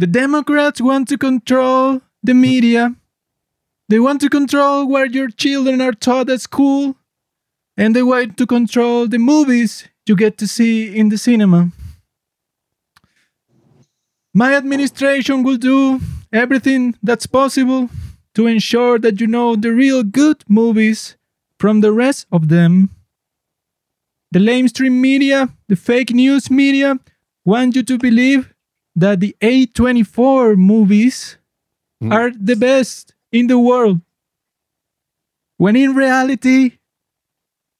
The Democrats want to control the media. They want to control where your children are taught at school. And they want to control the movies you get to see in the cinema. My administration will do everything that's possible to ensure that you know the real good movies from the rest of them. The lamestream media, the fake news media, want you to believe that the A24 movies Mm. are the best in the world. When in reality,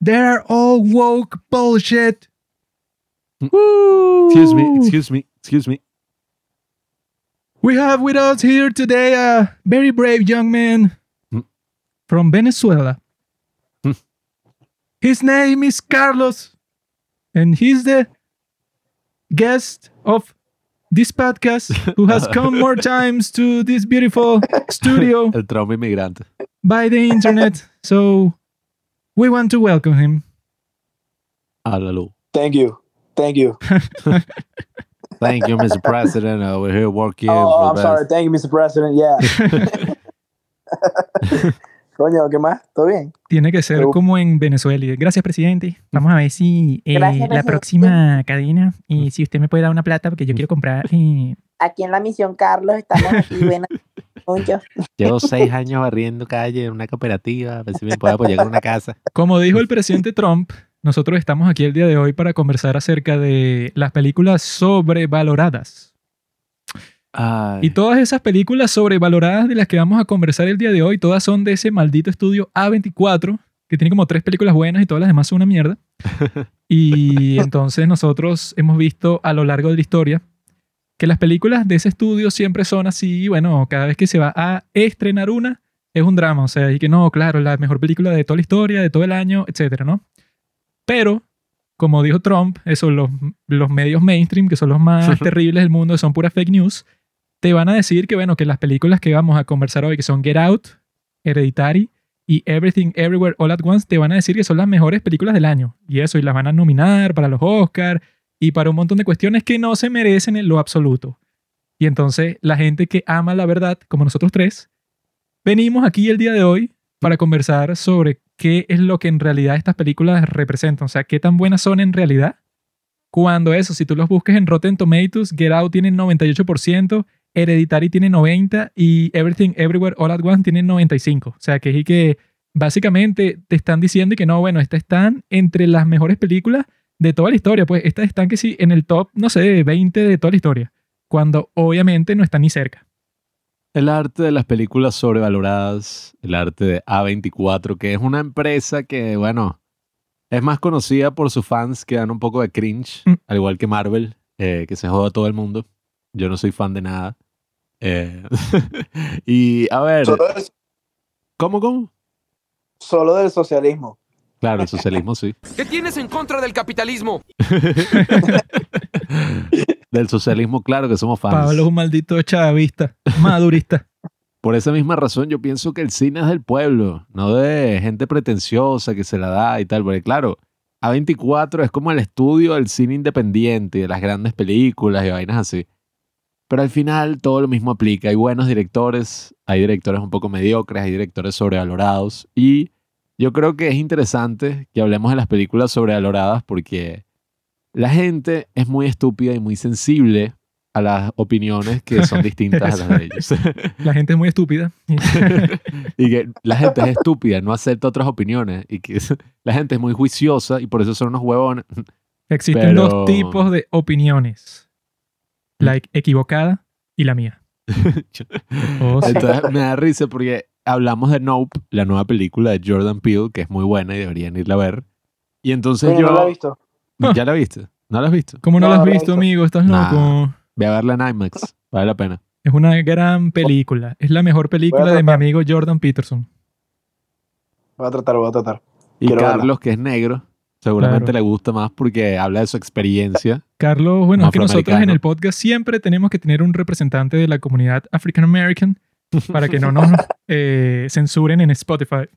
they are all woke bullshit. Mm. Woo! Excuse me, excuse me, excuse me. We have with us here today a very brave young man Mm. from Venezuela. Mm. His name is Carlos, and he's the guest of this podcast who has come more times to this beautiful studio El trauma inmigrante. by the internet. So we want to welcome him. Háblalo. Thank you. Thank you. Thank you, Mr. President. Uh, we're here working oh, for I'm the sorry. Thank you, Mr. President. Yeah. Coño, ¿qué más? ¿Todo bien? Tiene que ser Pero- como en Venezuela. Gracias, presidente. Vamos a ver si eh, Gracias, la próxima cadena, eh, si usted me puede dar una plata, porque yo quiero comprar. eh, Aquí en la misión Carlos estamos aquí, buenas mucho. Llevo seis años barriendo calle en una cooperativa. A ver si me puede apoyar con una casa. Como dijo el presidente Trump, nosotros estamos aquí el día de hoy para conversar acerca de las películas sobrevaloradas. Ay, Y todas esas películas sobrevaloradas de las que vamos a conversar el día de hoy, todas son de ese maldito estudio A24, que tiene como tres películas buenas y todas las demás son una mierda. Y entonces nosotros hemos visto a lo largo de la historia que las películas de ese estudio siempre son así, bueno, cada vez que se va a estrenar una, es un drama, o sea, y que no, claro, la mejor película de toda la historia, de todo el año, etcétera, ¿no? Pero, como dijo Trump, eso, los, los medios mainstream, que son los más terribles del mundo, son pura fake news, te van a decir que, bueno, que las películas que vamos a conversar hoy, que son Get Out, Hereditary y Everything Everywhere All at Once, te van a decir que son las mejores películas del año. Y eso, y las van a nominar para los Oscars y para un montón de cuestiones que no se merecen en lo absoluto. Y entonces, la gente que ama la verdad, como nosotros tres, venimos aquí el día de hoy para conversar sobre qué es lo que en realidad estas películas representan. O sea, qué tan buenas son en realidad. Cuando eso, si tú los busques en Rotten Tomatoes, Get Out tiene 98%, Hereditary tiene 90 y Everything Everywhere All at Once tiene 95. O sea, que es que básicamente te están diciendo que no, bueno, estas están entre las mejores películas de toda la historia. Pues estas están que sí en el top, no sé, 20 de toda la historia. Cuando obviamente no están ni cerca. El arte de las películas sobrevaloradas, el arte de A24, que es una empresa que, bueno, es más conocida por sus fans que dan un poco de cringe, Mm. al igual que Marvel, eh, que se joda a todo el mundo. Yo no soy fan de nada. Eh, y a ver, Solo, del- ¿cómo, cómo? solo del socialismo. Claro, el socialismo sí. ¿Qué tienes en contra del capitalismo? Del socialismo, claro que somos fans. Pablo es un maldito chavista, madurista. Por esa misma razón yo pienso que el cine es del pueblo, no de gente pretenciosa que se la da y tal, porque claro, A24 es como el estudio del cine independiente, y de las grandes películas y vainas así. Pero al final todo lo mismo aplica, hay buenos directores, hay directores un poco mediocres, hay directores sobrevalorados y yo creo que es interesante que hablemos de las películas sobrevaloradas porque la gente es muy estúpida y muy sensible a las opiniones que son distintas a las de ellos. La gente es muy estúpida. y que la gente es estúpida, no acepta otras opiniones. Y que la gente es muy juiciosa y por eso son unos huevones. Existen Pero- dos tipos de opiniones. La equivocada y la mía. Oh, sí. Entonces me da risa porque hablamos de Nope, la nueva película de Jordan Peele, que es muy buena y deberían irla a ver. Y entonces yo... no lo he visto. ¿Ya la viste? ¿No la has visto? ¿Cómo no, No, la has la visto, visto. amigo? ¿Estás Nah. loco? Ve a verla en IMAX, vale la pena. Es una gran película. Es la mejor película de mi amigo Jordan Peterson. Voy a tratar, voy a tratar. Y Quiero verla. Carlos, que es negro, seguramente Claro. le gusta más porque habla de su experiencia. Carlos, bueno, es que nosotros en el podcast siempre tenemos que tener un representante de la comunidad African American para que no nos eh, censuren en Spotify.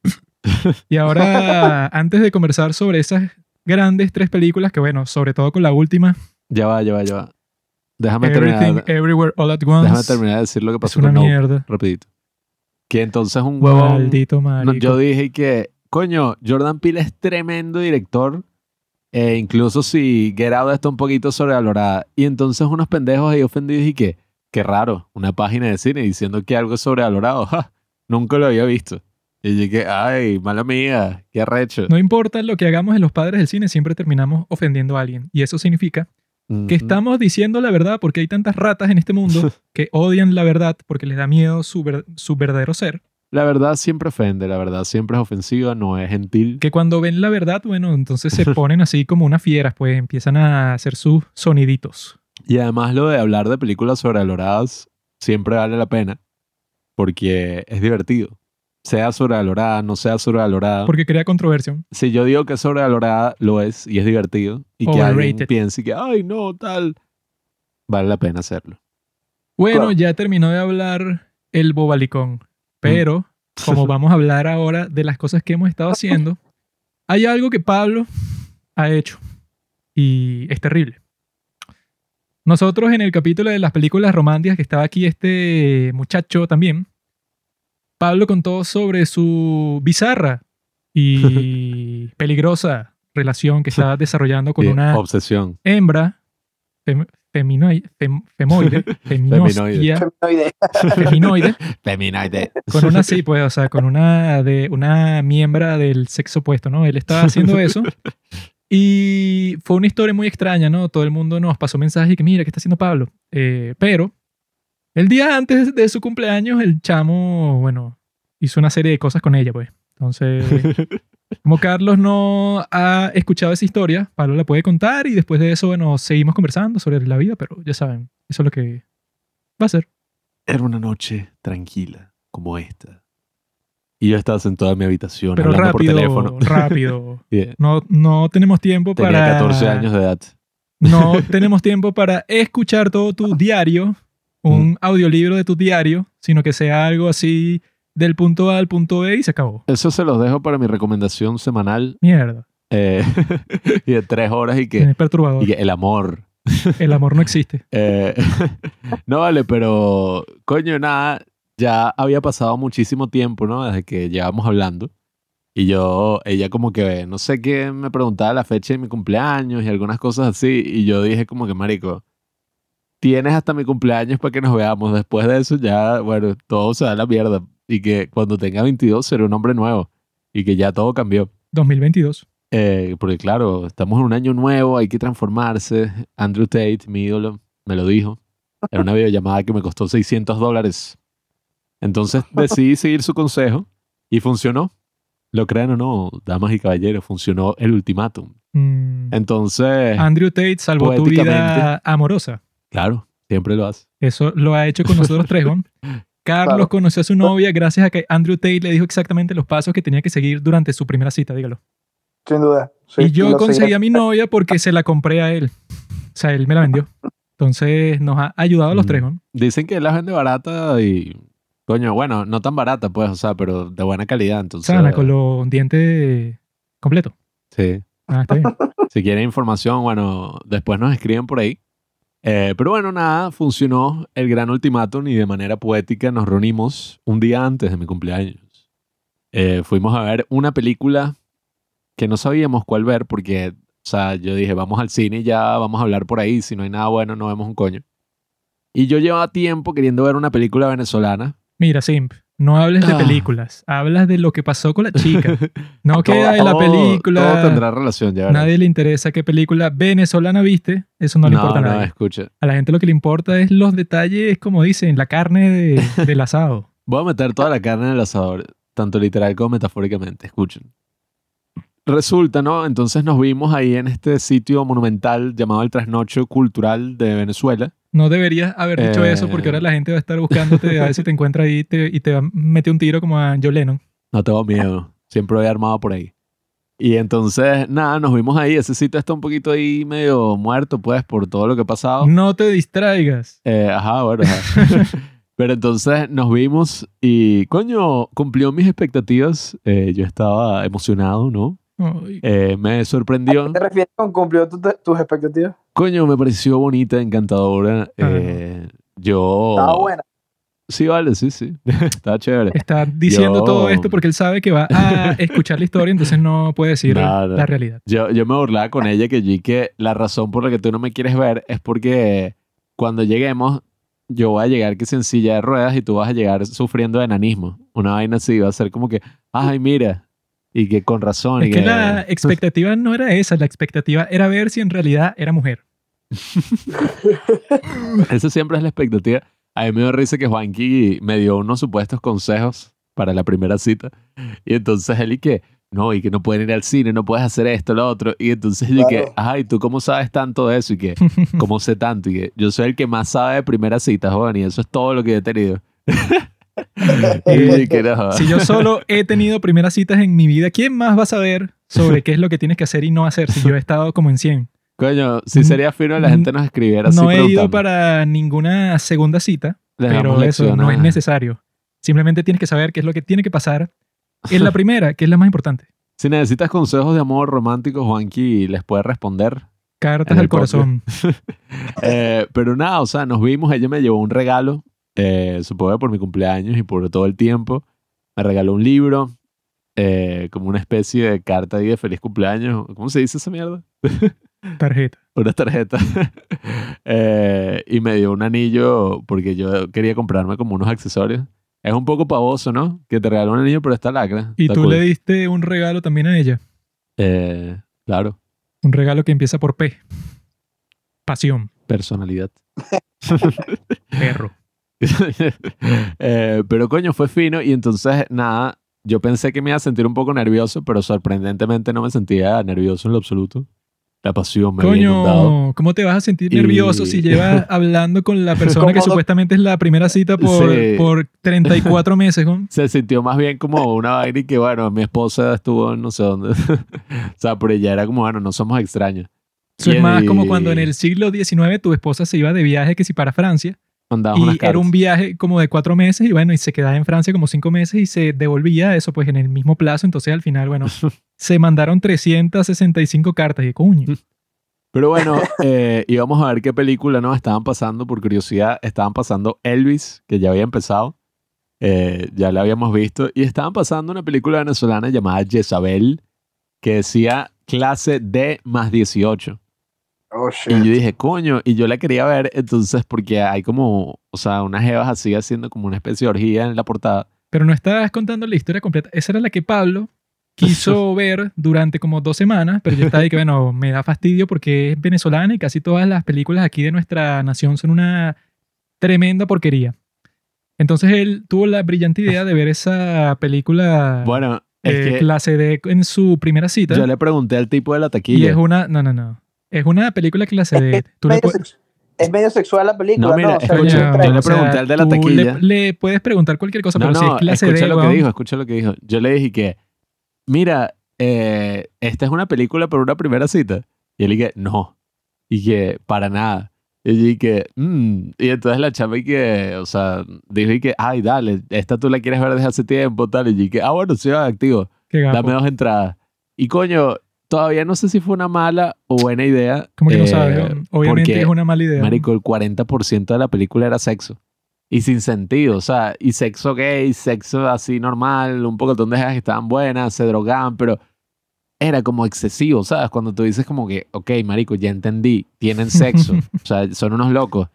Y ahora, antes de conversar sobre esas grandes tres películas, que bueno, sobre todo con la última, Ya va, ya va, ya va. déjame Everything, terminar, Everywhere, All at Once. déjame terminar de decir lo que es pasó una con Nope, mierda. rapidito. Que entonces un huevón... Maldito no, yo dije que, coño, Jordan Peele es tremendo director. eh, incluso si Get Out está un poquito sobrevalorada. Y entonces unos pendejos ahí ofendidos y que, qué raro, una página de cine diciendo que algo es sobrevalorado. Ja, nunca lo había visto. Y dije, ay, mala mía, qué arrecho. No importa lo que hagamos en los padres del cine, siempre terminamos ofendiendo a alguien. Y eso significa que estamos diciendo la verdad porque hay tantas ratas en este mundo que odian la verdad porque les da miedo su, ver- su verdadero ser. La verdad siempre ofende, la verdad siempre es ofensiva, no es gentil. Que cuando ven la verdad, bueno, entonces se ponen así como unas fieras, pues empiezan a hacer sus soniditos. Y además lo de hablar de películas sobrevaloradas siempre vale la pena porque es divertido. Sea sobrevalorada, no sea sobrevalorada. Porque crea controversia. Si yo digo que es sobrevalorada, lo es y es divertido. Y que alguien piense que, ay, no, tal. Vale la pena hacerlo. Bueno, Claro. ya terminó de hablar el bobalicón, pero como vamos a hablar ahora de las cosas que hemos estado haciendo, hay algo que Pablo ha hecho y es terrible. Nosotros en el capítulo de las películas románticas que estaba aquí este muchacho también, Pablo contó sobre su bizarra y peligrosa relación que está desarrollando con Sí, una Obsesión. hembra fem- feminoi- fem- femoide, Feminoide. feminoide, Feminite. con una sí, pues, o sea, con una de una miembra del sexo opuesto, ¿no? Él estaba haciendo eso y fue una historia muy extraña, ¿no? Todo el mundo nos pasó mensajes y que mira, ¿qué está haciendo Pablo? Eh, pero el día antes de su cumpleaños, el chamo, bueno, hizo una serie de cosas con ella, pues. Entonces, como Carlos no ha escuchado esa historia, Pablo la puede contar y después de eso, bueno, seguimos conversando sobre la vida, pero ya saben, eso es lo que va a ser. Era una noche tranquila como esta. Y yo estaba sentado en mi habitación Pero hablando rápido, por teléfono. rápido. Yeah. No, no tenemos tiempo Tenía para... 14 años de edad. No tenemos tiempo para escuchar todo tu diario, un audiolibro de tu diario, sino que sea algo así del punto A al punto B y se acabó. Eso se los dejo para mi recomendación semanal Mierda. eh, y de tres horas y que, Es perturbador. y que el amor. El amor no existe. Eh, no vale, pero coño, nada, ya había pasado muchísimo tiempo, ¿no? Desde que llevábamos hablando. Y yo, ella como que, no sé qué, me preguntaba la fecha de mi cumpleaños y algunas cosas así. Y yo dije como que, marico, tienes hasta mi cumpleaños para que nos veamos. Después de eso ya, bueno, todo se da la mierda. Y que cuando tenga 22 seré un hombre nuevo. Y que ya todo cambió. 2022. Eh, porque claro, estamos en un año nuevo, hay que transformarse. Andrew Tate, mi ídolo, me lo dijo. Era una videollamada que me costó 600 dólares. Entonces decidí seguir su consejo y funcionó. Lo crean o no, damas y caballeros, funcionó el ultimátum. Mm. Entonces, Andrew Tate salvó tu vida amorosa. claro, siempre lo hace. Eso lo ha hecho con nosotros tres. Carlos Claro. conoció a su novia gracias a que Andrew Tate le dijo exactamente los pasos que tenía que seguir durante su primera cita, dígalo. Sin duda. Sí, y yo conseguí seguiré. a mi novia porque se la compré a él. O sea, él me la vendió. Entonces nos ha ayudado a los Mm. tres, ¿no? Dicen que la vende barata y, coño, bueno, no tan barata, pues, o sea, pero de buena calidad. Entonces, Sana, con los dientes completos. sí. Ah, está bien. Si quieren información, bueno, después nos escriben por ahí. Eh, pero bueno, nada, funcionó el gran ultimátum y de manera poética nos reunimos un día antes de mi cumpleaños. Eh, fuimos a ver una película que no sabíamos cuál ver porque, o sea, yo dije, vamos al cine y ya vamos a hablar por ahí. Si no hay nada bueno, no vemos un coño. Y yo llevaba tiempo queriendo ver una película venezolana. Mira, Simp, no hables de Ah. películas. Hablas de lo que pasó con la chica. No que hay la película. Todo tendrá relación, ya verás. Nadie le interesa qué película venezolana viste. Eso no le importa a no, nadie. escucha. A la gente lo que le importa es los detalles, como dicen, la carne de- del asado. Voy a meter toda la carne en el asador, tanto literal como metafóricamente. Escuchen. Resulta, ¿no? Entonces nos vimos ahí en este sitio monumental llamado el Trasnocho Cultural de Venezuela. No deberías haber dicho Eh. eso porque ahora la gente va a estar buscándote a ver si te encuentra ahí y te, y te va a meter un tiro como a Joe Lennon. No tengo miedo, siempre voy armado por ahí. Y entonces, nada, nos vimos ahí. Ese sitio está un poquito ahí medio muerto, pues, por todo lo que ha pasado. No te distraigas. Eh, ajá, bueno. ajá. Pero entonces nos vimos y, coño, cumplió mis expectativas. Eh, yo estaba emocionado, ¿no? Eh, me sorprendió. ¿Qué te refieres con cumplió tu- tus expectativas? Coño, me pareció bonita, encantadora. Eh, yo... Estaba buena. Sí, vale, sí, sí. Está chévere. Está diciendo Yo- todo esto porque él sabe que va a escuchar la historia, entonces no puede decir Nada. la realidad. Yo, yo me burlaba con ella que yo y que la razón por la que tú no me quieres ver es porque cuando lleguemos, yo voy a llegar que en silla de ruedas y tú vas a llegar sufriendo de enanismo. Una vaina así, va a ser como que, ay, mira. Y que con razón. y Es que la expectativa no era esa, la expectativa era ver si en realidad era mujer. Esa siempre es la expectativa. A mí me dio risa que Juanqui me dio unos supuestos consejos para la primera cita. Y entonces él y que, no, y que no pueden ir al cine, no puedes hacer esto, lo otro. Y entonces yo y que, Claro. ay, ¿tú cómo sabes tanto de eso? Y que, ¿cómo sé tanto? Y que, yo soy el que más sabe de primera cita, joven, y eso es todo lo que he tenido. Si yo solo he tenido primeras citas en mi vida, ¿quién más va a saber sobre qué es lo que tienes que hacer y no hacer si yo he estado como en 100? Coño, si sería fino que la gente nos escribiera así No he ido para ninguna segunda cita, pero eso lecciones. no es necesario. Simplemente tienes que saber qué es lo que tiene que pasar en la primera, que es la más importante. Si necesitas consejos de amor romántico, Juanqui les puede responder. Cartas al corazón. Eh, pero nada, o sea, nos vimos, ella me llevó un regalo, eh, supongo por mi cumpleaños y por todo el tiempo. Me regaló un libro, eh, como una especie de carta ahí de feliz cumpleaños. ¿Cómo se dice esa mierda? Tarjeta. Una tarjeta. Eh, y me dio un anillo porque yo quería comprarme como unos accesorios. Es un poco pavoso, ¿no? Que te regaló un anillo, pero está lacra. Y Está tú cool. le diste un regalo también a ella. Eh, claro, Un regalo que empieza por P. Pasión. personalidad. Perro. Eh, pero coño, fue fino y entonces nada, yo pensé que me iba a sentir un poco nervioso, pero sorprendentemente no me sentía nervioso en lo absoluto. La pasión me había inundado. Coño, ¿cómo te vas a sentir Y- nervioso si llevas hablando con la persona que Como- supuestamente es la primera cita por, Sí. por 34 meses? ¿no? Se sintió más bien como una vaina y que bueno, mi esposa estuvo en no sé dónde. o sea, pero ella era como, bueno, no somos extraños. Eso es Y- más como cuando en el siglo XIX tu esposa se iba de viaje que si para Francia Mandabas unas y era un viaje como de cuatro meses y bueno, y se quedaba en Francia como cinco meses y se devolvía eso pues en el mismo plazo. Entonces al final, bueno, se mandaron 365 cartas y coño. Pero bueno, eh, íbamos a ver qué película nos estaban pasando. Por curiosidad, estaban pasando Elvis, que ya había empezado. Eh, ya la habíamos visto. Y estaban pasando una película venezolana llamada Jezabel, que decía clase D más 18. Oh, Y yo shit. dije, coño, y yo la quería ver entonces porque hay como, o sea, unas jevas así haciendo como una especie de orgía en la portada. Pero no estás contando la historia completa. Esa era la que Pablo quiso ver durante como dos semanas, pero yo estaba ahí que, bueno, me da fastidio porque es venezolana y casi todas las películas aquí de nuestra nación son una tremenda porquería. Entonces él tuvo la brillante idea de ver esa película Bueno, es eh, que clase D en su primera cita. yo le pregunté al tipo de la y taquilla. es una, no, no, no. Es una película clase D. Tú le Medio puedes- es medio sexual la película, No, mira, ¿no? O sea, escucha, yo le pregunté al de la tú taquilla. Le, le puedes preguntar cualquier cosa, No, pero si no, es clase escucha D, lo que dijo, escucha lo que dijo. Yo le dije que, mira, eh, esta es una película por una primera cita. Y él dije, no. Y que, para nada. Y yo dije, "Mm". Y entonces la chava y que, o sea, dijo y que, ay, dale, esta tú la quieres ver desde hace tiempo, tal. Y yo dije, ah, bueno, sí, activo. Dame dos entradas. Y coño, todavía no sé si fue una mala o buena idea. Como que no eh, sabes, obviamente es una mala idea. Marico, el 40% de la película era sexo. Y sin sentido, o sea, y sexo gay, sexo así normal, un poco de donde que estaban buenas, se drogaban, pero era como excesivo, ¿sabes? Cuando tú dices como que, ok, marico, ya entendí, tienen sexo, o sea, son unos locos.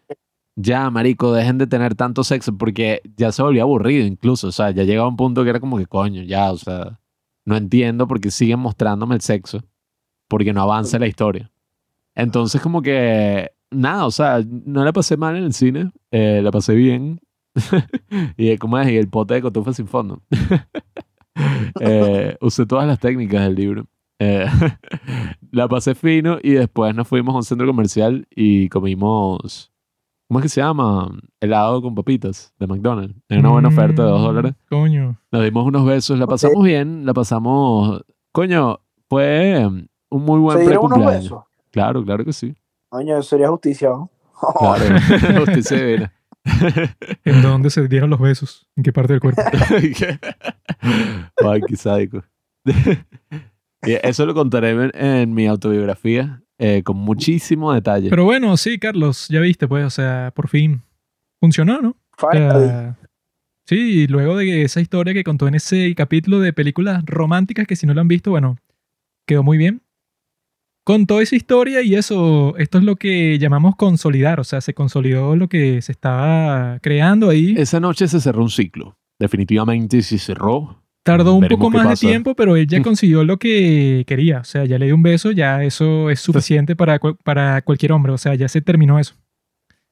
Ya, marico, dejen de tener tanto sexo porque ya se volvió aburrido incluso, o sea, ya llegaba un punto que era como que, coño, ya, o sea, no entiendo por qué siguen mostrándome el sexo, porque no avanza la historia. Entonces, como que, nada, o sea, no la pasé mal en el cine, eh, la pasé bien. y como es, y el pote de cotufa sin fondo. Eh, usé todas las técnicas del libro. Eh, la pasé fino y después nos fuimos a un centro comercial y comimos, ¿cómo es que se llama? Helado con papitas de McDonald's. Era una buena oferta de dos Mm, dólares. Coño. Nos dimos unos besos, la pasamos bien, la pasamos... Coño, fue um, un muy buen ¿Se dieron unos besos? Claro, claro que sí. Coño, eso sería justicia, ¿no? Claro, justicia divina. ¿En dónde se dieron los besos? ¿En qué parte del cuerpo? Ay, qué sádico. Eso lo contaré en, en mi autobiografía eh, con muchísimo detalle. Pero bueno, sí, Carlos, ya viste, pues, o sea, por fin funcionó, ¿no? Sea, sí, luego de esa historia que contó en ese capítulo de películas románticas, que si no lo han visto, bueno, quedó muy bien. Contó esa historia y eso, esto es lo que llamamos consolidar, o sea, se consolidó lo que se estaba creando ahí. Esa noche se cerró un ciclo. Definitivamente se cerró. Tardó un veremos poco más pasa. de tiempo, pero él ya consiguió lo que quería. O sea, ya le dio un beso, ya eso es suficiente para, para cualquier hombre. O sea, ya se terminó eso.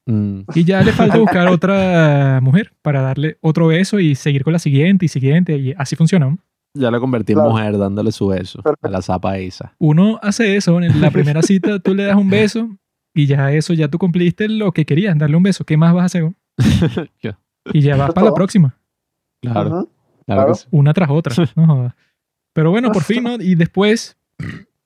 Mm, Y ya le falta buscar otra mujer para darle otro beso y seguir con la siguiente y siguiente. Y así funciona. ¿no? ya la convertí en Claro. mujer dándole su beso a la zapa esa. Uno hace eso. En la primera cita tú le das un beso y ya eso, ya tú cumpliste lo que querías, darle un beso. ¿Qué más vas a hacer? Ya. Y ya vas para la próxima. Claro, claro que claro. una tras otra. No. Pero bueno, por fin, ¿no? Y después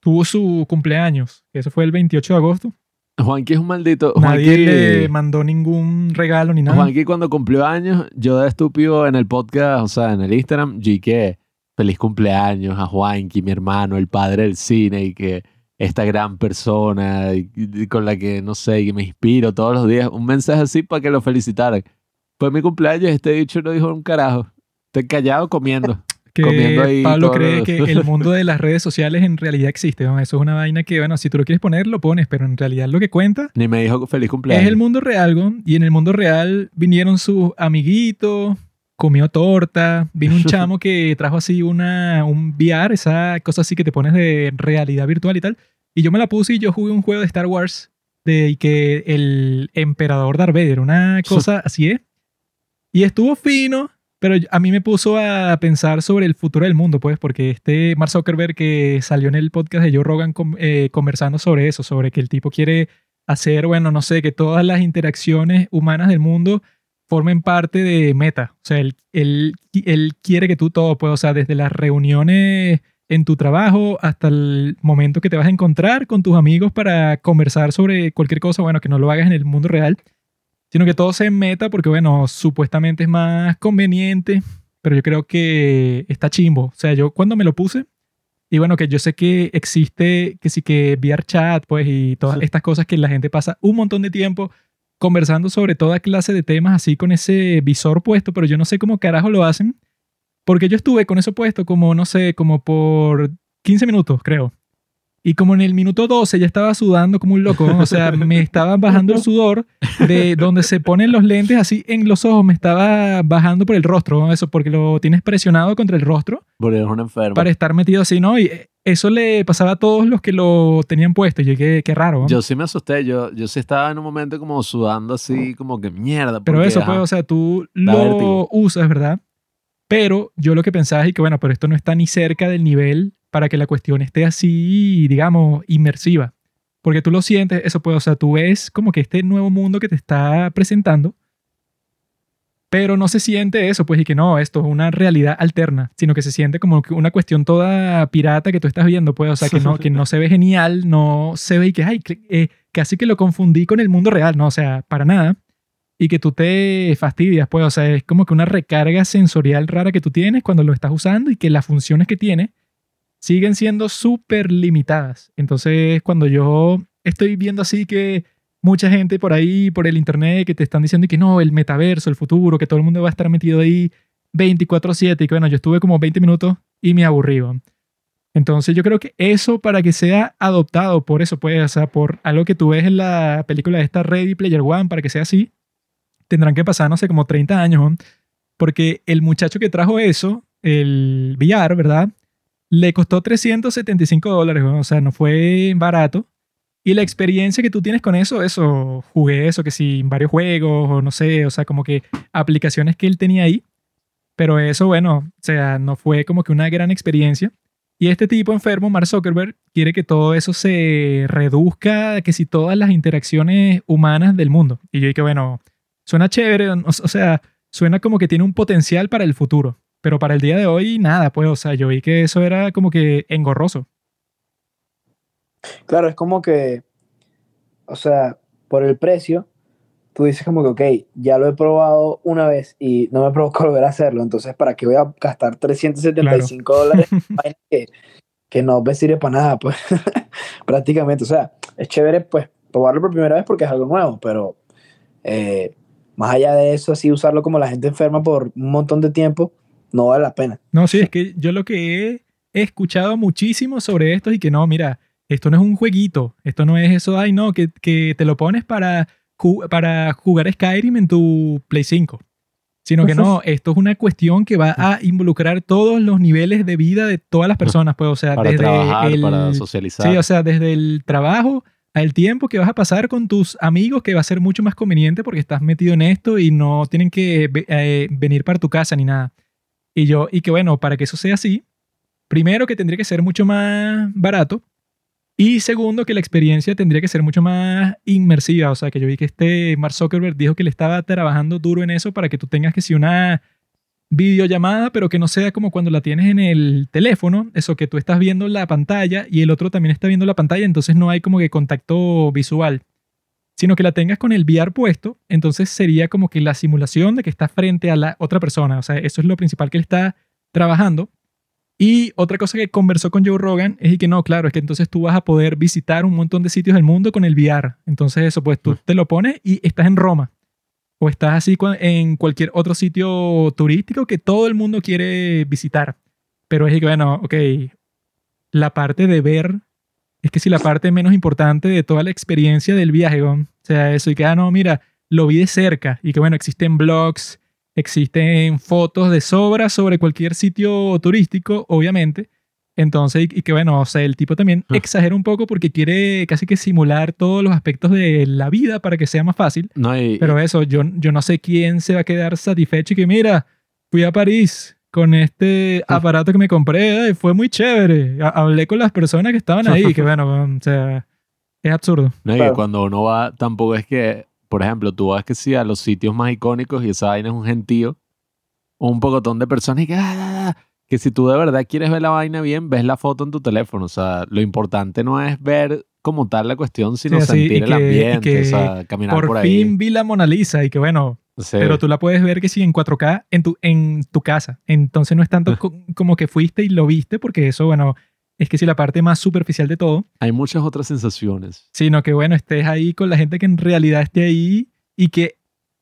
tuvo su cumpleaños, que eso fue el 28 de agosto. Juanqui es un maldito. Nadie Juanqui, le mandó ningún regalo ni nada. Juanqui cuando cumplió años, yo de estúpido en el podcast, o sea, en el Instagram, y que feliz cumpleaños a Juanqui, mi hermano, el padre del cine, y que esta gran persona y- y con la que, no sé, que me inspiro todos los días, un mensaje así para que lo felicitaran. Fue mi cumpleaños y este dicho no dijo un carajo. Estoy callado comiendo. que comiendo ahí Pablo cree que el mundo de las redes sociales en realidad existe. ¿no? Eso es una vaina que, bueno, si tú lo quieres poner, lo pones, pero en realidad lo que cuenta Ni me dijo feliz cumpleaños. es el mundo real, ¿no? Y en el mundo real vinieron sus amiguitos, comió torta, vino un chamo que trajo así una, un VR, esa cosa así que te pones de realidad virtual y tal. Y yo me la puse y yo jugué un juego de Star Wars de que el emperador Darth Vader, una cosa así es. Y estuvo fino, pero a mí me puso a pensar sobre el futuro del mundo, pues, porque este Mark Zuckerberg que salió en el podcast de Joe Rogan eh, conversando sobre eso, sobre que el tipo quiere hacer, bueno, no sé, que todas las interacciones humanas del mundo formen parte de Meta. O sea, él, él, él quiere que tú todo, pues, o sea, desde las reuniones en tu trabajo hasta el momento que te vas a encontrar con tus amigos para conversar sobre cualquier cosa, bueno, que no lo hagas en el mundo real, sino que todo en Meta porque, bueno, supuestamente es más conveniente, pero yo creo que está chimbo. O sea, yo cuando me lo puse, y bueno, que yo sé que existe, que sí que VR chat, pues, y todas Sí. estas cosas que la gente pasa un montón de tiempo conversando sobre toda clase de temas así con ese visor puesto, pero yo no sé cómo carajo lo hacen, porque yo estuve con eso puesto como, no sé, como por 15 minutos, creo. Y como en el minuto 12 ya estaba sudando como un loco, ¿no? o sea, me estaba bajando el sudor de donde se ponen los lentes así en los ojos, me estaba bajando por el rostro, ¿no? eso porque lo tienes presionado contra el rostro Porque eres un enfermo. para estar metido así, ¿no? Y eh, eso le pasaba a todos los que lo tenían puesto. Y yo, qué, qué raro. ¿no? Yo sí me asusté, yo, yo sí estaba en un momento como sudando así, como que mierda. pero eso, ajá, pues, o sea, tú lo vértigo. usas, ¿verdad? Pero yo lo que pensaba es que, bueno, pero esto no está ni cerca del nivel para que la cuestión esté así, digamos, inmersiva. Porque tú lo sientes, eso pues, o sea, tú ves como que este nuevo mundo que te está presentando, pero no se siente eso, pues, y que no, esto es una realidad alterna, sino que se siente como una cuestión toda pirata que tú estás viendo, pues, o sea, que no, que no se ve genial, no se ve y que, ay, eh, casi que lo confundí con el mundo real, no, o sea, para nada. Y que tú te fastidias, pues, o sea, es como que una recarga sensorial rara que tú tienes cuando lo estás usando y que las funciones que tiene siguen siendo súper limitadas. Entonces, cuando yo estoy viendo así que mucha gente por ahí, por el internet, que te están diciendo que no, el metaverso, el futuro, que todo el mundo va a estar metido ahí 24/7 y que bueno, yo estuve como 20 minutos y me aburrí. weón. Entonces yo creo que eso para que sea adoptado por eso, pues, o sea, por algo que tú ves en la película de esta Ready Player One, para que sea así, tendrán que pasar, no sé, como 30 años, weón. porque el muchacho que trajo eso, el VR, ¿verdad? Le costó 375 dólares, o sea, no fue barato. Y la experiencia que tú tienes con eso, eso, jugué eso, que sí, varios juegos, o no sé, o sea, como que aplicaciones que él tenía ahí. Pero eso, bueno, o sea, no fue como que una gran experiencia. Y este tipo enfermo, Mark Zuckerberg, quiere que todo eso se reduzca, que si todas las interacciones humanas del mundo. Y yo dije, bueno, suena chévere, o, o sea, suena como que tiene un potencial para el futuro. Pero para el día de hoy, nada, pues, o sea, yo vi que eso era como que engorroso. Claro, es como que, o sea, por el precio, tú dices como que, ok, ya lo he probado una vez y no me provoca volver a hacerlo, entonces, ¿para qué voy a gastar 375 dólares? en vaina que, que no me sirve para nada, pues prácticamente. O sea, es chévere pues probarlo por primera vez porque es algo nuevo, pero eh, más allá de eso, así usarlo como la gente enferma por un montón de tiempo, no vale la pena. No, sí, es que yo lo que he escuchado muchísimo sobre esto y que no, mira, esto no es un jueguito, esto no es eso, ay no, que, que te lo pones para, para jugar Skyrim en tu Play 5. Sino que no, esto es una cuestión que va a involucrar todos los niveles de vida de todas las personas, pues, o sea, Para desde trabajar, el, para socializar. Sí, o sea, desde el trabajo al tiempo que vas a pasar con tus amigos, que va a ser mucho más conveniente porque estás metido en esto y no tienen que eh, venir para tu casa ni nada. Y yo, y que bueno, para que eso sea así, primero que tendría que ser mucho más barato y segundo que la experiencia tendría que ser mucho más inmersiva. O sea, que yo vi que este Mark Zuckerberg dijo que le estaba trabajando duro en eso para que tú tengas que si una videollamada, pero que no sea como cuando la tienes en el teléfono, eso que tú estás viendo la pantalla y el otro también está viendo la pantalla, entonces no hay como que contacto visual, sino que la tengas con el VR puesto, entonces sería como que la simulación de que estás frente a la otra persona, o sea, eso es lo principal que él está trabajando. Y otra cosa que conversó con Joe Rogan es y que no, claro, es que entonces tú vas a poder visitar un montón de sitios del mundo con el VR. Entonces eso, pues tú te lo pones y estás en Roma o estás así en cualquier otro sitio turístico que todo el mundo quiere visitar. Pero es que, bueno, ok, la parte de ver es que si la parte menos importante de toda la experiencia del viaje, ¿no? o sea, eso y que, ah, no, mira, lo vi de cerca y que, bueno, existen blogs, existen fotos de sobra sobre cualquier sitio turístico, obviamente. Entonces, y, y que bueno, o sea, el tipo también Ah. exagera un poco porque quiere casi que simular todos los aspectos de la vida para que sea más fácil. No, y- Pero eso, yo, yo no sé quién se va a quedar satisfecho y que mira, fui a París con este Ah. aparato que me compré y fue muy chévere. Ha- Hablé con las personas que estaban ahí, que bueno, o sea, es absurdo. No, y que cuando uno va, tampoco es que, por ejemplo, tú vas que sí a los sitios más icónicos y esa vaina es un gentío, un pocotón de personas y que, ah, que si tú de verdad quieres ver la vaina bien, ves la foto en tu teléfono. O sea, lo importante no es ver como tal la cuestión, sino Sí, sentir el que- y ambiente, que o sea, caminar Por, por, ahí. fin vi la Mona Lisa y que bueno, Sí. pero tú la puedes ver que sí en 4K en tu, en tu casa. Entonces no es tanto co- como que fuiste y lo viste, porque eso, bueno, es que sí la parte más superficial de todo. Hay muchas otras sensaciones. sino que bueno, estés ahí con la gente que en realidad esté ahí y que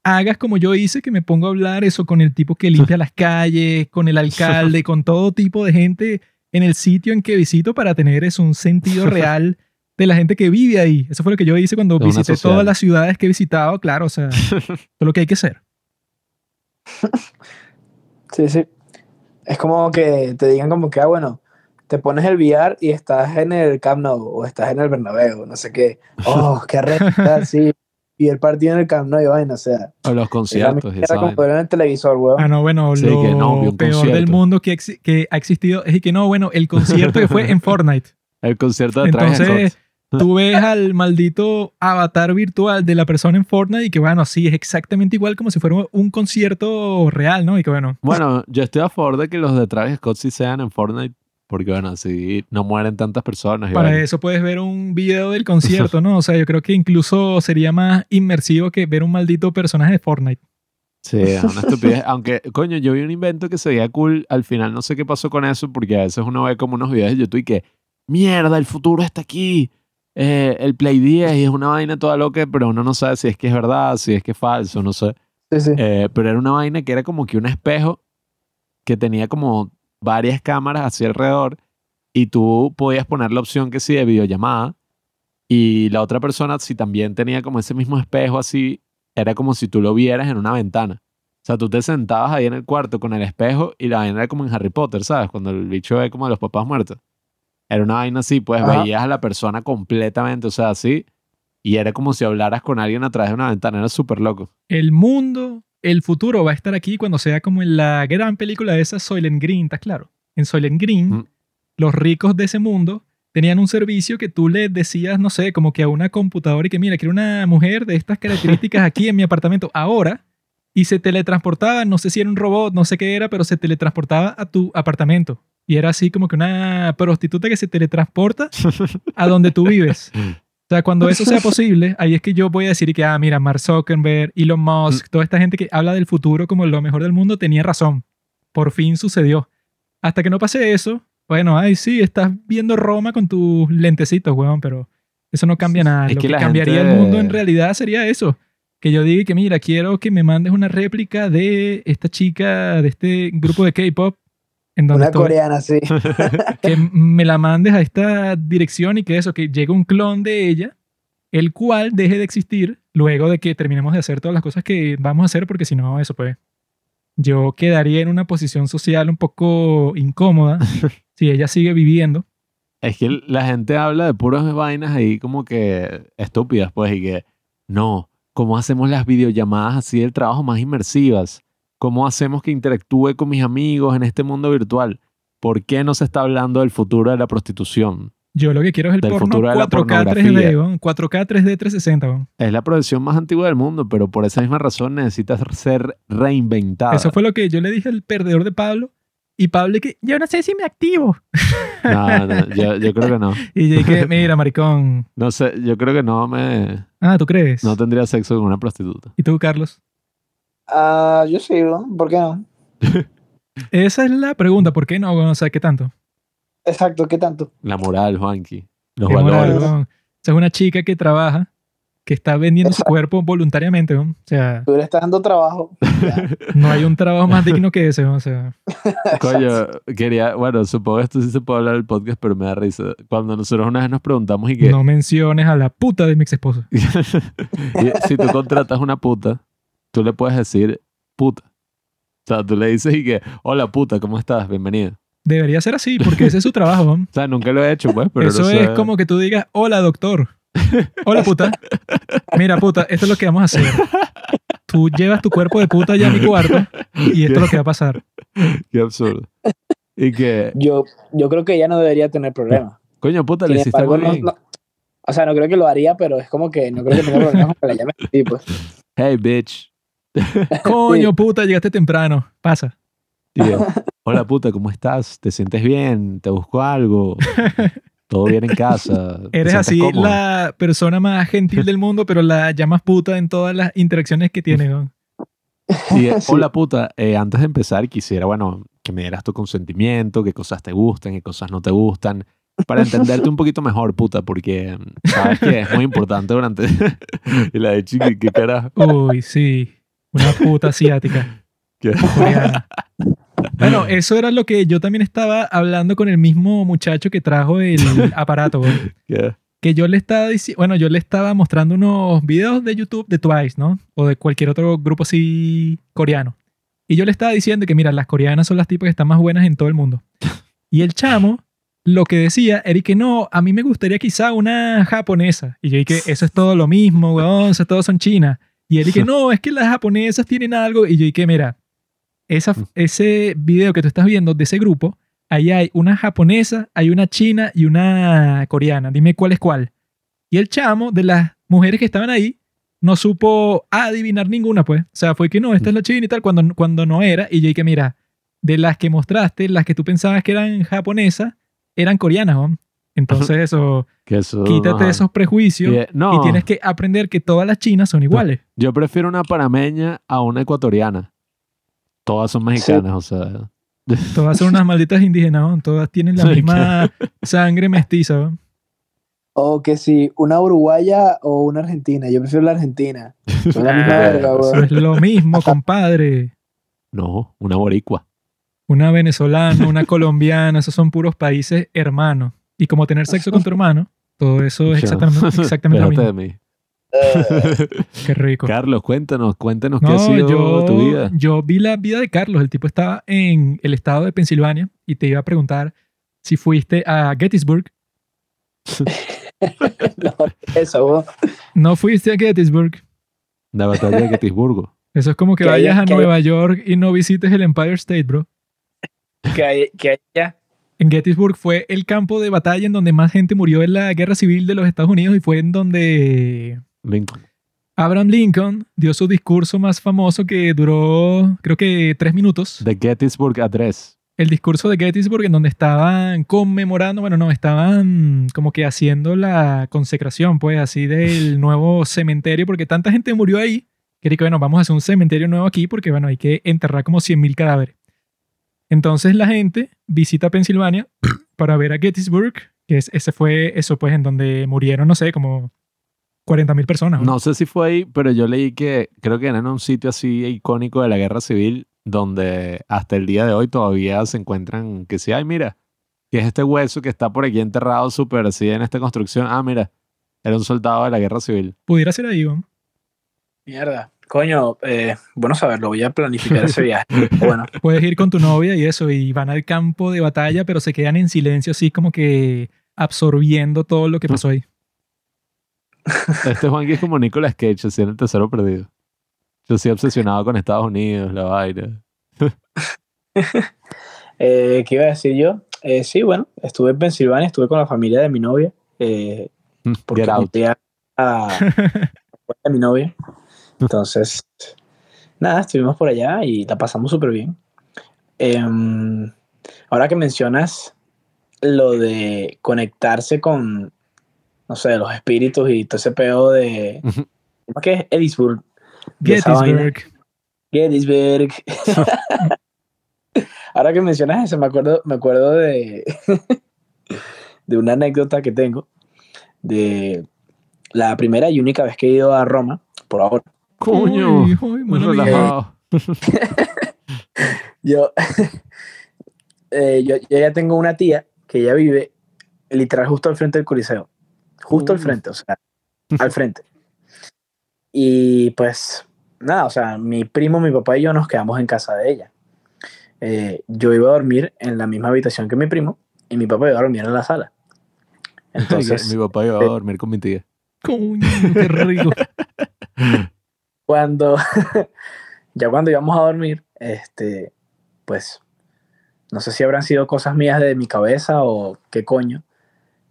hagas como yo hice, que me pongo a hablar eso con el tipo que limpia las calles, con el alcalde, con todo tipo de gente en el sitio en que visito para tener eso, un sentido real de la gente que vive ahí. Eso fue lo que yo hice cuando De visité social. todas las ciudades que he visitado, claro, o sea, todo lo que hay que hacer. Sí, sí. Es como que te digan como que, ah, bueno, te pones el VR y estás en el Camp Nou o estás en el Bernabéu, no sé qué. Oh, qué arrecha, sí. Y el partido en el Camp Nou y vaina, o sea. O los conciertos esa como ver en el televisor, weón. Ah, no, bueno, Sí, lo que no, peor del mundo que, que ha existido es que no, bueno, el concierto que fue en Fortnite. El concierto de Travis Entonces, Scott. Tú ves al maldito avatar virtual de la persona en Fortnite y que, bueno, sí, es exactamente igual como si fuera un concierto real, ¿no? Y que, bueno, Bueno, yo estoy a favor de que los de Travis Scott sí sean en Fortnite, porque bueno, así no mueren tantas personas. para eso puedes ver un video del concierto, ¿no? O sea, yo creo que incluso sería más inmersivo que ver un maldito personaje de Fortnite. Sí, es una estupidez. Aunque, coño, yo vi un invento que se veía cool. Al final no sé qué pasó con eso, porque a veces uno ve como unos videos de YouTube y que, mierda, el futuro está aquí. Eh, el Play 10 y es una vaina toda loca, pero uno no sabe si es que es verdad, si es que es falso, no sé. Sí, sí. Eh, pero era una vaina que era como que un espejo que tenía como varias cámaras hacia alrededor y tú podías poner la opción que sí de videollamada y la otra persona si también tenía como ese mismo espejo así, era como si tú lo vieras en una ventana. O sea, tú te sentabas ahí en el cuarto con el espejo y la vaina era como en Harry Potter, ¿sabes? Cuando el bicho ve como a los papás muertos. Era una vaina así, pues Ajá. veías a la persona completamente, o sea, así. Y era como si hablaras con alguien a través de una ventana, era súper loco. El mundo, el futuro va a estar aquí cuando sea como en la gran película de esa Soylent Green, ¿estás claro? En Soylent Green, Mm. los ricos de ese mundo tenían un servicio que tú le decías, no sé, como que a una computadora y que mira, quiero una mujer de estas características aquí en mi apartamento ahora y se teletransportaba, no sé si era un robot, no sé qué era, pero se teletransportaba a tu apartamento. Y era así como que una prostituta que se teletransporta a donde tú vives. O sea, cuando eso sea posible, ahí es que yo voy a decir que, ah, mira, Mark Zuckerberg, Elon Musk, toda esta gente que habla del futuro como lo mejor del mundo tenía razón. Por fin sucedió. Hasta que no pase eso, Bueno, ay, sí, estás viendo Roma con tus lentecitos, weón, pero eso no cambia nada. Es Lo que que, cambiaría gente- el mundo en realidad sería eso. Que yo diga que, mira, quiero que me mandes una réplica de esta chica, de este grupo de K-pop, en donde Una estoy- coreana, sí. que me la mandes a esta dirección y que eso, que llegue un clon de ella, el cual deje de existir luego de que terminemos de hacer todas las cosas que vamos a hacer, porque si no, eso pues, yo quedaría en una posición social un poco incómoda si ella sigue viviendo. Es que la gente habla de puras vainas ahí como que estúpidas, pues, y que no, ¿cómo hacemos las videollamadas así del trabajo más inmersivas? ¿Cómo hacemos que interactúe con mis amigos en este mundo virtual? ¿Por qué no se está hablando del futuro de la prostitución? Yo lo que quiero es el Del porno futuro de la 4K 3D, pornografía. weón, 4K 3D 360. weón. Es la profesión más antigua del mundo, pero por esa misma razón necesitas ser reinventada. Eso fue lo que yo le dije al perdedor de Pablo. Y Pablo que yo no sé si me activo. No, no, yo, yo creo que no. Y yo dije, mira, maricón. No sé, yo creo que no me... Ah, ¿tú crees? No tendría sexo con una prostituta. ¿Y tú, Carlos? Ah, yo sí, ¿no? ¿por qué no? Esa es la pregunta. ¿Por qué no? O sea, ¿qué tanto? Exacto, ¿qué tanto? La moral, Juanqui. Los ¿Qué moral, valores. weón? O sea, es una chica que trabaja, que está vendiendo su cuerpo voluntariamente. weón. O sea, Tú le estás dando trabajo. No hay un trabajo más digno que ese. weón. O sea, Coño, quería, bueno, supongo que esto sí se puede hablar del podcast, pero me da risa. Cuando nosotros una vez nos preguntamos y que no menciones a la puta de mi ex esposo. y si tú contratas una puta, tú le puedes decir puta. O sea, tú le dices y que, hola puta, ¿cómo estás? Bienvenida. Debería ser así, porque ese es su trabajo. O sea, nunca lo he hecho, pues, pero Eso no es sé. como que tú digas, hola doctor. Hola puta. Mira puta, esto es lo que vamos a hacer. Tú llevas tu cuerpo de puta ya a mi cuarto y esto es lo que va a pasar. Qué absurdo. Y que, Yo, yo creo que ella no debería tener problema. coño, puta, le hiciste algo no- bien. no- o sea, no creo que lo haría, pero es como que no creo que tenga problema con que la llame así, pues. Hey, bitch. Coño puta, llegaste temprano. Pasa. Hola puta, ¿cómo estás? ¿Te sientes bien? ¿Te busco algo? ¿Todo bien en casa? ¿Te Eres así cómodo? la persona más gentil del mundo, pero la llamas puta en todas las interacciones que tienes. ¿no? Sí. hola puta, eh, antes de empezar quisiera, bueno, que me dieras tu consentimiento, qué cosas te gustan, qué cosas no te gustan, para entenderte un poquito mejor, puta, porque mm, sabes que es muy importante durante... y la de chiqui, qué carajo. Uy, sí. Una puta asiática. ¿Qué? coreana. Bueno, eso era lo que yo también estaba hablando con el mismo muchacho que trajo el aparato. ¿Qué? Que yo le estaba diciendo, bueno, yo le estaba mostrando unos videos de YouTube de Twice, ¿no? O de cualquier otro grupo así coreano. Y yo le estaba diciendo que, mira, las coreanas son las tipas que están más buenas en todo el mundo. Y el chamo lo que decía era que no, a mí me gustaría quizá una japonesa. Y yo dije, eso es todo lo mismo, weón, eso todos son chinas. Y él dije, no, es que las japonesas tienen algo. Y yo dije, mira, esa, ese video que tú estás viendo de ese grupo, ahí hay una japonesa, hay una china y una coreana. Dime cuál es cuál. Y el chamo de las mujeres que estaban ahí no supo adivinar ninguna, pues. O sea, fue que no, esta es la china y tal, cuando, cuando no era. Y yo dije, mira, de las que mostraste, las que tú pensabas que eran japonesas, eran coreanas, ¿no? Entonces eso, Que eso, quítate ajá. esos prejuicios Y, eh, no, y tienes que aprender que todas las chinas son iguales. yo prefiero una panameña a una ecuatoriana. Todas son mexicanas, o sea... Todas son unas malditas indígenas, ¿no? Todas tienen la Sí, misma sangre mestiza, ¿no? O que si una uruguaya o una argentina. Yo prefiero la argentina. Son la misma Ah, verga, Eso es lo mismo, compadre. No, una boricua. Una venezolana, una colombiana, esos son puros países hermanos. Y como tener sexo con tu hermano, todo eso es exactamente, exactamente lo mismo. de mí. Qué rico. Carlos, cuéntanos, cuéntanos qué ha sido yo, tu vida. yo vi la vida de Carlos. El tipo estaba en el estado de Pensilvania y te iba a preguntar si fuiste a Gettysburg. no, eso, weón. No fuiste a Gettysburg. La batalla de Gettysburgo. Eso es como que Que haya- vayas a que haya- Nueva York y no visites el Empire State, bro. Que hay, que hay ya. En Gettysburg fue el campo de batalla en donde más gente murió en la guerra civil de los Estados Unidos y fue en donde Lincoln. Abraham Lincoln dio su discurso más famoso que duró, creo que tres minutos. The Gettysburg Address. El discurso de Gettysburg en donde estaban conmemorando, bueno, no, estaban como que haciendo la consecración, pues, así del nuevo cementerio, porque tanta gente murió ahí, que dije, bueno, vamos a hacer un cementerio nuevo aquí porque, bueno, hay que enterrar como 100.000 cadáveres. Entonces la gente visita Pensilvania para ver a Gettysburg, que es, ese fue eso, pues, en donde murieron, no sé, como 40.000 personas. ¿no? No sé si fue ahí, pero yo leí que creo que era en un sitio así icónico de la guerra civil donde hasta el día de hoy todavía se encuentran que sí, ay, mira, que es este hueso que está por aquí enterrado súper así en esta construcción. Ah, mira, era un soldado de la guerra civil. Pudiera ser ahí, ¿no? Mierda. Coño, eh, bueno saberlo, voy a planificar ese viaje. Bueno, Puedes ir con tu novia y eso, y van al campo de batalla, pero se quedan en silencio, así como que absorbiendo todo lo que pasó ahí. Este Juanqui es como Nicolas Cage, así en el tercero perdido. Yo soy obsesionado con Estados Unidos, la vaina. eh, ¿qué iba a decir yo? Eh, sí, bueno, estuve en Pensilvania, estuve con la familia de mi novia. Eh, porque Get out. invité a, a- a mi novia. Entonces, nada, estuvimos por allá y la pasamos súper bien. Em, ahora que mencionas lo de conectarse con, no sé, los espíritus y todo ese pedo de... ¿Cómo que es? Edisburg. Gettysburg. Gettysburg. Ahora que mencionas eso, me acuerdo, me acuerdo de, de una anécdota que tengo de la primera y única vez que he ido a Roma, por ahora. Coño, Uy, uy, muy relajado. Yo, eh, yo, yo ya tengo una tía que ya vive literal justo al frente del Coliseo. Justo al frente, o sea, al frente. Y pues, nada, o sea, mi primo, mi papá y yo nos quedamos en casa de ella. Eh, yo iba a dormir en la misma habitación que mi primo y mi papá iba a dormir en la sala. Entonces, Mi papá iba a dormir con mi tía. Coño, qué rico. Cuando ya cuando íbamos a dormir, este, pues no sé si habrán sido cosas mías de mi cabeza o qué coño,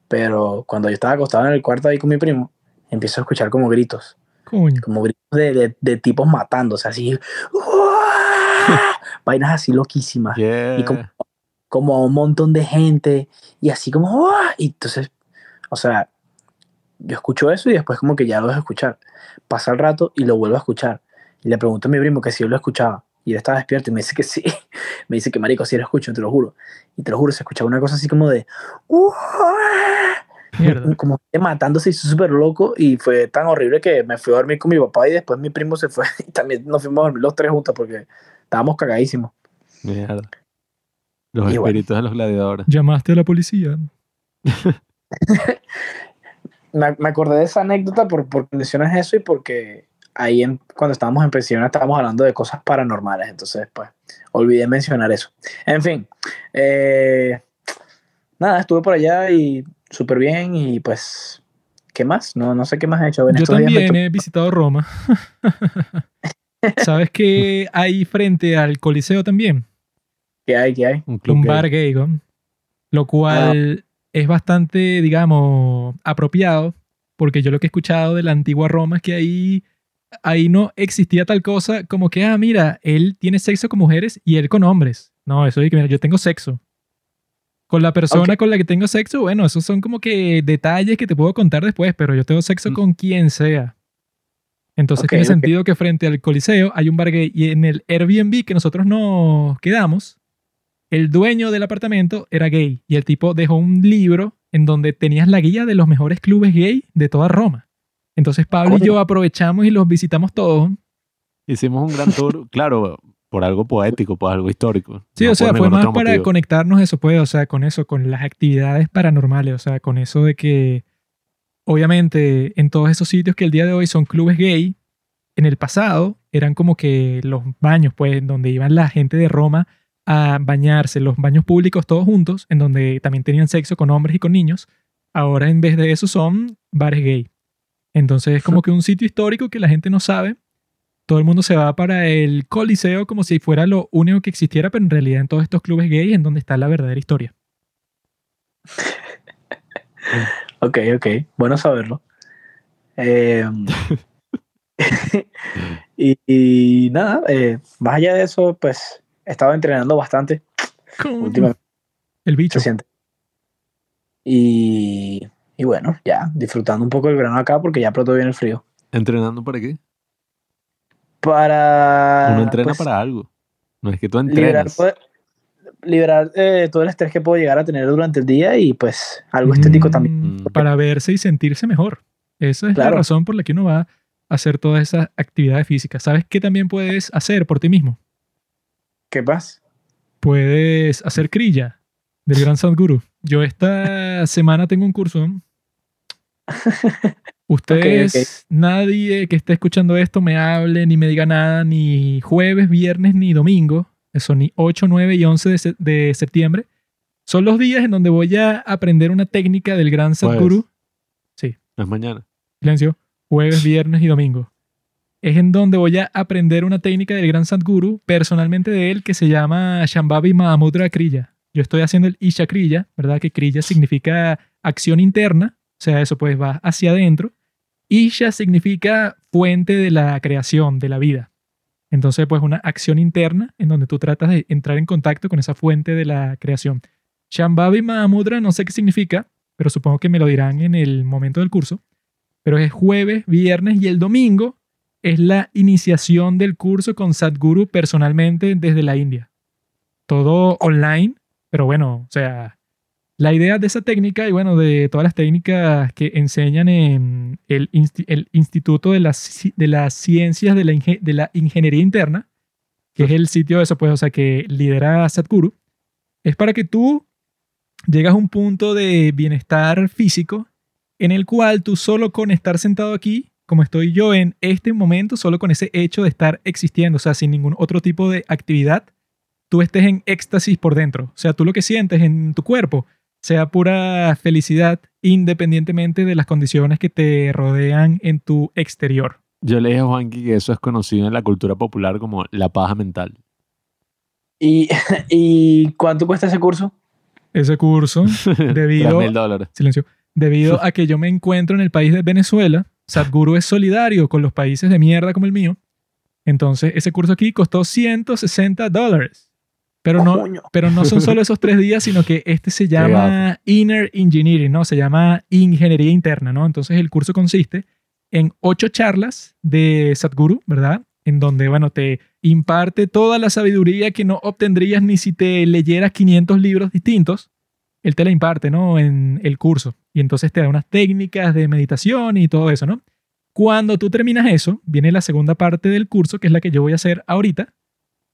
pero cuando yo estaba acostado en el cuarto ahí con mi primo, empiezo a escuchar como gritos, Coño. como gritos de, de- de tipos matándose, así, ¡uah! vainas así loquísimas, Yeah. y como, como a un montón de gente, y así como, ¡uah! y entonces, o sea, yo escucho eso y después como que ya lo dejo escuchar. Pasa el rato y lo vuelvo a escuchar. Y le pregunto a mi primo que si yo lo escuchaba. Y él estaba despierto y me dice que sí. Me dice que marico, sí lo escucho, te lo juro. Y te lo juro, se escuchaba una cosa así como de... Como matándose y súper loco. Y fue tan horrible que me fui a dormir con mi papá y después mi primo se fue. Y también nos fuimos a dormir los tres juntos porque estábamos cagadísimos. Mierda. Los Y bueno. espíritus de los gladiadores. Llamaste a la policía. Me, me acordé de esa anécdota por, porque mencionas eso y porque ahí en- cuando estábamos en prisión estábamos hablando de cosas paranormales, entonces pues olvidé mencionar eso. En fin, eh, nada, estuve por allá y súper bien y pues, ¿qué más? No, no sé qué más he hecho. En Yo me también he visitado Roma. ¿Sabes qué hay frente al Coliseo también? ¿Qué hay? ¿Qué hay? Un club Un gay. bar gay, ¿no? Lo cual es bastante, digamos, apropiado, porque yo lo que he escuchado de la antigua Roma es que ahí, ahí no existía tal cosa como que, ah, mira, él tiene sexo con mujeres y él con hombres. No, eso de que, mira, yo tengo sexo. Con la persona con la que tengo sexo, bueno, esos son como que detalles que te puedo contar después, pero yo tengo sexo Mm. con quien sea. Entonces Ok, tiene sentido que frente al Coliseo hay un bar gay y en el Airbnb que nosotros nos quedamos, el dueño del apartamento era gay y el tipo dejó un libro en donde tenías la guía de los mejores clubes gay de toda Roma. Entonces Pablo y yo aprovechamos y los visitamos todos. Hicimos un gran tour, claro, por algo poético, por algo histórico. Sí, no o sea, fue más para motivo. conectarnos eso, pues, o sea, con eso, con las actividades paranormales, o sea, con eso de que, obviamente, en todos esos sitios que el día de hoy son clubes gay, en el pasado eran como que los baños, pues, donde iban la gente de Roma a bañarse, los baños públicos todos juntos, en donde también tenían sexo con hombres y con niños. Ahora, en vez de eso, son bares gay. Entonces, es como que un sitio histórico que la gente no sabe. Todo el mundo se va para el Coliseo como si fuera lo único que existiera, pero en realidad en todos estos clubes gays es donde está la verdadera historia. Ok, ok, bueno saberlo. Eh, y, y nada, eh, más allá de eso, pues he estado entrenando bastante últimamente. El bicho. se siente. Y, y bueno, ya, disfrutando un poco el verano acá porque ya pronto viene el frío. ¿Entrenando para qué? Para. Uno entrena pues, para algo. No es que tú liberar entrenas. todo- liberar eh, todo el estrés que puedo llegar a tener durante el día y pues algo estético también. Mm, Para verse y sentirse mejor. Esa es la razón por la que uno va a hacer todas esas actividades físicas. ¿Sabes qué también puedes hacer por ti mismo? ¿Qué pasa? Puedes hacer crilla del gran Sadhguru. Yo esta semana tengo un curso. Ustedes, nadie que esté escuchando esto me hable ni me diga nada ni jueves, viernes ni domingo. Eso ni 8, 9 y 11 de, se- de septiembre. Son los días en donde voy a aprender una técnica del gran Sadhguru. No es mañana. Silencio. Jueves, viernes y domingo. Es en donde voy a aprender una técnica del gran Sadhguru, personalmente de él, que se llama Shambhavi Mahamudra Kriya. Yo estoy haciendo el Isha Kriya, ¿verdad? Que Kriya significa acción interna, o sea, eso pues va hacia adentro. Isha significa fuente de la creación, de la vida. Entonces, pues una acción interna en donde tú tratas de entrar en contacto con esa fuente de la creación. Shambhavi Mahamudra no sé qué significa, pero supongo que me lo dirán en el momento del curso. Pero es jueves, viernes y el domingo es la iniciación del curso con Sadhguru personalmente desde la India. Todo online, pero bueno, o sea, la idea de esa técnica y bueno, de todas las técnicas que enseñan en el, insti- el Instituto de las, de las Ciencias de la, de la Ingeniería Interna, que es el sitio de eso, pues, o sea, que lidera Sadhguru, es para que tú llegas a un punto de bienestar físico en el cual tú solo con estar sentado aquí, como estoy yo en este momento, solo con ese hecho de estar existiendo, o sea, sin ningún otro tipo de actividad, tú estés en éxtasis por dentro. O sea, tú lo que sientes en tu cuerpo sea pura felicidad independientemente de las condiciones que te rodean en tu exterior. Yo le dije a Juanqui que eso es conocido en la cultura popular como la paja mental. ¿Y, ¿Y cuánto cuesta ese curso? Ese curso, debido, dólares. silencio, debido a que yo me encuentro en el país de Venezuela, Sadhguru es solidario con los países de mierda como el mío. Entonces, ese curso aquí costó 160 dólares. Pero no, pero no son solo esos tres días, sino que este se llama Inner Engineering, ¿no? Se llama Ingeniería Interna, ¿no? Entonces, el curso consiste en ocho charlas de Sadhguru, ¿verdad? En donde, bueno, te imparte toda la sabiduría que no obtendrías ni si te leyeras 500 libros distintos. Él te la imparte, ¿no? En el curso. Y entonces te da unas técnicas de meditación y todo eso, ¿no? Cuando tú terminas eso, viene la segunda parte del curso, que es la que yo voy a hacer ahorita,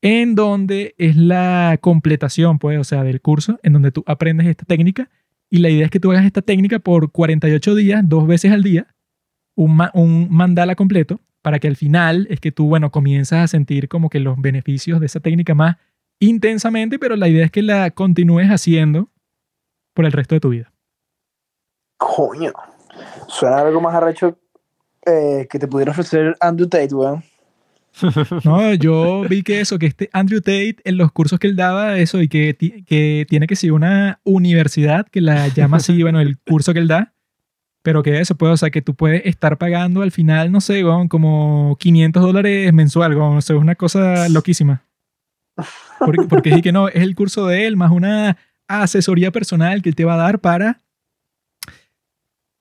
en donde es la completación, pues, o sea, del curso, en donde tú aprendes esta técnica. Y la idea es que tú hagas esta técnica por 48 días, dos veces al día, un, ma- un mandala completo, para que al final es que tú, bueno, comienzas a sentir como que los beneficios de esa técnica más intensamente, pero la idea es que la continúes haciendo por el resto de tu vida. Coño. Suena algo más arrecho eh, que te pudiera ofrecer Andrew Tate, weón. No, yo vi que eso, que este Andrew Tate en los cursos que él daba, eso, y que, que tiene que ser una universidad que la llama así, bueno, el curso que él da, pero que eso, pues, o sea, que tú puedes estar pagando al final, no sé, weón, como 500 dólares mensual, weón, o sea, es una cosa loquísima. Porque, porque sí que no, es el curso de él, más una asesoría personal que él te va a dar para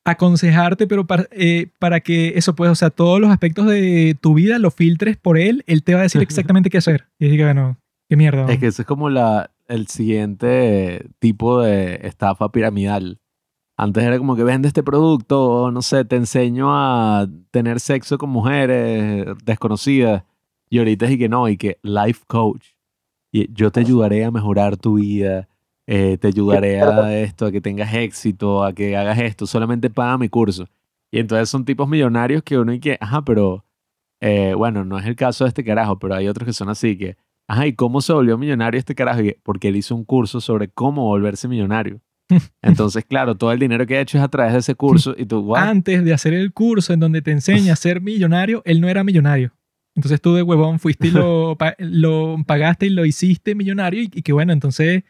aconsejarte, pero para, eh, para que eso pues, o sea, todos los aspectos de tu vida los filtres por él, él te va a decir exactamente qué hacer. Y dije, bueno, qué mierda. Es que eso es como la, el siguiente tipo de estafa piramidal. Antes era como que vende este producto, o no sé, te enseño a tener sexo con mujeres desconocidas. Y ahorita es y que no, y que life coach. Y yo te ayudaré a mejorar tu vida, eh, te ayudaré a esto, a que tengas éxito, a que hagas esto, solamente paga mi curso. Y entonces son tipos millonarios que uno y que, ajá, pero eh, bueno, no es el caso de este carajo, pero hay otros que son así que, ajá, ¿y cómo se volvió millonario este carajo? Porque él hizo un curso sobre cómo volverse millonario. Entonces, claro, todo el dinero que ha hecho es a través de ese curso y tú, what? Antes de hacer el curso en donde te enseña a ser millonario, él no era millonario. Entonces tú de huevón fuiste y lo, lo pagaste y lo hiciste millonario y, y que bueno, entonces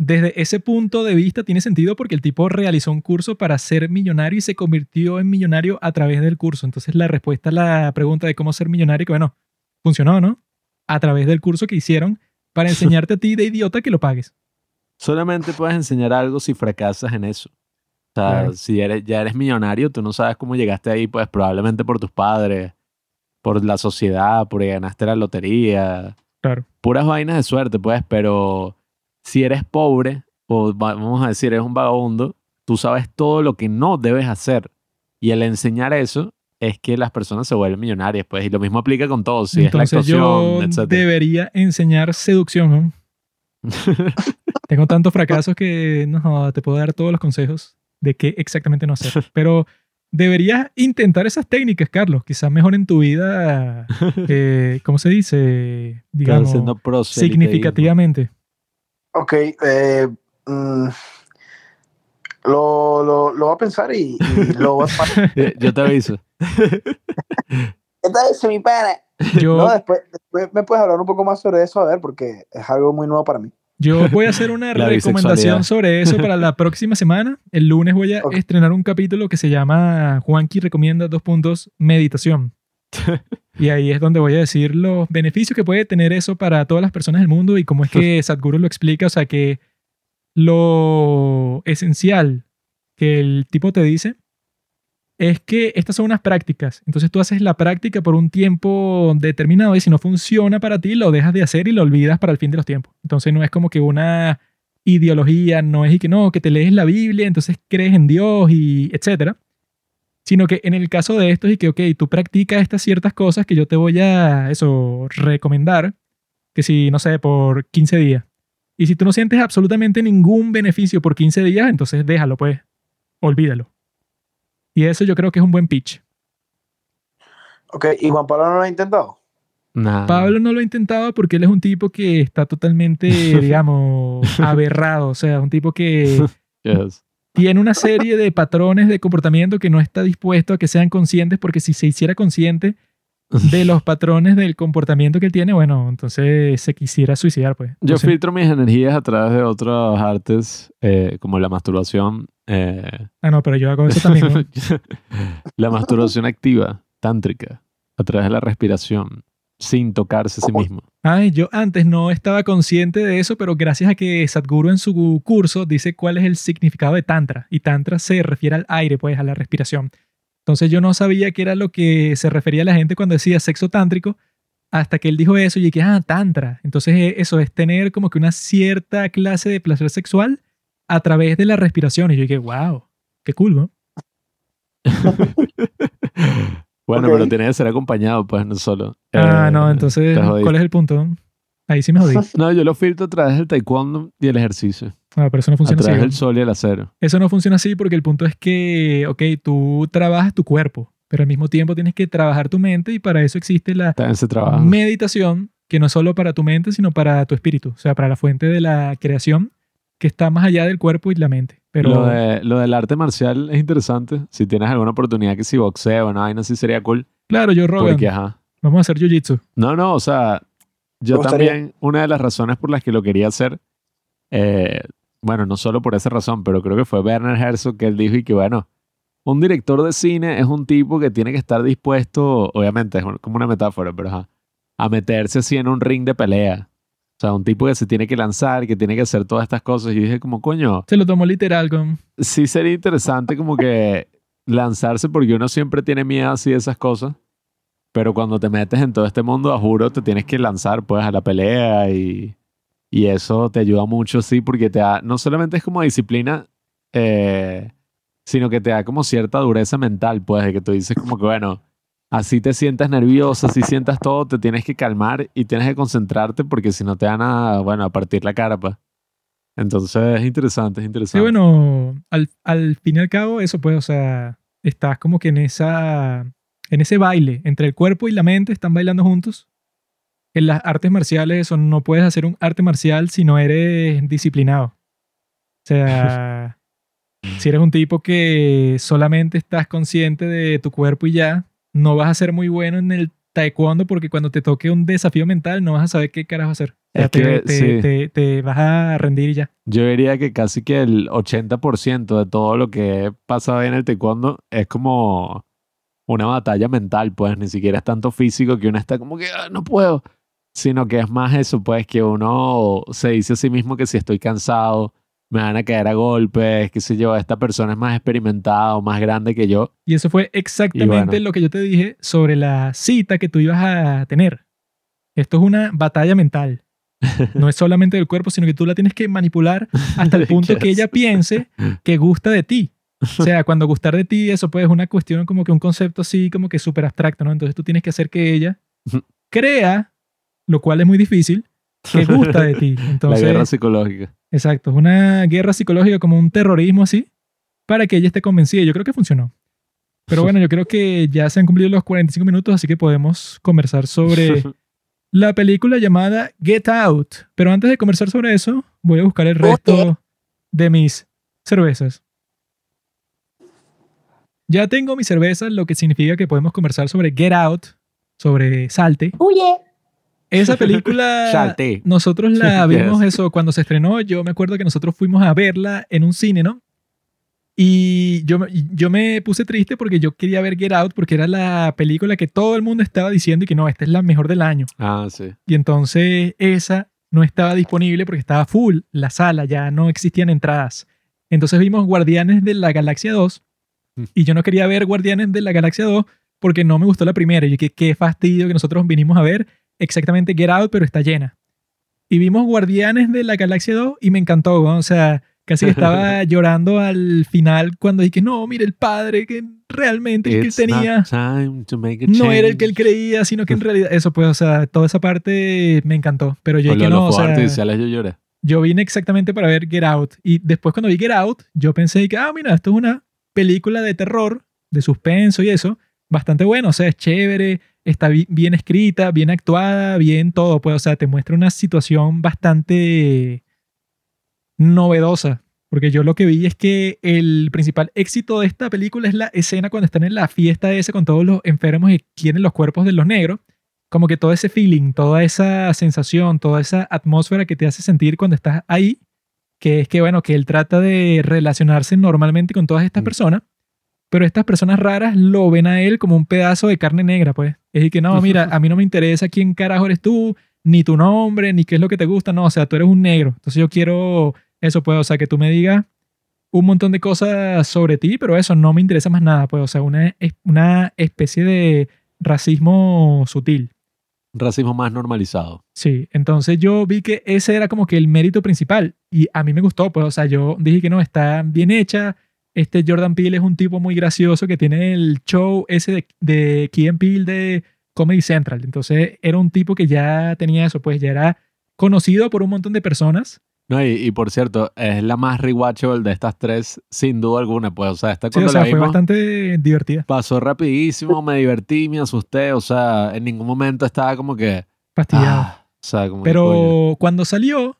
desde ese punto de vista tiene sentido porque el tipo realizó un curso para ser millonario y se convirtió en millonario a través del curso. Entonces la respuesta a la pregunta de cómo ser millonario, que bueno, funcionó, ¿no? A través del curso que hicieron para enseñarte a ti de idiota que lo pagues. Solamente puedes enseñar algo si fracasas en eso. O sea, Claro. si eres, ya eres millonario, tú no sabes cómo llegaste ahí, pues probablemente por tus padres, por la sociedad, porque ganaste la lotería, Claro. puras vainas de suerte, pues, pero si eres pobre o va- vamos a decir eres un vagabundo, tú sabes todo lo que no debes hacer. Y el enseñar eso es que las personas se vuelven millonarias, pues. Y lo mismo aplica con todo. Si Entonces es yo lactación, etc. debería enseñar seducción, ¿no? Tengo tantos fracasos que no te puedo dar todos los consejos de qué exactamente no hacer. Pero deberías intentar esas técnicas, Carlos. Quizás mejoren tu vida, eh, ¿cómo se dice? Digamos, significativamente. Ok, eh, mm, lo, lo, lo voy a pensar y, y lo voy a... Yo te aviso. ¿Qué mi pana? Yo, No, después, después me puedes hablar un poco más sobre eso, a ver, porque es algo muy nuevo para mí. yo voy a hacer una La recomendación sobre eso para la próxima semana. El lunes voy a estrenar un capítulo que se llama Juanqui recomienda dos puntos meditación. Y ahí es donde voy a decir los beneficios que puede tener eso para todas las personas del mundo y cómo es que Sadhguru lo explica. O sea, que lo esencial que el tipo te dice es que estas son unas prácticas. Entonces tú haces la práctica por un tiempo determinado y si no funciona para ti, lo dejas de hacer y lo olvidas para el fin de los tiempos. Entonces no es como que una ideología, no es y que no, que te lees la Biblia, entonces crees en Dios y etcétera sino que en el caso de esto es que, ok, tú practicas estas ciertas cosas que yo te voy a, eso, recomendar, que si, no sé, por 15 días. Y si tú no sientes absolutamente ningún beneficio por 15 días, entonces déjalo, pues, olvídalo. Y eso yo creo que es un buen pitch. Ok, ¿y Juan Pablo no lo ha intentado? Nah. Pablo no lo ha intentado porque él es un tipo que está totalmente, digamos, aberrado, o sea, un tipo que Yes. Tiene una serie de patrones de comportamiento que no está dispuesto a que sean conscientes porque si se hiciera consciente de los patrones del comportamiento que él tiene, bueno, entonces se quisiera suicidar, pues. Yo Entonces, filtro mis energías a través de otras artes, eh, como la masturbación. eh, ah, no, pero yo hago eso también. ¿no? la masturbación activa, tántrica, a través de la respiración, sin tocarse a sí mismo. Ay, yo antes no estaba consciente de eso, pero gracias a que Sadhguru en su curso dice cuál es el significado de Tantra. Y Tantra se refiere al aire, pues, a la respiración. Entonces yo no sabía qué era lo que se refería a la gente cuando decía sexo tántrico, hasta que él dijo eso y dije, ah, Tantra. Entonces eh, eso es tener como que una cierta clase de placer sexual a través de la respiración. Y yo dije, wow, qué cool, ¿no? Bueno, Ok. pero tiene que ser acompañado, pues, no solo. ah, Eh, no, entonces. ¿cuál es el punto? Ahí sí me jodí. No, yo lo filtro a través del taekwondo y el ejercicio. Ah, pero eso no A funciona así. través ¿no? del sol y el acero. Eso no funciona así porque el punto es que, ok, tú trabajas tu cuerpo, pero al mismo tiempo tienes que trabajar tu mente y para eso existe la meditación, que no es solo para tu mente, sino para tu espíritu, o sea, para la fuente de la creación que está más allá del cuerpo y la mente. Pero Lo, de- lo del arte marcial es interesante. Si tienes alguna oportunidad que si boxeo o no, vaina así sería cool. claro, yo Rogan, Porque, ajá. vamos a hacer jiu-jitsu. No, no, o sea, yo también, una de las razones por las que lo quería hacer, eh, bueno, no solo por esa razón, pero creo que fue Werner Herzog que él dijo y que, bueno, un director de cine es un tipo que tiene que estar dispuesto, obviamente, es como una metáfora, pero ajá, a meterse así en un ring de pelea. O sea, un tipo que se tiene que lanzar, que tiene que hacer todas estas cosas. Y dije como, coño, Se lo tomó literal con... sí sería interesante como que lanzarse porque uno siempre tiene miedo así de esas cosas. Pero cuando te metes en todo este mundo, a juro, te tienes que lanzar pues a la pelea y, y eso te ayuda mucho, sí, porque te da, no solamente es como disciplina, eh, sino que te da como cierta dureza mental, pues, de que tú dices como que, bueno, así te sientas nervioso, así sientas todo, te tienes que calmar y tienes que concentrarte porque si no te van a, bueno, a partir la cara, pues. Entonces es interesante, es Sí, interesante. bueno, al, al fin y al cabo, eso pues, o sea, estás como que en esa, en ese baile entre el cuerpo y la mente, están bailando juntos. En las artes marciales, eso no puedes hacer un arte marcial si no eres disciplinado. O sea, si eres un tipo que solamente estás consciente de tu cuerpo y ya, no vas a ser muy bueno en el taekwondo porque cuando te toque un desafío mental no vas a saber qué carajo hacer. O sea, Es que, te- sí. te- te vas a rendir y ya. Yo diría que casi que el 80% de todo lo que pasa en el taekwondo es como una batalla mental, pues ni siquiera es tanto físico que uno está como que "Ah, no puedo, sino que es más eso, pues que uno se dice a sí mismo que si estoy cansado, me van a caer a golpes, qué sé yo, esta persona es más experimentada o más grande que yo. Y eso fue exactamente bueno. lo que yo te dije sobre la cita que tú ibas a tener. Esto es una batalla mental. No es solamente del cuerpo, sino que tú la tienes que manipular hasta el punto que ella piense que gusta de ti. O sea, cuando gustar de ti, eso pues es una cuestión como que un concepto así como que súper abstracto, ¿no? Entonces tú tienes que hacer que ella crea, lo cual es muy difícil, que gusta de ti. Entonces, la guerra psicológica. Exacto, es una guerra psicológica como un terrorismo así, para que ella esté convencida. Yo creo que funcionó. Pero bueno, yo creo que ya se han cumplido los 45 minutos, así que podemos conversar sobre la película llamada Get Out. Pero antes de conversar sobre eso, voy a buscar el resto de mis cervezas. Ya tengo mis cervezas, lo que significa que podemos conversar sobre Get Out, sobre Salte. Huye. Esa película, Salte. nosotros la Yes. vimos eso cuando se estrenó. Yo me acuerdo que nosotros fuimos a verla en un cine, ¿no? Y yo, yo me puse triste porque yo quería ver Get Out porque era la película que todo el mundo estaba diciendo y que no, esta es la mejor del año. Ah, sí. Y entonces esa no estaba disponible porque estaba full la sala, ya no existían entradas. Entonces vimos Guardianes de la Galaxia 2 Mm. y yo no quería ver Guardianes de la Galaxia 2 porque no me gustó la primera. Y yo que qué fastidio que nosotros vinimos a ver exactamente Get Out, pero está llena. Y vimos Guardianes de la Galaxia 2 y me encantó, ¿no? o sea, casi estaba llorando al final cuando dije, no, mire el padre que realmente el que él tenía no era el que él creía, sino que en realidad, eso pues, o sea, toda esa parte me encantó. Pero yo dije, no, o sea, yo lloré. yo vine exactamente para ver Get Out. Y después cuando vi Get Out, yo pensé que, ah, mira, esto es una película de terror, de suspenso y eso, bastante bueno, o sea, es chévere, está bi- bien escrita, bien actuada, bien todo, pues, o sea, te muestra una situación bastante novedosa. Porque yo lo que vi es que el principal éxito de esta película es la escena cuando están en la fiesta esa con todos los enfermos y quieren los cuerpos de los negros. Como que todo ese feeling, toda esa sensación, toda esa atmósfera que te hace sentir cuando estás ahí, que es que, bueno, que él trata de relacionarse normalmente con todas estas Mm. personas, pero estas personas raras lo ven a él como un pedazo de carne negra, pues. Es decir, que no, mira, a mí no me interesa quién carajo eres tú, ni tu nombre, ni qué es lo que te gusta, no, o sea, tú eres un negro. Entonces yo quiero eso, pues, o sea, que tú me digas un montón de cosas sobre ti, pero eso no me interesa más nada, pues, o sea, una, una especie de racismo sutil. Racismo más normalizado. Sí, entonces yo vi que ese era como que el mérito principal y a mí me gustó, pues, o sea, yo dije que no, está bien hecha. Este Jordan Peele es un tipo muy gracioso que tiene el show ese de, de Key and Peele de Comedy Central. Entonces era un tipo que ya tenía eso, pues ya era conocido por un montón de personas. No, y, y por cierto, es la más rewatchable de estas tres, sin duda alguna. Pues, o sea, esta Sí, o sea, la fue bastante divertida, pasó rapidísimo, me divertí, me asusté. O sea, en ningún momento estaba como que. fastidiado. ah, o sea, como. Pero cuando salió,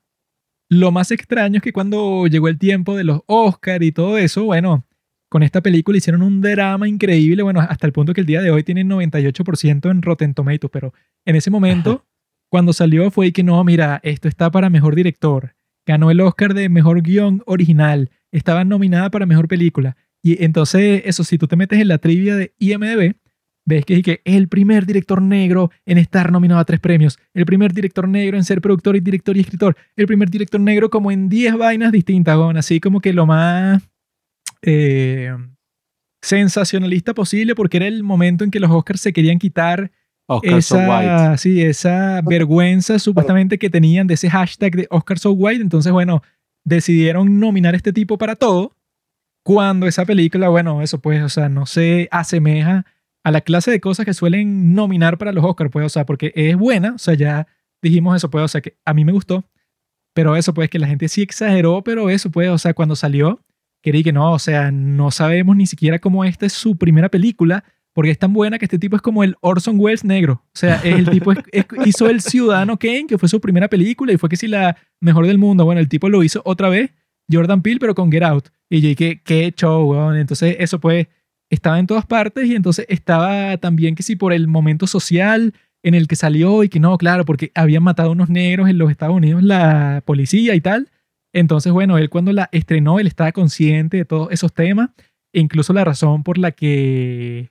lo más extraño es que cuando llegó el tiempo de los Oscar y todo eso, bueno, con esta película hicieron un drama increíble, bueno, hasta el punto que el día de hoy tiene 98% en Rotten Tomatoes, pero en ese momento, cuando salió fue que no, mira, esto está para mejor director, ganó el Oscar de mejor guion original, estaba nominada para mejor película. Y entonces, eso, si tú te metes en la trivia de IMDb, ves que, que el primer director negro en estar nominado a tres premios, el primer director negro en ser productor y director y escritor, el primer director negro como en 10 vainas distintas, weón, así como que lo más eh, sensacionalista posible porque era el momento en que los Oscars se querían quitar Oscar So White. esa, sí, esa vergüenza supuestamente que tenían de ese hashtag de Oscar So White. Entonces, bueno, decidieron nominar a este tipo para todo. Cuando esa película, bueno, eso pues, o sea, no se asemeja a la clase de cosas que suelen nominar para los Oscars, pues, o sea, porque es buena, o sea, ya dijimos eso, pues, o sea, que a mí me gustó, pero eso pues, que la gente sí exageró, pero eso pues, o sea, cuando salió, quería que no, o sea, no sabemos ni siquiera cómo esta es su primera película, porque es tan buena que este tipo es como el Orson Welles negro. O sea, el tipo hizo El Ciudadano Kane, que fue su primera película y fue que sí la mejor del mundo. Bueno, el tipo lo hizo otra vez, Jordan Peele, pero con Get Out. Y yo dije, qué show. Entonces, eso pues estaba en todas partes y entonces estaba también que sí por el momento social en el que salió y que no, claro, porque habían matado a unos negros en los Estados Unidos la policía y tal. Entonces, bueno, él cuando la estrenó, él estaba consciente de todos esos temas e incluso la razón por la que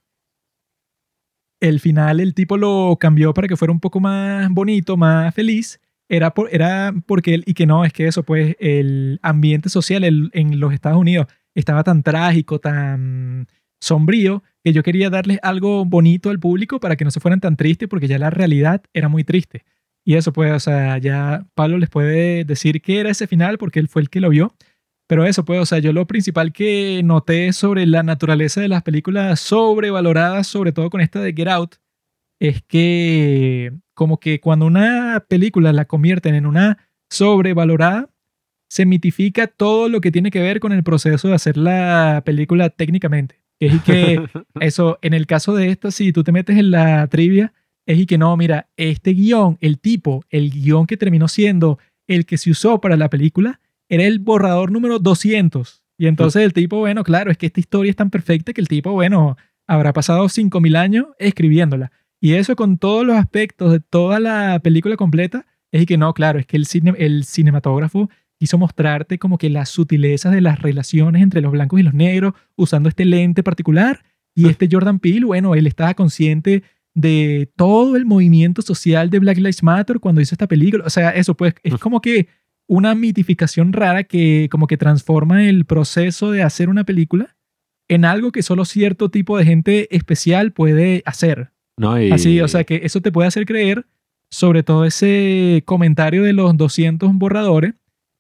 el final el tipo lo cambió para que fuera un poco más bonito, más feliz, era, por, era porque él, y que no, es que eso, pues el ambiente social en los Estados Unidos estaba tan trágico, tan sombrío, que yo quería darles algo bonito al público para que no se fueran tan tristes, porque ya la realidad era muy triste. Y eso pues, o sea, ya Pablo les puede decir qué era ese final porque él fue el que lo vio. Pero eso pues, o sea, yo lo principal que noté sobre la naturaleza de las películas sobrevaloradas, sobre todo con esta de Get Out, es que como que cuando una película la convierten en una sobrevalorada, se mitifica todo lo que tiene que ver con el proceso de hacer la película técnicamente. Es y que eso, en el caso de esta, si tú te metes en la trivia, es y que no, mira, este guion, el tipo, el guion que terminó siendo el que se usó para la película, era el borrador número 200. Y entonces el tipo, bueno, claro, es que esta historia es tan perfecta que el tipo, bueno, habrá pasado 5.000 años escribiéndola. Y eso con todos los aspectos de toda la película completa, es y que no, claro, es que el, cine, el cinematógrafo quiso mostrarte como que las sutilezas de las relaciones entre los blancos y los negros usando este lente particular. Y este Jordan Peele, bueno, él estaba consciente de todo el movimiento social de Black Lives Matter cuando hizo esta película. O sea, eso pues es como que una mitificación rara que como que transforma el proceso de hacer una película en algo que solo cierto tipo de gente especial puede hacer. No, y- Así, o sea, que eso te puede hacer creer, sobre todo ese comentario de los 200 borradores,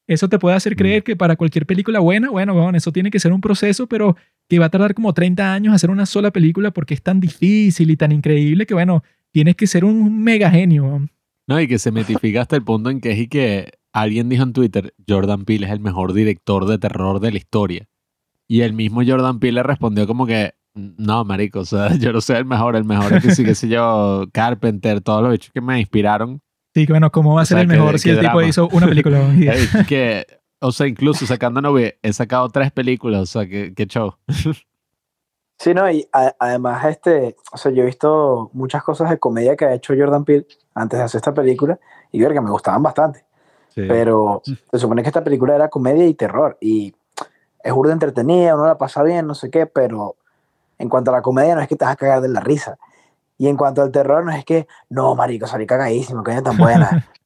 eso te puede hacer Mm. creer que para cualquier película buena, bueno, bueno, eso tiene que ser un proceso, pero que va a tardar como 30 años hacer una sola película porque es tan difícil y tan increíble que, bueno, tienes que ser un mega genio. No, y que se mitifica hasta el punto en que es y que alguien dijo en Twitter, Jordan Peele es el mejor director de terror de la historia. Y el mismo Jordan Peele le respondió como que, no, marico, o sea, yo no soy el mejor, el mejor es que sí, qué sé yo, Carpenter, todos los bichos que me inspiraron. Sí, que bueno, ¿cómo va a O ser sea, el qué- mejor si qué el tipo hizo una película? Ey, que, o sea, incluso sacando novia, he sacado tres películas, o sea, qué, qué show. Sí, no, y a- además, este, o sea, yo he visto muchas cosas de comedia que ha hecho Jordan Peele antes de hacer esta película y ver que me gustaban bastante. Sí. Pero se supone que esta película era comedia y terror y es burda entretenida, uno la pasa bien, no sé qué, pero en cuanto a la comedia no es que te vas a cagar de la risa. Y en cuanto al terror no es que, no, marico, salí cagadísimo, coño, tan buena.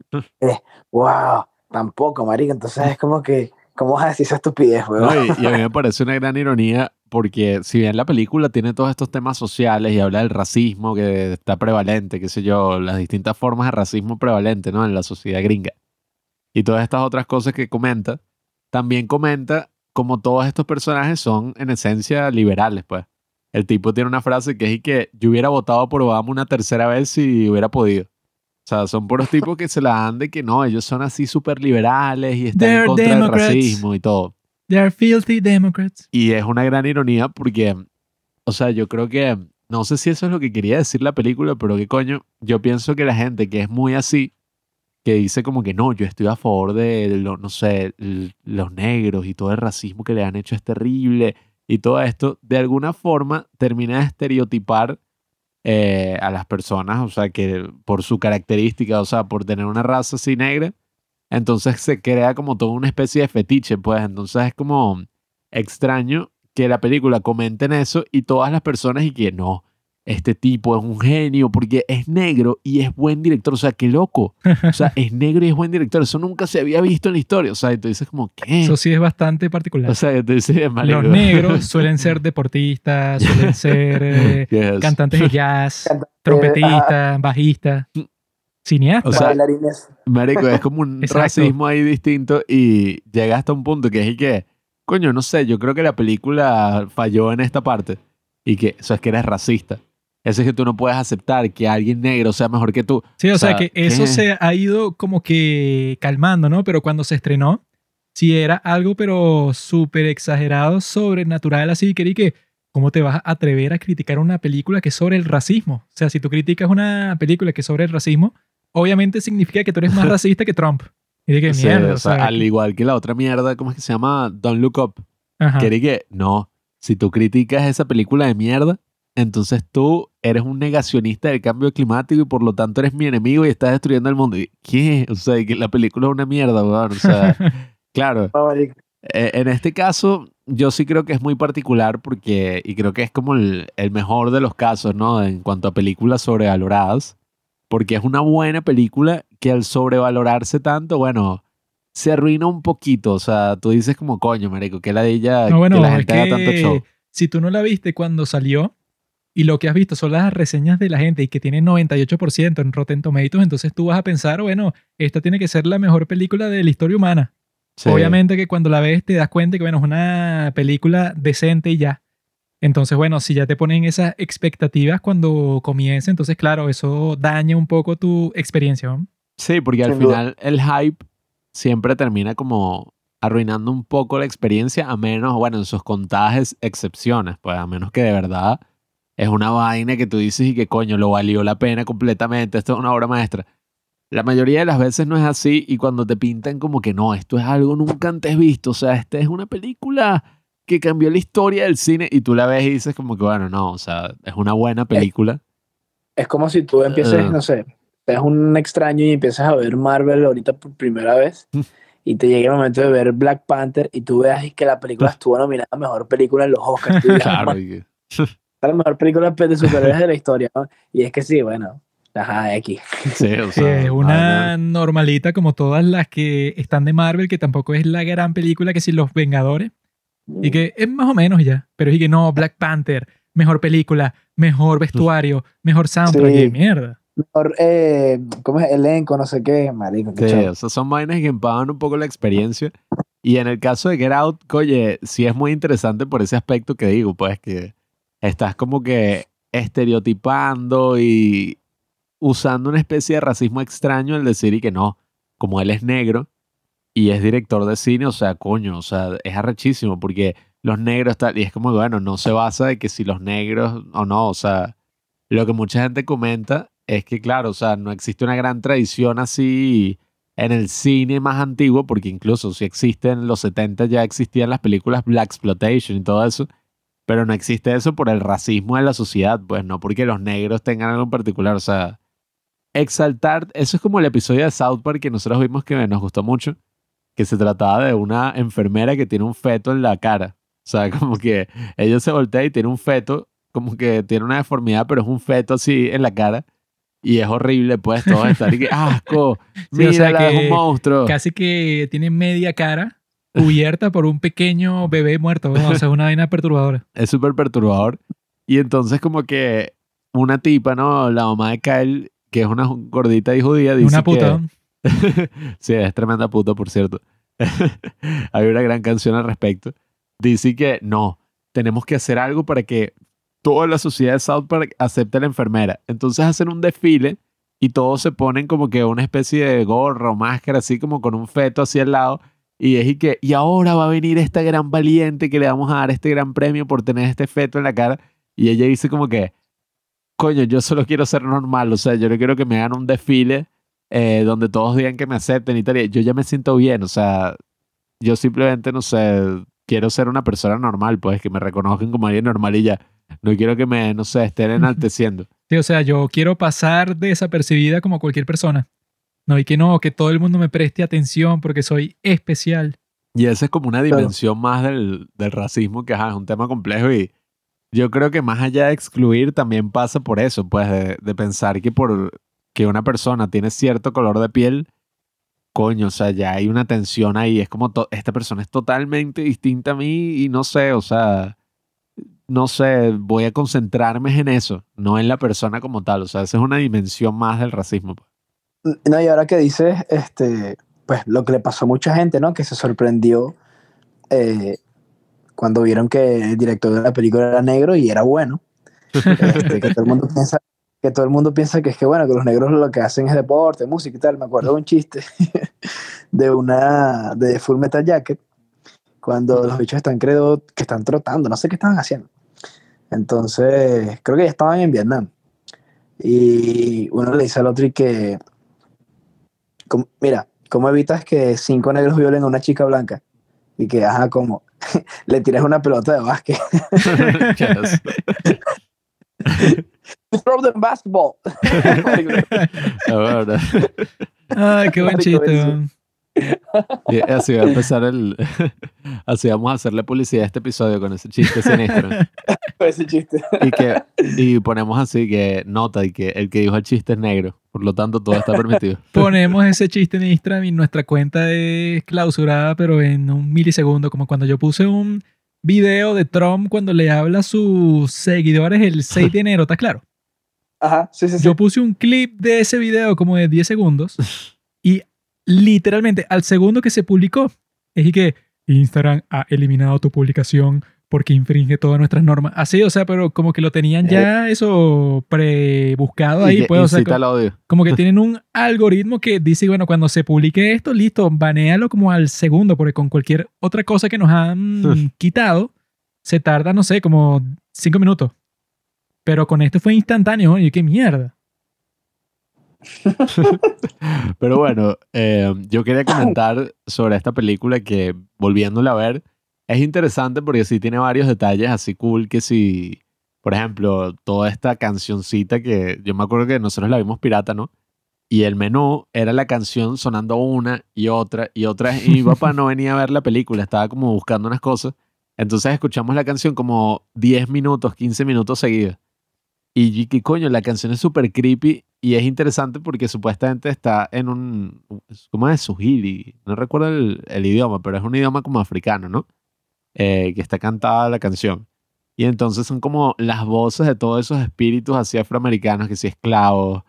Eh, wow, tampoco, marico. Entonces es como que, ¿cómo vas a decir esa estupidez, weón? No, y, y a mí me parece una gran ironía porque si bien la película tiene todos estos temas sociales y habla del racismo que está prevalente, qué sé yo, las distintas formas de racismo prevalente ¿no? en la sociedad gringa y todas estas otras cosas que comenta, también comenta como todos estos personajes son en esencia liberales, pues. El tipo tiene una frase que es y que yo hubiera votado por Obama una tercera vez si hubiera podido. O sea, son puros tipos que se la dan de que no, ellos son así súper liberales y están en They're contra Democrats. del racismo y todo. They are filthy Democrats. Y es una gran ironía porque, o sea, yo creo que, no sé si eso es lo que quería decir la película, pero qué coño, yo pienso que la gente que es muy así, que dice como que no, yo estoy a favor de, lo- no sé, los negros y todo el racismo que le han hecho es terrible y todo esto, de alguna forma termina de estereotipar eh, a las personas, o sea, que por su característica, o sea, por tener una raza así negra, entonces se crea como toda una especie de fetiche, pues. Entonces es como extraño que la película comente en eso y todas las personas y que no, este tipo es un genio porque es negro y es buen director, o sea, qué loco, o sea, es negro y es buen director, eso nunca se había visto en la historia, o sea, y tú dices como, ¿qué? Eso sí es bastante particular. O sea, tú dices, marico, Los negros suelen ser deportistas, suelen ser eh, yes. cantantes de jazz, trompetistas, bajistas, cineastas. O sea, Bailarines. Marico, es como un Exacto. racismo ahí distinto y llega hasta un punto que es y que, coño, no sé, yo creo que la película falló en esta parte y que eso es que eres racista. Eso es que tú no puedes aceptar que alguien negro sea mejor que tú. sí, o, o sea, sea, que eso se ha ido como que calmando, ¿no? Pero cuando se estrenó, sí era algo pero súper exagerado, sobrenatural, así que que ¿cómo te vas a atrever a criticar una película que es sobre el racismo? O sea, si tú criticas una película que es sobre el racismo, obviamente significa que tú eres más racista que Trump. Y de que Sí, mierda, o sea, sea, al igual que la otra mierda, ¿cómo es que se llama? Don't Look Up. ajá. Que, no, si tú criticas esa película de mierda, entonces tú eres un negacionista del cambio climático y por lo tanto eres mi enemigo y estás destruyendo el mundo. Y, ¿Qué? O sea, que la película es una mierda, weón. O sea, claro. Eh, En este caso, yo sí creo que es muy particular porque, y creo que es como el, el mejor de los casos, ¿no? En cuanto a películas sobrevaloradas, porque es una buena película que al sobrevalorarse tanto, bueno, se arruina un poquito. O sea, tú dices como, coño, marico, que la de ella, No, bueno, que la es gente haga tanto show. si tú no la viste cuando salió, y lo que has visto son las reseñas de la gente y que tiene 98% en Rotten Tomatoes, entonces tú vas a pensar, bueno, esta tiene que ser la mejor película de la historia humana. Sí. Obviamente que cuando la ves te das cuenta que, bueno, es una película decente y ya. Entonces, bueno, si ya te ponen esas expectativas cuando comienza, entonces, claro, eso daña un poco tu experiencia. ¿no? Sí, porque al Sin duda. final el hype siempre termina como arruinando un poco la experiencia, a menos, bueno, en sus contadas excepciones, pues a menos que de verdad es una vaina que tú dices y que coño, lo valió la pena completamente, esto es una obra maestra. La mayoría de las veces no es así y cuando te pintan como que no, esto es algo nunca antes visto, o sea, esta es una película que cambió la historia del cine y tú la ves y dices como que bueno, no, o sea, es una buena película. Es como si tú empieces, Ah. no sé, eres un extraño y empiezas a ver Marvel ahorita por primera vez y te llega el momento de ver Black Panther y tú veas que la película estuvo nominada a mejor película en los Oscars. Tú Claro, "Man, y que- esta es la mejor película de superhéroes de la historia. ¿no? Y es que sí, bueno, ajá, aquí. sí, o Sí, sea, es vaina- una normalita como todas las que están de Marvel, que tampoco es la gran película que si Los Vengadores, y que es más o menos ya, pero es que no, Black Panther, mejor película, mejor vestuario, mejor soundtrack, Sí. y mierda. Mejor, eh, ¿cómo es? Elenco, no sé qué, marico. qué Sí, o sea, son vainas que empavan un poco la experiencia. Y en el caso de Get Out, oye, sí es muy interesante por ese aspecto que digo, pues que estás como que estereotipando y usando una especie de racismo extraño al decir y que no, como él es negro y es director de cine, o sea, coño, o sea, es arrechísimo porque los negros tal, y es como, bueno, no se basa de que si los negros o no, o sea, lo que mucha gente comenta es que, claro, o sea, no existe una gran tradición así en el cine más antiguo, porque incluso si existe en los 70 ya existían las películas Black Exploitation y todo eso, pero no existe eso por el racismo de la sociedad, pues no porque los negros tengan algo en particular, o sea, exaltar, eso es como el episodio de South Park que nosotros vimos que nos gustó mucho, que se trataba de una enfermera que tiene un feto en la cara, o sea, como que ella se voltea y tiene un feto, como que tiene una deformidad, pero es un feto así en la cara. Y es horrible, pues, todo estar y que, asco, Sí, mira, o sea es que un monstruo. Casi que tiene media cara cubierta por un pequeño bebé muerto, o sea, una vaina perturbadora. Es súper perturbador. Y entonces como que una tipa, ¿no? La mamá de Kyle, que es una gordita y judía, dice Una puta. que... sí, es tremenda puta, por cierto. Hay una gran canción al respecto. Dice que no, tenemos que hacer algo para que toda la sociedad de South Park acepte a la enfermera. Entonces hacen un desfile y todos se ponen como que una especie de gorro, máscara, así como con un feto así al lado. Y es y que, y ahora va a venir esta gran valiente que le vamos a dar este gran premio por tener este feto en la cara. Y ella dice como que, coño, yo solo quiero ser normal, o sea, yo no quiero que me hagan un desfile eh, donde todos digan que me acepten y tal. y Yo ya me siento bien, o sea, yo simplemente, no sé, quiero ser una persona normal, pues, que me reconozcan como alguien normal y ya. No quiero que me, no sé, estén enalteciendo. Sí, o sea, yo quiero pasar desapercibida como cualquier persona. No, y que no, que todo el mundo me preste atención porque soy especial. Y esa es como una Claro. dimensión más del, del racismo, que ajá, es un tema complejo y yo creo que más allá de excluir también pasa por eso, pues de, de pensar que por que una persona tiene cierto color de piel, coño, o sea, ya hay una tensión ahí, es como to- esta persona es totalmente distinta a mí y no sé, o sea, no sé, voy a concentrarme en eso, no en la persona como tal, o sea, esa es una dimensión más del racismo. pues. No, y ahora que dices, este, pues lo que le pasó a mucha gente, ¿no? Que se sorprendió eh, cuando vieron que el director de la película era negro y era bueno. Este, que todo el mundo piensa que todo el mundo piensa que es que bueno que los negros lo que hacen es deporte música y tal me acuerdo de un chiste de una de Full Metal Jacket cuando los bichos están creo que están trotando no sé qué estaban haciendo entonces creo que ya estaban en Vietnam y uno le dice al otro y que "¿Cómo- mira cómo evitas que cinco negros violen a una chica blanca y que ajá como le tiras una pelota de básquet throw them basketball La verdad. Ay, qué buen chiste. Y así va a empezar el. así vamos a hacerle publicidad a este episodio con ese chiste siniestro. ese chiste Y, que, y ponemos así que nota y que el que dijo el chiste es negro. Por lo tanto, todo está permitido. Ponemos ese chiste en Instagram y nuestra cuenta es clausurada, pero en un milisegundo, como cuando yo puse un video de Trump cuando le habla a sus seguidores el 6 de enero, ¿está claro? Ajá, sí, sí, sí. Yo puse un clip de ese video como de 10 segundos y literalmente al segundo que se publicó es y que Instagram ha eliminado tu publicación porque infringe todas nuestras normas. Así, o sea, pero como que lo tenían ya eso pre-buscado ahí, pues, o sea, incita co- al odio. como que tienen un algoritmo que dice, bueno, cuando se publique esto, listo, banéalo como al segundo, porque con cualquier otra cosa que nos han quitado, se tarda, no sé, como cinco minutos. Pero con esto fue instantáneo, y qué mierda. Pero bueno, eh, yo quería comentar sobre esta película que, volviéndola a ver, es interesante porque sí tiene varios detalles así cool que si, por ejemplo, toda esta cancioncita que yo me acuerdo que nosotros la vimos pirata, ¿no? Y el menú era la canción sonando una y otra y otra. Y mi papá no venía a ver la película, estaba como buscando unas cosas. Entonces escuchamos la canción como 10 minutos, 15 minutos seguidos. Y qué coño, la canción es súper creepy y es interesante porque supuestamente está en un. ¿Cómo es? Suhili. No recuerdo el, el idioma, pero es un idioma como africano, ¿no? Eh, que está cantada la canción. Y entonces son como las voces de todos esos espíritus así afroamericanos, que si esclavos,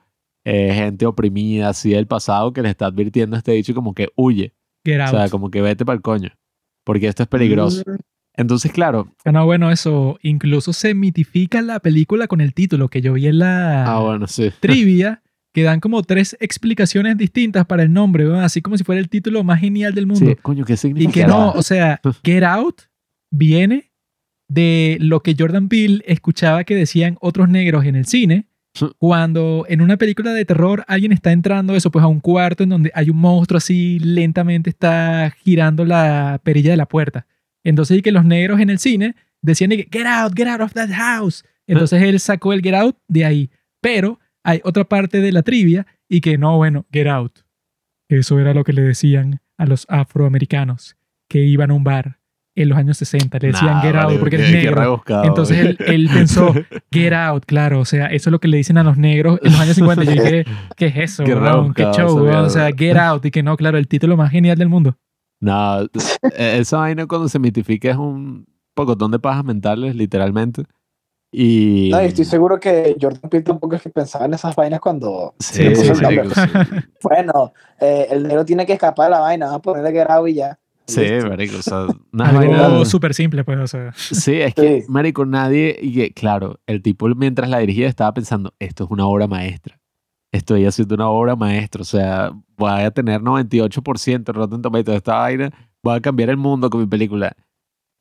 eh, gente oprimida, así del pasado, que le está advirtiendo a este dicho como que huye. Get O out. sea, como que vete para el coño. Porque esto es peligroso. Mm, Entonces, claro. Ah, no, bueno, eso incluso se mitifica la película con el título que yo vi en la Ah, bueno, sí. trivia, que dan como tres explicaciones distintas para el nombre, así como si fuera el título más genial del mundo. Sí, coño, ¿qué Y significa? que no, o sea, Get Out viene de lo que Jordan Peele escuchaba que decían otros negros en el cine. Cuando en una película de terror alguien está entrando eso pues a un cuarto en donde hay un monstruo así lentamente está girando la perilla de la puerta. Entonces y que los negros en el cine decían que, get out, get out of that house. Entonces él sacó el get out de ahí. Pero hay otra parte de la trivia y que no, bueno, get out. Eso era lo que le decían a los afroamericanos que iban a un bar en los años 60. Le decían Nah, get out vale, porque qué- eres qué negro. rebuscado, Entonces él, él pensó, get out, claro. O sea, eso es lo que le dicen a los negros en los años 50. Yo dije, ¿qué es eso? Qué weón? ¿Qué show? weón? O sea, get out. Y que no, claro, el título más genial del mundo. No, e- esa vaina cuando se mitifica es un pocotón de pajas mentales, literalmente. Y. No, y estoy seguro que Jordan Peele tampoco es que pensaba en esas vainas cuando sí, sí, sí. sí. Bueno, eh, el negro tiene que escapar de la vaina, vamos a ponerle get out y ya. Sí, Listo. marico, o sea, unas Algo súper simple, pues, o sea. Sí, es que, Sí. marico, nadie, y que, claro, el tipo mientras la dirigía estaba pensando, esto es una obra maestra. Estoy haciendo una obra maestra, o sea, voy a tener 98% Rotten Tomatoes de esta vaina, voy a cambiar el mundo con mi película.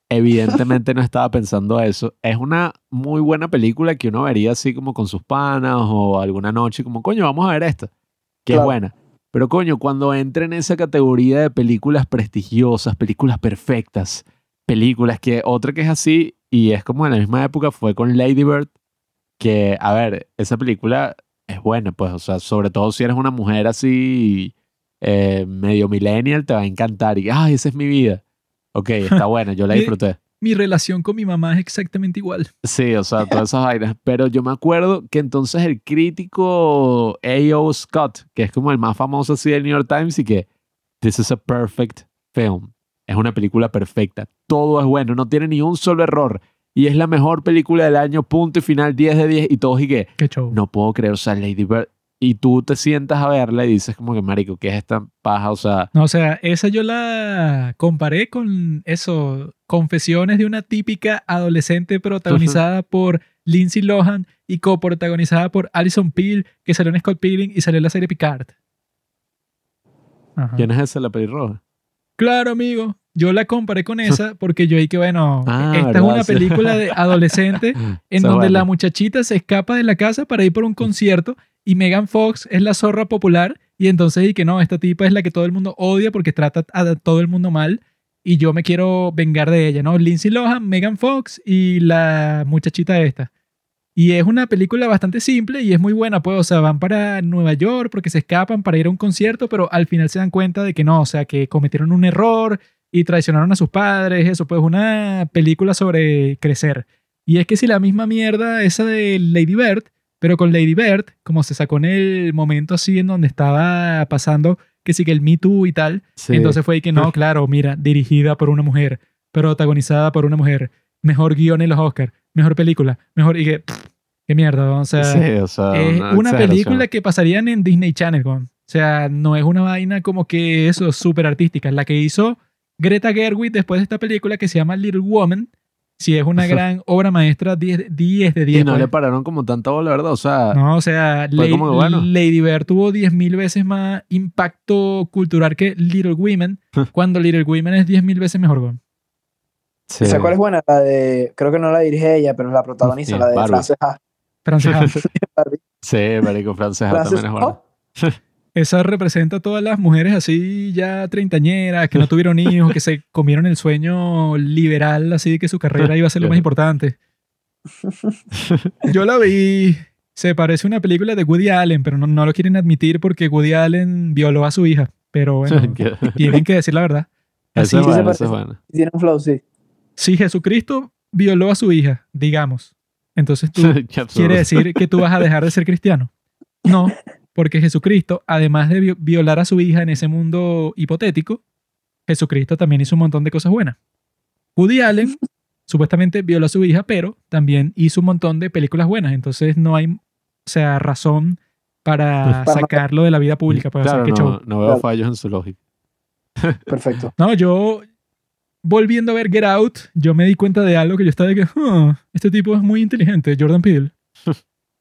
Evidentemente no estaba pensando eso. Es una muy buena película que uno vería así como con sus panas o alguna noche, como, coño, vamos a ver esta, que es Claro. buena. Pero coño, cuando entra en esa categoría de películas prestigiosas, películas perfectas, películas que otra que es así y es como en la misma época fue con Lady Bird, que, a ver, esa película es buena, pues, o sea, sobre todo si eres una mujer así eh, medio millennial, te va a encantar y, ay, esa es mi vida. Ok, está buena, yo la disfruté. Mi relación con mi mamá es exactamente igual. Sí, o sea, todas esas vainas. Pero yo me acuerdo que entonces el crítico A.O. Scott, que es como el más famoso así del New York Times, y que This is a perfect film. Es una película perfecta. Todo es bueno, no tiene ni un solo error. Y es la mejor película del año, punto y final, 10 de 10. Y todos y que, Qué show. no puedo creer, o sea, Lady Bird. Y tú te sientas a verla y dices como que, marico, ¿qué es esta paja? O sea, No, o sea, esa yo la comparé con eso, confesiones de una típica adolescente protagonizada por Lindsay Lohan y coprotagonizada por Alison Peel, que salió en Scott Pilgrim y salió en la serie Picard. Ajá. ¿quién es esa, la pelirroja? Claro, amigo. Yo la comparé con esa porque yo dije que, bueno, Ah, esta es una película de adolescente en donde la muchachita se escapa de la casa para ir por un concierto y Megan Fox es la zorra popular y entonces y que no, esta tipa es la que todo el mundo odia porque trata a todo el mundo mal y yo me quiero vengar de ella, ¿no? Lindsay Lohan, Megan Fox y la muchachita esta. Y es una película bastante simple y es muy buena, pues, o sea, van para Nueva York porque se escapan para ir a un concierto, pero al final se dan cuenta de que no, o sea, que cometieron un error y traicionaron a sus padres, eso, pues una película sobre crecer. Y es que si la misma mierda esa de Lady Bird, pero con Lady Bird, como se sacó en el momento así en donde estaba pasando que sí que el Me Too y tal, Sí. entonces fue ahí que no, claro, mira, dirigida por una mujer, protagonizada por una mujer, mejor guion en los Oscars, mejor película, mejor... Y que, pff, qué mierda, o sea... Sí, o sea, es una película que pasarían en Disney Channel. O sea, no es una vaina como que eso, súper artística. La que hizo Greta Gerwig después de esta película que se llama Little Woman, sí es una gran obra maestra, 10, 10 de 10. Y no pues. le pararon como tanta bola, ¿verdad? O sea, No, o sea, Lady, como bueno. Lady Bird tuvo 10.000 veces más impacto cultural que Little Women, cuando Little Women es 10.000 veces mejor, weón. sí. ¿Sabes cuál es buena? La de, creo que no la dirige ella, pero la protagoniza, Sí, la de Barbie. Frances Ha. Frances Ha. Barbie. Sí, marico, Frances Ha también es bueno. Esa representa a todas las mujeres así ya treintañeras, que no tuvieron hijos, que se comieron el sueño liberal, así de que su carrera iba a ser lo más importante. Yo la vi, se parece a una película de Woody Allen, pero no, no lo quieren admitir porque Woody Allen violó a su hija. Pero bueno, tienen que decir la verdad. Así es sí se bueno, bueno. Tiene un flow, sí. Si Jesucristo violó a su hija, digamos, entonces tú quiere decir que tú vas a dejar de ser cristiano. No, porque Jesucristo, además de vi- violar a su hija en ese mundo hipotético, Jesucristo también hizo un montón de cosas buenas. Woody Allen supuestamente violó a su hija, pero también hizo un montón de películas buenas. Entonces no hay, o sea, razón para sacarlo de la vida pública. Pues, o sea, Claro, qué no, show. no veo Claro. fallos en su lógica. Perfecto. No, yo volviendo a ver Get Out, yo me di cuenta de algo que yo estaba de que, "Huh, este tipo es muy inteligente, Jordan Peele.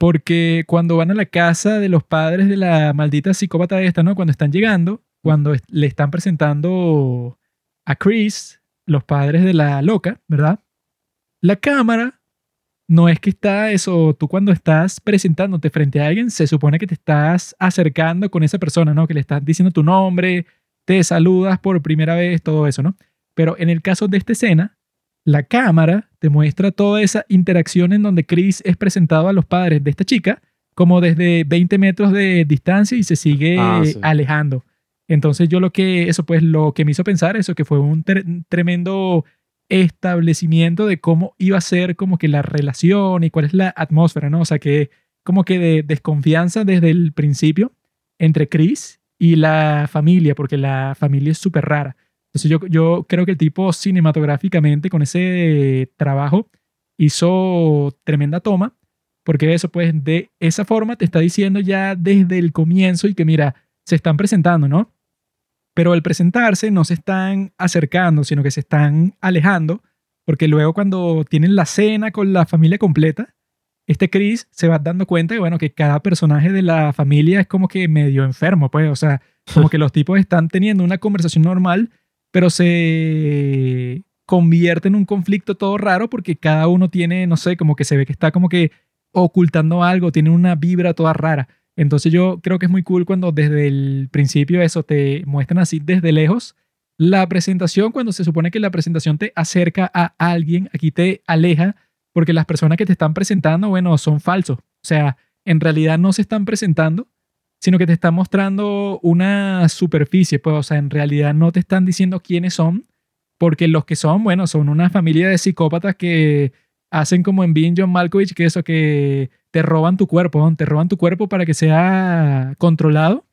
Porque cuando van a la casa de los padres de la maldita psicópata esta, ¿no? Cuando están llegando, cuando le están presentando a Chris, los padres de la loca, ¿verdad? La cámara no es que está eso, tú cuando estás presentándote frente a alguien, se supone que te estás acercando con esa persona, ¿no? Que le estás diciendo tu nombre, te saludas por primera vez, todo eso, ¿no? Pero en el caso de esta escena, la cámara te muestra toda esa interacción en donde Chris es presentado a los padres de esta chica como desde 20 metros de distancia y se sigue Ah, sí. alejando. Entonces yo lo que, eso pues lo que me hizo pensar, eso que fue un tre- tremendo establecimiento de cómo iba a ser como que la relación y cuál es la atmósfera, ¿no? O sea que como que de desconfianza desde el principio entre Chris y la familia, porque la familia es súper rara. Entonces yo, yo creo que el tipo cinematográficamente con ese trabajo hizo tremenda toma, porque eso pues de esa forma te está diciendo ya desde el comienzo y que mira, se están presentando, ¿no? Pero al presentarse no se están acercando, sino que se están alejando, porque luego cuando tienen la cena con la familia completa, este Chris se va dando cuenta que, bueno, que cada personaje de la familia es como que medio enfermo, pues, o sea, como que los tipos están teniendo una conversación normal, pero se convierte en un conflicto todo raro porque cada uno tiene, no sé, como que se ve que está como que ocultando algo, tiene una vibra toda rara. Entonces yo creo que es muy cool cuando desde el principio eso te muestran así desde lejos. La presentación, cuando se supone que la presentación te acerca a alguien, aquí te aleja porque las personas que te están presentando, bueno, son falsos. O sea, en realidad no se están presentando, sino que te están mostrando una superficie. Pues, o sea, en realidad no te están diciendo quiénes son, porque los que son, bueno, son una familia de psicópatas que hacen como en Being John Malkovich, que eso, que te roban tu cuerpo, ¿no? te roban tu cuerpo para que sea controlado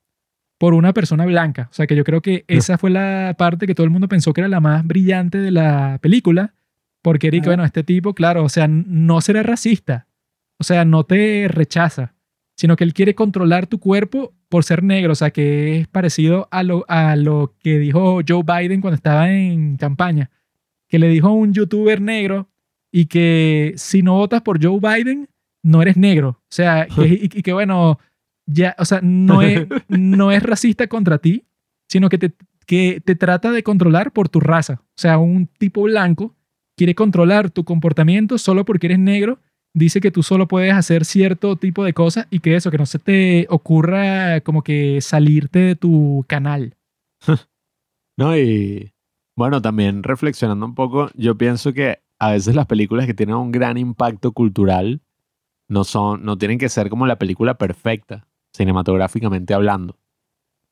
por una persona blanca. O sea, que yo creo que esa fue la parte que todo el mundo pensó que era la más brillante de la película, porque Eric, bueno, este tipo, claro, o sea, no será racista, o sea, no te rechaza, sino que él quiere controlar tu cuerpo por ser negro, o sea, que es parecido a lo, a lo que dijo Joe Biden cuando estaba en campaña, que le dijo a un youtuber negro y que si no votas por Joe Biden, no eres negro. O sea, que, y, y que bueno, ya, o sea, no es, no es racista contra ti, sino que te, que te trata de controlar por tu raza. O sea, un tipo blanco quiere controlar tu comportamiento solo porque eres negro, dice que tú solo puedes hacer cierto tipo de cosas y que eso, que no se te ocurra como que salirte de tu canal. No, y bueno, también reflexionando un poco, yo pienso que a veces las películas que tienen un gran impacto cultural no son, no tienen que ser como la película perfecta, cinematográficamente hablando.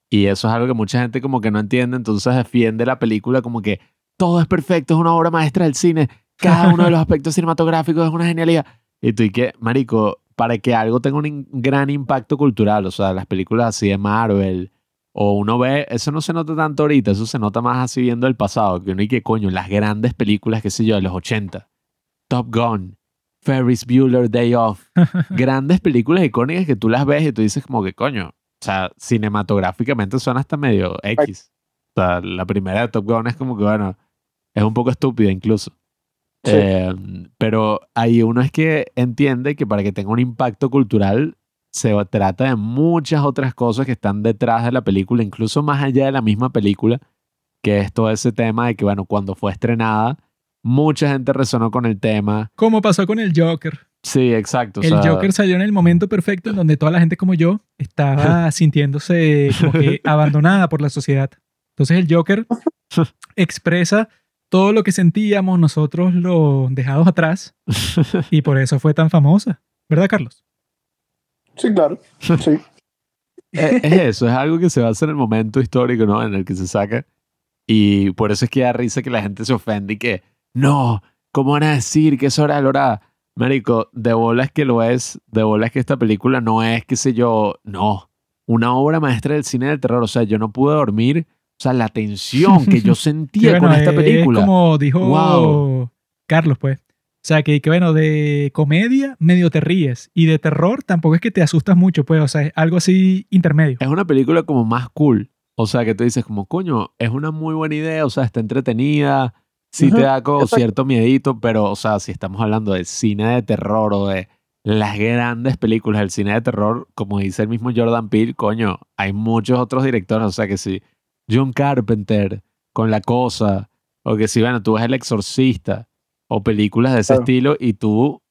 Y eso es algo que mucha gente como que no entiende, entonces defiende la película como que todo es perfecto, es una obra maestra del cine, cada uno de los aspectos cinematográficos es una genialidad. Y tú y que, marico, para que algo tenga un gran impacto cultural, o sea, las películas así de Marvel, O uno ve, eso no se nota tanto ahorita, eso se nota más así viendo el pasado, que uno y que coño, las grandes películas, qué sé yo, de los 80. Top Gun, Ferris Bueller Day Off. grandes películas icónicas que tú las ves y tú dices como que coño, o sea, cinematográficamente son hasta medio X. O sea, la primera de Top Gun es como que, bueno, es un poco estúpida incluso. Sí. Eh, pero ahí uno es que entiende que para que tenga un impacto cultural se trata de muchas otras cosas que están detrás de la película, incluso más allá de la misma película, que es todo ese tema de que, bueno, cuando fue estrenada, mucha gente resonó con el tema. Como pasó con el Joker. Sí, exacto. o el sea, Joker salió en el momento perfecto en donde toda la gente como yo estaba sintiéndose como que abandonada por la sociedad. Entonces el Joker expresa todo lo que sentíamos nosotros los dejados atrás y por eso fue tan famosa. ¿Verdad, Carlos? Sí, claro. Sí. es, es eso, es algo que se basa en el momento histórico, ¿no? En el que se saca. Y por eso es que da risa que la gente se ofende y que, no, ¿cómo van a decir que es hora de la hora? Marico, de bolas que lo es, de bolas que esta película no es, qué sé yo, no. Una obra maestra del cine del terror. O sea, yo no pude dormir. O sea, la tensión que yo sentía bueno, con esta es película. como dijo Wow. Carlos, pues. O sea, que, que bueno, de comedia medio te ríes y de terror tampoco es que te asustas mucho, pues, o sea, es algo así intermedio. Es una película como más cool. O sea, que tú dices como, coño, es una muy buena idea, o sea, está entretenida, sí te da como exacto. cierto miedito, pero, o sea, si estamos hablando de cine de terror o de las grandes películas del cine de terror, como dice el mismo Jordan Peele, coño, hay muchos otros directores, o sea, que si John Carpenter con La Cosa, o que si, bueno, tú ves El Exorcista, o películas de ese Claro. estilo, y tú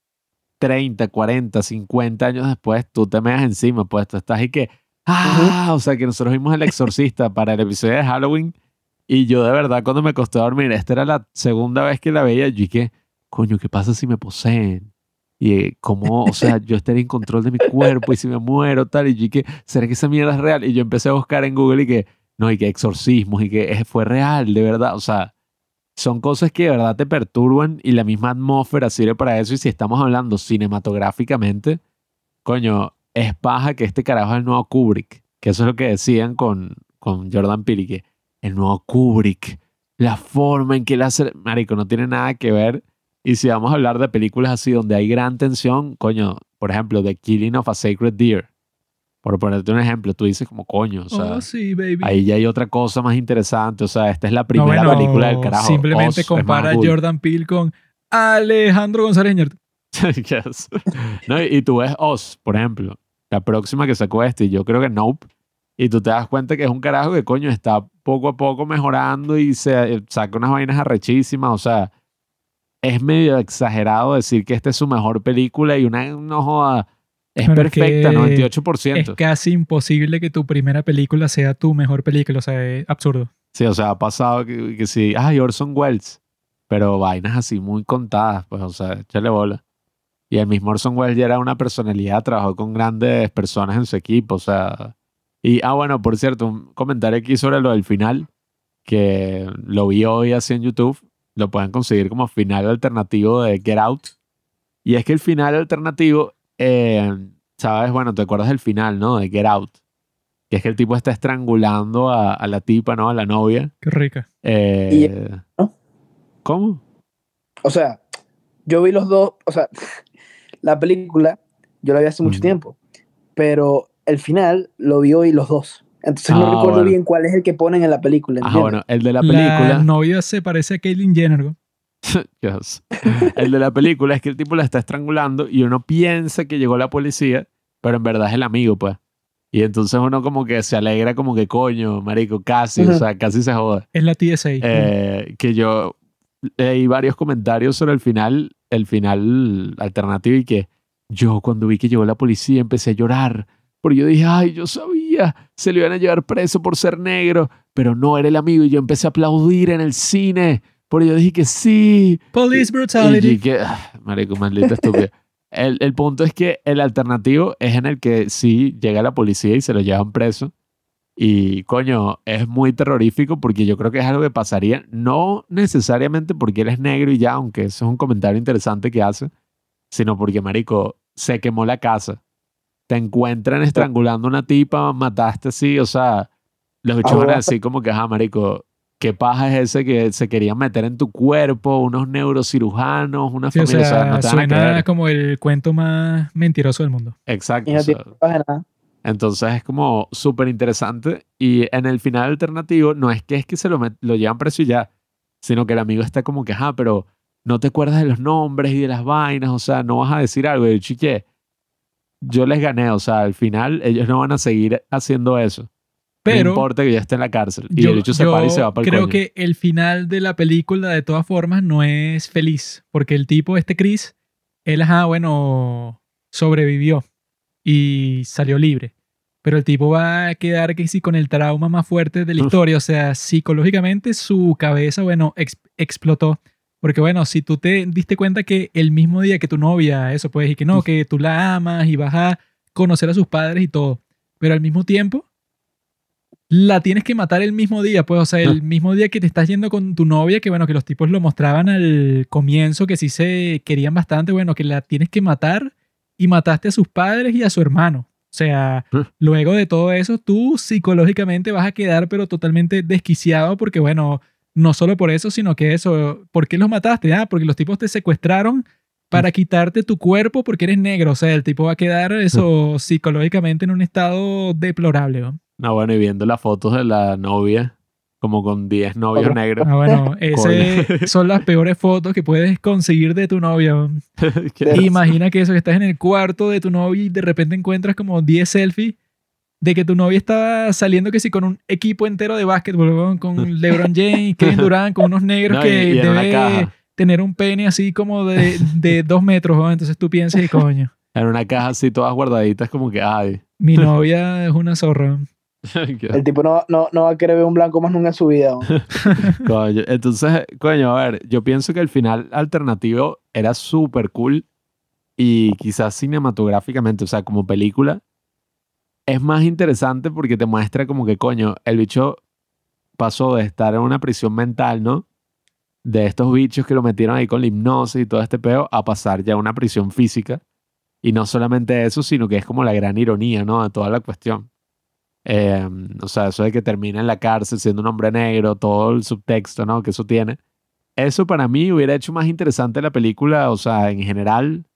30, 40, 50 años después, tú te meas encima, pues tú estás y que, ah, o sea, que nosotros vimos El Exorcista para el episodio de Halloween y yo de verdad cuando me acosté a dormir, esta era la segunda vez que la veía, yo dije, coño, ¿qué pasa si me poseen? Y eh, cómo, o sea, yo estaría en control de mi cuerpo y si me muero, tal, y yo dije, ¿será que esa mierda es real? Y yo empecé a buscar en Google y que, no, y que exorcismos y que fue real, de verdad, o sea, son cosas que de verdad te perturban y la misma atmósfera sirve para eso. Y si estamos hablando cinematográficamente, coño, es paja que este carajo es el nuevo Kubrick, que eso es lo que decían con, con Jordan Peele, que el nuevo Kubrick, la forma en que él hace, marico, no tiene nada que ver. Y si vamos a hablar de películas así donde hay gran tensión, coño, por ejemplo, The Killing of a Sacred Deer, por ponerte un ejemplo, tú dices como coño, o sea, oh, sí, baby. ahí ya hay otra cosa más interesante, o sea, esta es la No, primera bueno, película del carajo. Simplemente Oz compara a. Jordan Peele con Alejandro González Iñárritu. Yes. No, y, y tú ves Oz, por ejemplo, la próxima que sacó este, y yo creo que Nope, y tú te das cuenta que es un carajo que coño está poco a poco mejorando y se eh, saca unas vainas arrechísimas, o sea, es medio exagerado decir que esta es su mejor película y una no joda, es es perfecta, que 98%. Es casi imposible que tu primera película sea tu mejor película, o sea, es absurdo. Sí, o sea, ha pasado que, que sí, ay, Orson Welles, pero vainas así muy contadas, pues, o sea, échale bola. Y el mismo Orson Welles ya era una personalidad, trabajó con grandes personas en su equipo, o sea. Y, ah, bueno, por cierto, un comentario aquí sobre lo del final, que lo vi hoy así en YouTube, lo pueden conseguir como final alternativo de Get Out. Y es que el final alternativo, eh, ¿sabes? Bueno, te acuerdas del final, ¿no? De Get Out. Que es que el tipo está estrangulando a, a la tipa, ¿no? A la novia. Qué rica. Eh, ¿no? ¿Cómo? O sea, yo vi los dos, o sea, la película yo la vi hace mucho tiempo, pero el final lo vi hoy los dos. Entonces no Ah, recuerdo bueno. bien cuál es el que ponen en la película. ¿entiendes? bueno, el de la La película. novia se parece a Caitlyn Jenner. ¿no? El de la película es que el tipo la está estrangulando y uno piensa que llegó la policía, pero en verdad es el amigo, pues. Y entonces uno como que se alegra como que coño, marico, casi, o sea, casi se joda. Es la TSA. Eh, que yo leí varios comentarios sobre el final, el final alternativo y que yo cuando vi que llegó la policía empecé a llorar. Porque yo dije, ay, yo sabía, se le iban a llevar preso por ser negro, pero no era el amigo y yo empecé a aplaudir en el cine. Porque yo dije que sí, Police y brutality. que, ah, marico, maldita estúpida. El, el punto es que el alternativo es en el que sí llega la policía y se lo llevan preso. Y coño, es muy terrorífico porque yo creo que es algo que pasaría, no necesariamente porque él es negro y ya, aunque eso es un comentario interesante que hace, sino porque, marico, se quemó la casa. Te encuentran estrangulando a una tipa, mataste así, o sea, los bichos van a Ah, decir como que, ajá, marico, ¿qué paja es ese que se querían meter en tu cuerpo? Unos neurocirujanos, una Sí, o familia, o sea, sea, no te van a suena como el cuento más mentiroso del mundo. Exacto. Y no o sea, tiene pruebas de nada. entonces es como súper interesante. Y en el final alternativo, no es que es que se lo, lo llevan preso y ya, sino que el amigo está como que, ajá, pero no te acuerdas de los nombres y de las vainas, o sea, no vas a decir algo. Y el chique, yo les gané, o sea, al final ellos no van a seguir haciendo eso. No Pero importa que ya esté en la cárcel. Y yo, el hecho se para y se va para el creo coño. que el final de la película, de todas formas, no es feliz. Porque el tipo, este Chris, él, ajá, bueno, sobrevivió y salió libre. Pero el tipo va a quedar que sí con el trauma más fuerte de la historia. O sea, psicológicamente su cabeza, bueno, ex- explotó. Porque bueno, si tú te diste cuenta que el mismo día que tu novia, eso pues, y que no, que tú la amas y vas a conocer a sus padres y todo. Pero al mismo tiempo, la tienes que matar el mismo día, pues, o sea, el mismo día que te estás yendo con tu novia, que bueno, que los tipos lo mostraban al comienzo, que sí se querían bastante, bueno, que la tienes que matar y mataste a sus padres y a su hermano. O sea, Ah. luego de todo eso, tú psicológicamente vas a quedar pero totalmente desquiciado porque, bueno, no solo por eso, sino que eso, ¿por qué los mataste? Ah, porque los tipos te secuestraron para quitarte tu cuerpo porque eres negro. O sea, el tipo va a quedar eso psicológicamente en un estado deplorable. ¿no? No, bueno, y viendo las fotos de la novia, como con 10 novios negros. Ah, bueno, ese son las peores fotos que puedes conseguir de tu novia. Imagina que eso, que estás en el cuarto de tu novia y de repente encuentras como 10 selfies de que tu novia estaba saliendo que sí con un equipo entero de básquetbol, con LeBron James, Kevin Durant, con unos negros No, que y debe tener un pene así como de, de dos metros, entonces tú piensas y coño, En una caja así, todas guardaditas, como que, ay. mi novia es una zorra. El tipo no, no, no va a querer ver un blanco más nunca en su vida. ¿no? Coño, entonces, coño, a ver, yo pienso que el final alternativo era súper cool y quizás cinematográficamente, o sea, como película, es más interesante porque te muestra como que, coño, el bicho pasó de estar en una prisión mental, ¿no? De estos bichos que lo metieron ahí con la hipnosis y todo este peo, a pasar ya a una prisión física. Y no solamente eso, sino que es como la gran ironía, ¿no? De toda la cuestión. Eh, o sea, eso de que termina en la cárcel siendo un hombre negro, todo el subtexto, ¿no? Que eso tiene. Eso para mí hubiera hecho más interesante la película, o sea, en general,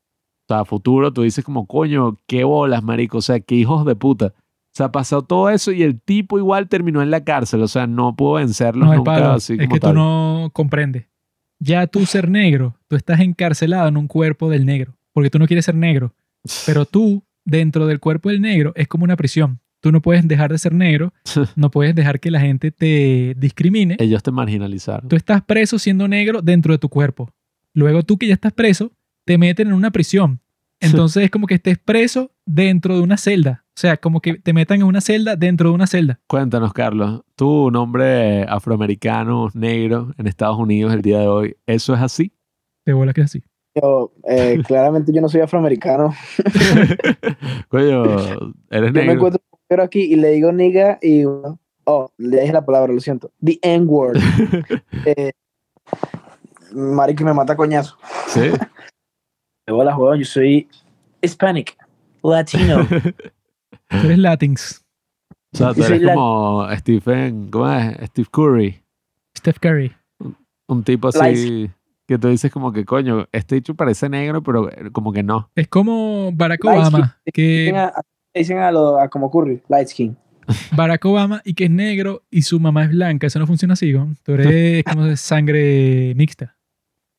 o sea, futuro, tú dices como, coño, qué bolas, marico, o sea, qué hijos de puta. O sea, pasó todo eso y el tipo igual terminó en la cárcel, o sea, no pudo vencerlos No, nunca así es como que tú no comprendes. Ya tú ser negro, tú estás encarcelado en un cuerpo del negro, porque tú no quieres ser negro. Pero tú, dentro del cuerpo del negro, es como una prisión. Tú no puedes dejar de ser negro, no puedes dejar que la gente te discrimine. Ellos te marginalizaron. Tú estás preso siendo negro dentro de tu cuerpo. Luego tú que ya estás preso, te meten en una prisión. Entonces es como que estés preso dentro de una celda. O sea, como que te metan en una celda dentro de una celda. Cuéntanos, Carlos, tú, un hombre afroamericano, negro, en Estados Unidos el día de hoy, ¿eso es así? De bola que es así. Yo, eh, claramente yo no soy afroamericano. Coño, eres Yo me negro. encuentro negro aquí y le digo nigga y bueno, oh, le dije la palabra, lo siento. The N-word. eh, marico, me mata coñazo. Sí. De bolas, huevón, yo soy Hispanic, Latino. Tú eres Latins. O sea, tú eres como Stephen, ¿cómo es? Steve Curry. Steph Curry. Un tipo así que tú dices como que, coño, este dicho parece negro, pero como que no. Es como Barack Obama, que Dicen a, lo, a como Curry, light skin. Barack Obama y que es negro y su mamá es blanca. Eso no funciona así, ¿no? Tú eres como de sangre mixta.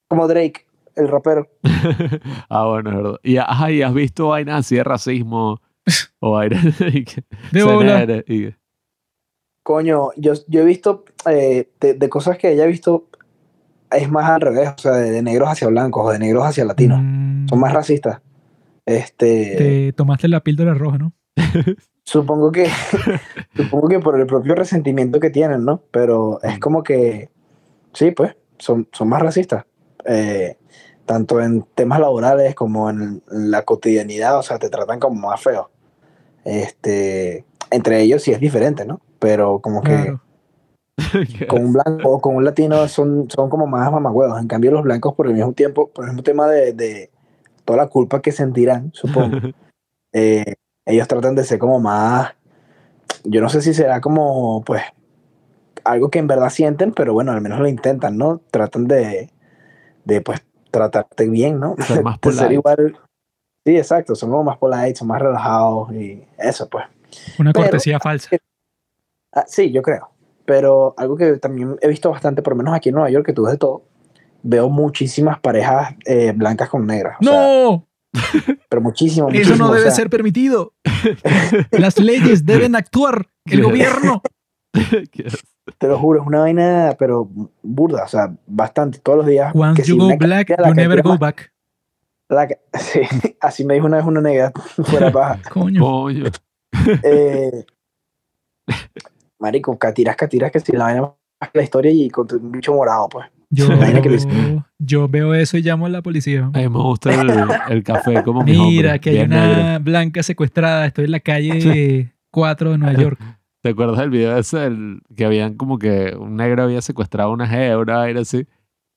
Como Drake, el rapero. ah, bueno, es verdad. Y, ajá, ¿y has visto vainas así de racismo o vainas De bola. y- Coño, yo, yo he visto eh, de, de cosas que ella ha visto, es más al revés, o sea, de, de negros hacia blancos o de negros hacia latinos. Mm, Son más racistas. Este, Te tomaste la píldora roja, ¿no? supongo que supongo que por el propio resentimiento que tienen, ¿no? Pero es como que sí, pues, son, son más racistas. Eh, tanto en temas laborales como en la cotidianidad, o sea, te tratan como más feo. Este, entre ellos sí es diferente, ¿no? Pero como que Claro. con un blanco o con un latino son, son como más mamagüevos. En cambio, los blancos, por el mismo tiempo, por el mismo tema de, de toda la culpa que sentirán, supongo, eh, ellos tratan de ser como más, yo no sé si será como, pues, algo que en verdad sienten, pero bueno, al menos lo intentan, ¿no? Tratan de, de pues, tratarte bien, ¿no? Ser más De ser polite. igual. Sí, exacto, son como más polite, son más relajados y eso, pues. Una Pero- cortesía falsa. Ah, sí, yo creo. Pero algo que también he visto bastante, por lo menos aquí en Nueva York, que tú ves de todo, veo muchísimas parejas eh, blancas con negras. o sea, ¡No! pero muchísimo, Eso muchísimo, no o debe sea, ser permitido. Las leyes deben actuar. El gobierno. Te lo juro, es una vaina, pero burda, o sea, bastante, todos los días. Once que you si go black, you never go más- back. la que- sí, así me dijo una vez una negra fuera paja. Coño. Eh, marico, catiras, catiras, que si la vaina la historia y con un bicho morado, pues. Yo, yo veo eso y llamo a la policía. A mí me gusta el, el café como mis Mira, que hay una negro. blanca secuestrada. Estoy en la calle 4 de Nueva York. ¿Te acuerdas del video ese del- que habían como que un negro había secuestrado a una una vaina así?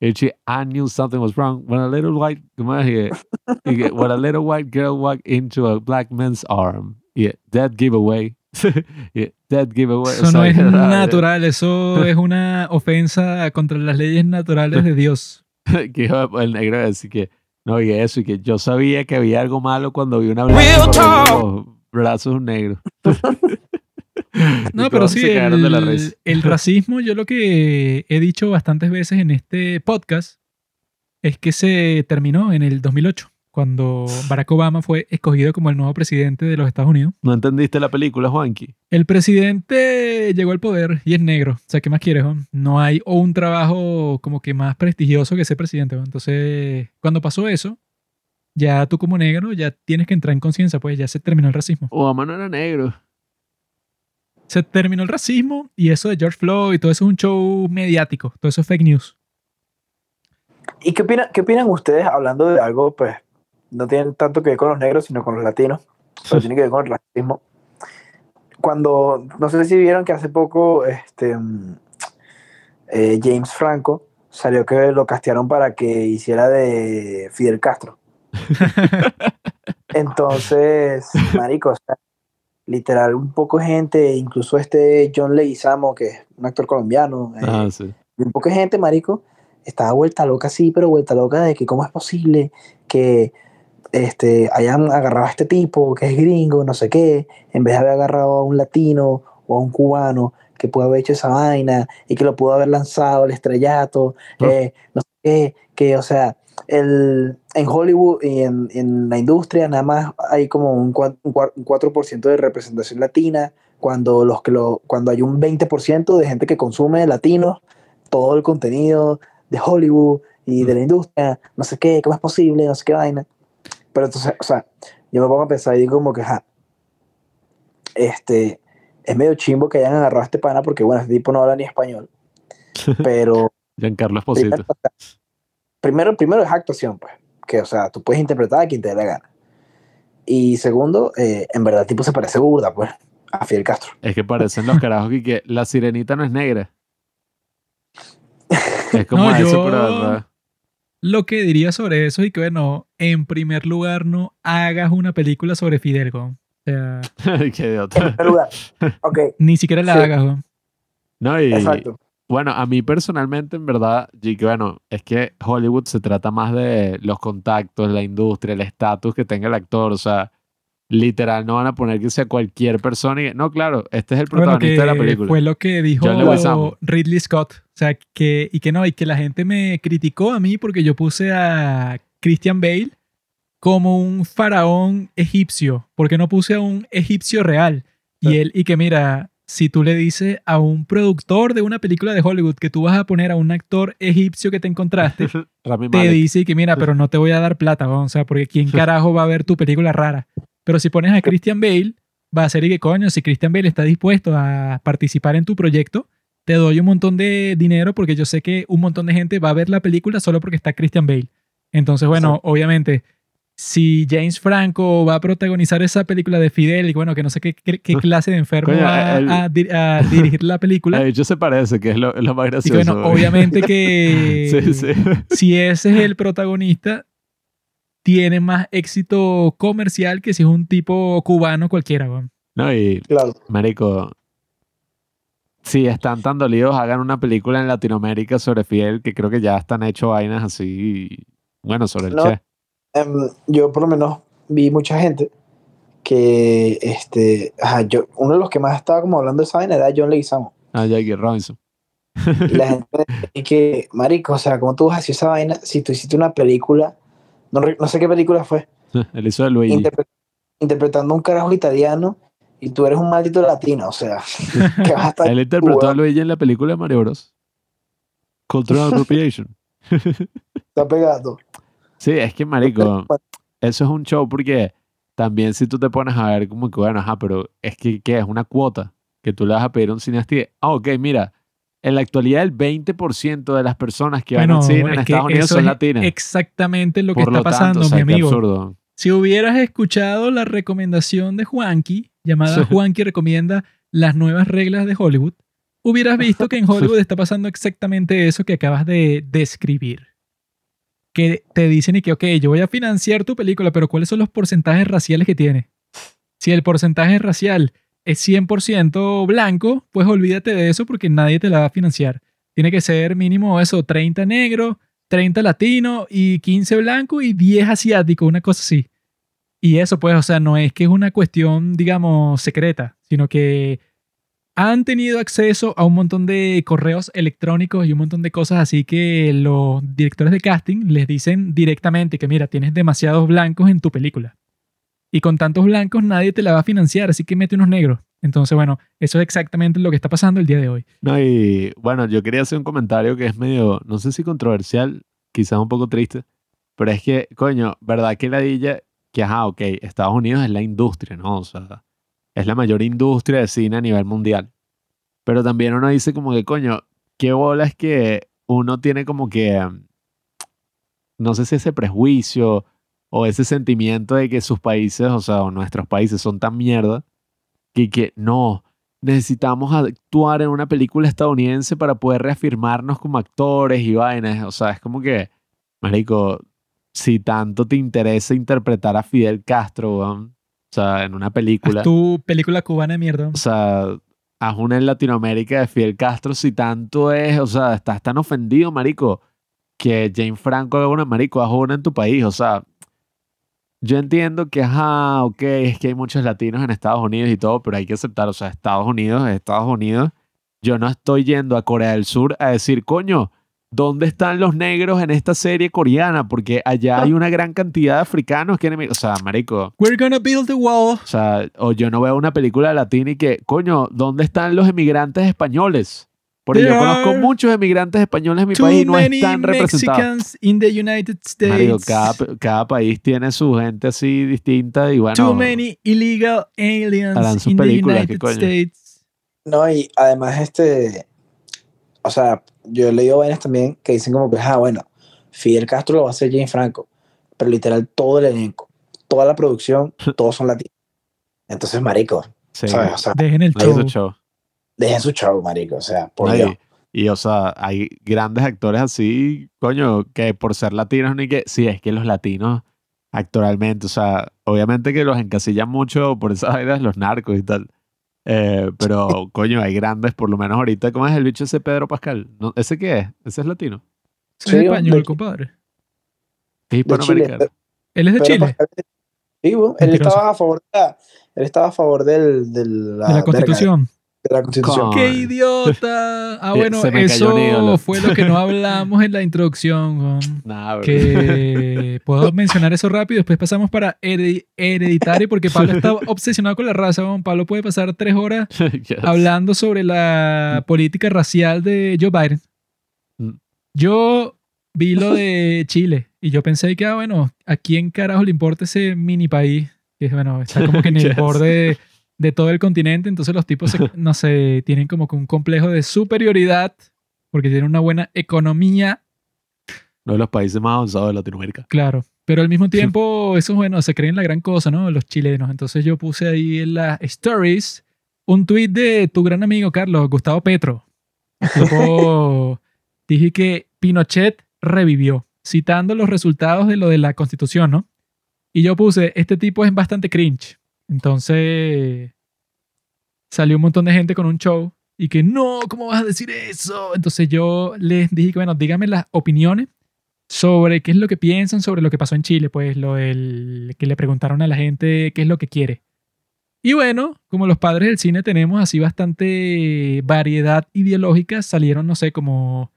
Y she, I knew something was wrong when a little white, when a little white girl walked into a black man's arm. Y dead giveaway. y dead giveaway. Eso no es natural, eso es una ofensa contra las leyes naturales de Dios. que el negro a decir que no y eso y que yo sabía que había algo malo cuando vi una blanca los brazos negros. No, pero sí, el racismo, yo lo que he dicho bastantes veces en este podcast es que se terminó en el 2008, cuando Barack Obama fue escogido como el nuevo presidente de los Estados Unidos. ¿No entendiste la película, Juanqui? El presidente llegó al poder y es negro. O sea, ¿qué más quieres? Juan? No hay o un trabajo como que más prestigioso que ser presidente. Juan. Entonces, cuando pasó eso, ya tú como negro ya tienes que entrar en conciencia, pues ya se terminó el racismo. Obama no era negro. Se terminó el racismo y eso de George Floyd y todo eso es un show mediático. Todo eso es fake news. ¿Y qué opinan, qué opinan ustedes hablando de algo, pues, no tiene tanto que ver con los negros, sino con los latinos, pero tiene que ver con el racismo? Cuando, no sé si vieron que hace poco, este, mm, eh, James Franco salió que lo castearon para que hiciera de Fidel Castro. Entonces, marico, o sea, literal, un poco de gente, incluso este John Leguizamo, que es un actor colombiano, eh, Ah, sí. un poco de gente, marico, estaba vuelta loca, sí, pero vuelta loca de que cómo es posible que este, hayan agarrado a este tipo que es gringo, no sé qué, en vez de haber agarrado a un latino o a un cubano que pudo haber hecho esa vaina y que lo pudo haber lanzado al estrellato, eh, no sé qué, que, o sea, el, en Hollywood y en, en la industria nada más hay como un, cua- un cua- un 4% de representación latina, cuando, los que lo, cuando hay un 20% de gente que consume latinos, todo el contenido de Hollywood y de la industria, no sé qué, cómo es posible, no sé qué vaina. Pero entonces, o sea, yo me pongo a pensar y digo como que, ajá, este, es medio chimbo que hayan agarrado a este pana porque, bueno, este tipo no habla ni español, pero Giancarlo Esposito. primero, o sea, primero, primero es actuación, pues, que, o sea, tú puedes interpretar a quien te dé la gana. Y segundo, eh, en verdad el tipo se parece burda, pues, a Fidel Castro. Es que parecen los carajos y que la sirenita no es negra. Es como No, eso, yo- pero. Lo que diría sobre eso y que, bueno, en primer lugar, no hagas una película sobre Fidel, weón. O sea, Qué En idiota. primer lugar. Ok, ni siquiera la Sí. hagas. No, y, exacto. Bueno, a mí personalmente, en verdad, y que bueno, es que Hollywood se trata más de los contactos, la industria, el estatus que tenga el actor. O sea, literal, no van a poner que sea cualquier persona y no, claro, este es el Bueno, protagonista que de la película. fue lo que dijo. Ridley Scott. O sea, que, y que no, y que la gente me criticó a mí porque yo puse a Christian Bale como un faraón egipcio, porque no puse a un egipcio real. Y él, y que mira, si tú le dices a un productor de una película de Hollywood que tú vas a poner a un actor egipcio que te encontraste, te dice que mira, pero no te voy a dar plata, weón, o sea, porque quién carajo va a ver tu película rara. Pero si pones a Christian Bale, va a ser y que coño, si Christian Bale está dispuesto a participar en tu proyecto, te doy un montón de dinero porque yo sé que un montón de gente va a ver la película solo porque está Christian Bale. Entonces, bueno, obviamente, si James Franco va a protagonizar esa película de Fidel, y bueno, que no sé qué, qué- qué clase de enfermo Coño, va el- a, di- a dirigir la película. Hecho, se parece, que es lo, más y gracioso. que, bueno, obviamente que sí, sí. si ese es el protagonista, tiene más éxito comercial que si es un tipo cubano cualquiera. weón. No, y Claro. Marico, si están tan dolidos, hagan una película en Latinoamérica sobre Fidel, que creo que ya están hecho vainas así, bueno, sobre el No. Che. Em, yo por lo menos vi mucha gente que, este, ajá, yo, uno de los que más estaba como hablando de esa vaina era John Leguizamo. Ah, Jackie Robinson. Y la gente y que, marico, o sea, ¿cómo tú vas a decir esa vaina si tú hiciste una película, no, no sé qué película fue, Él hizo de Luigi. interpre- interpretando a un carajo italiano y tú eres un maldito latino, o sea, que vas a estar... Él interpretó a Luigi en la película de Mario Bros. Cultural Appropriation. está pegado. Sí, es que, marico, eso es un show porque también si tú te pones a ver como que, bueno, ajá, pero es que, ¿qué? Es una cuota que tú le vas a pedir a un cineasta y, ah, ok, mira, en la actualidad el 20% de las personas que van al cine en Estados Unidos son es latinas. Exactamente lo que Por está lo tanto, pasando, o sea, mi amigo. absurdo. Si hubieras escuchado la recomendación de Juanqui, llamada Sí. Juanqui recomienda las nuevas reglas de Hollywood, hubieras visto que en Hollywood está pasando exactamente eso que acabas de describir. Que te dicen y que, ok, yo voy a financiar tu película, pero ¿cuáles son los porcentajes raciales que tiene? Si el porcentaje racial es 100% blanco, pues olvídate de eso porque nadie te la va a financiar. Tiene que ser mínimo eso, 30 negro, 30 latino y 15 blanco y 10 asiático, una cosa así. Y eso pues, o sea, no es que es una cuestión, digamos, secreta, sino que han tenido acceso a un montón de correos electrónicos y un montón de cosas así que los directores de casting les dicen directamente que mira, tienes demasiados blancos en tu película. Y con tantos blancos nadie te la va a financiar, así que mete unos negros. Entonces, bueno, eso es exactamente lo que está pasando el día de hoy. No, y bueno, yo quería hacer un comentario que es medio, no sé si controversial, quizás un poco triste, pero es que, coño, ¿verdad que ladilla? Que, ajá, ok, Estados Unidos es la industria, ¿no? O sea, es la mayor industria de cine a nivel mundial. Pero también uno dice como que, coño, qué bola es que uno tiene como que, no sé si ese prejuicio o ese sentimiento de que sus países, o sea, o nuestros países son tan mierda, que, que no, necesitamos actuar en una película estadounidense para poder reafirmarnos como actores y vainas. O sea, es como que, marico, si tanto te interesa interpretar a Fidel Castro, o sea, en una película, Haz tu película cubana de mierda. o sea, haz una en Latinoamérica de Fidel Castro, si tanto es, o sea, estás tan ofendido, marico, que Jane Franco haga una, marico, haz una en tu país, o sea, yo entiendo que, ajá, ok, es que hay muchos latinos en Estados Unidos y todo, pero hay que aceptar, o sea, Estados Unidos, es Estados Unidos, yo no estoy yendo a Corea del Sur a decir, coño, ¿dónde están los negros en esta serie coreana? Porque allá hay una gran cantidad de africanos que, o sea, marico, We're gonna build the wall. o sea, o yo no veo una película latina y que, coño, ¿dónde están los emigrantes españoles? Porque yo There conozco are muchos emigrantes españoles en mi Too país y no many están representados. Mexicans in the United States. Marico, cada, cada país tiene su gente así distinta y bueno, Too many illegal aliens Harán sus in the películas, ¿qué United coño? States. No, y además, este, o sea, yo he leído vainas también que dicen como que, ah, bueno, Fidel Castro lo va a hacer Jane Franco, pero literal todo el elenco, toda la producción, todos son latinos. Entonces, marico, sí, ¿sabes? O sea, Dejen el show. show. Dejen su show, marico, o sea, por Dios. y, o sea, hay grandes actores así, coño, que por ser latinos ni que, sí, es que los latinos actualmente, o sea, obviamente que los encasillan mucho por esas vainas los narcos y tal. Eh, pero, coño, hay grandes, por lo menos ahorita, ¿cómo es el bicho ese Pedro Pascal? ¿No? ¿Ese qué es? ¿Ese es latino? Sí, es español, de- compadre. Es Chile, hispanoamericano. Él es de Chile, Pascal Sí, bo, él estaba a favor de la, él estaba a favor del, del- de la verga, Constitución. De la constitución. Con- ¡Qué idiota! Ah, bueno, eso fue lo que no hablamos en la introducción. Nah, que puedo mencionar eso rápido. Después pasamos para heredi- hereditario, porque Pablo está obsesionado con la raza. weón. Pablo puede pasar tres horas Yes. hablando sobre la política racial de Joe Biden. Mm. Yo vi lo de Chile y yo pensé que, ah, bueno, ¿a quién carajo le importa ese mini país? Que bueno, está como que en el Yes. borde de, todo el continente. Entonces los tipos, se- no sé, tienen como que un complejo de superioridad porque tienen una buena economía, Uno de los países más avanzados de Latinoamérica. claro. Pero al mismo tiempo, esos, bueno, se creen la gran cosa, ¿no? Los chilenos. Entonces yo puse ahí en las stories un tweet de tu gran amigo Carlos, Gustavo Petro. Tipo, dije que Pinochet revivió, citando los resultados de lo de la constitución, ¿no? Y yo puse, este tipo es bastante cringe. Entonces, salió un montón de gente con un show y que no, ¿cómo vas a decir eso? Entonces yo les dije que, bueno, díganme las opiniones sobre qué es lo que piensan sobre lo que pasó en Chile, pues lo del que le preguntaron a la gente qué es lo que quiere. Y bueno, como los padres del cine tenemos así bastante variedad ideológica, salieron, no sé, como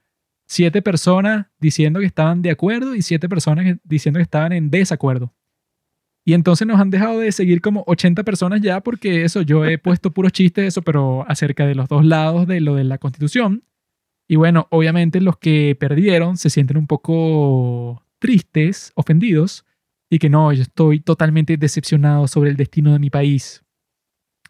siete personas diciendo que estaban de acuerdo y siete personas diciendo que estaban en desacuerdo. Y entonces nos han dejado de seguir como 80 personas ya porque eso, yo he puesto puros chistes eso, pero acerca de los dos lados de lo de la constitución. Y bueno, obviamente los que perdieron se sienten un poco tristes, ofendidos, y que no, yo estoy totalmente decepcionado sobre el destino de mi país.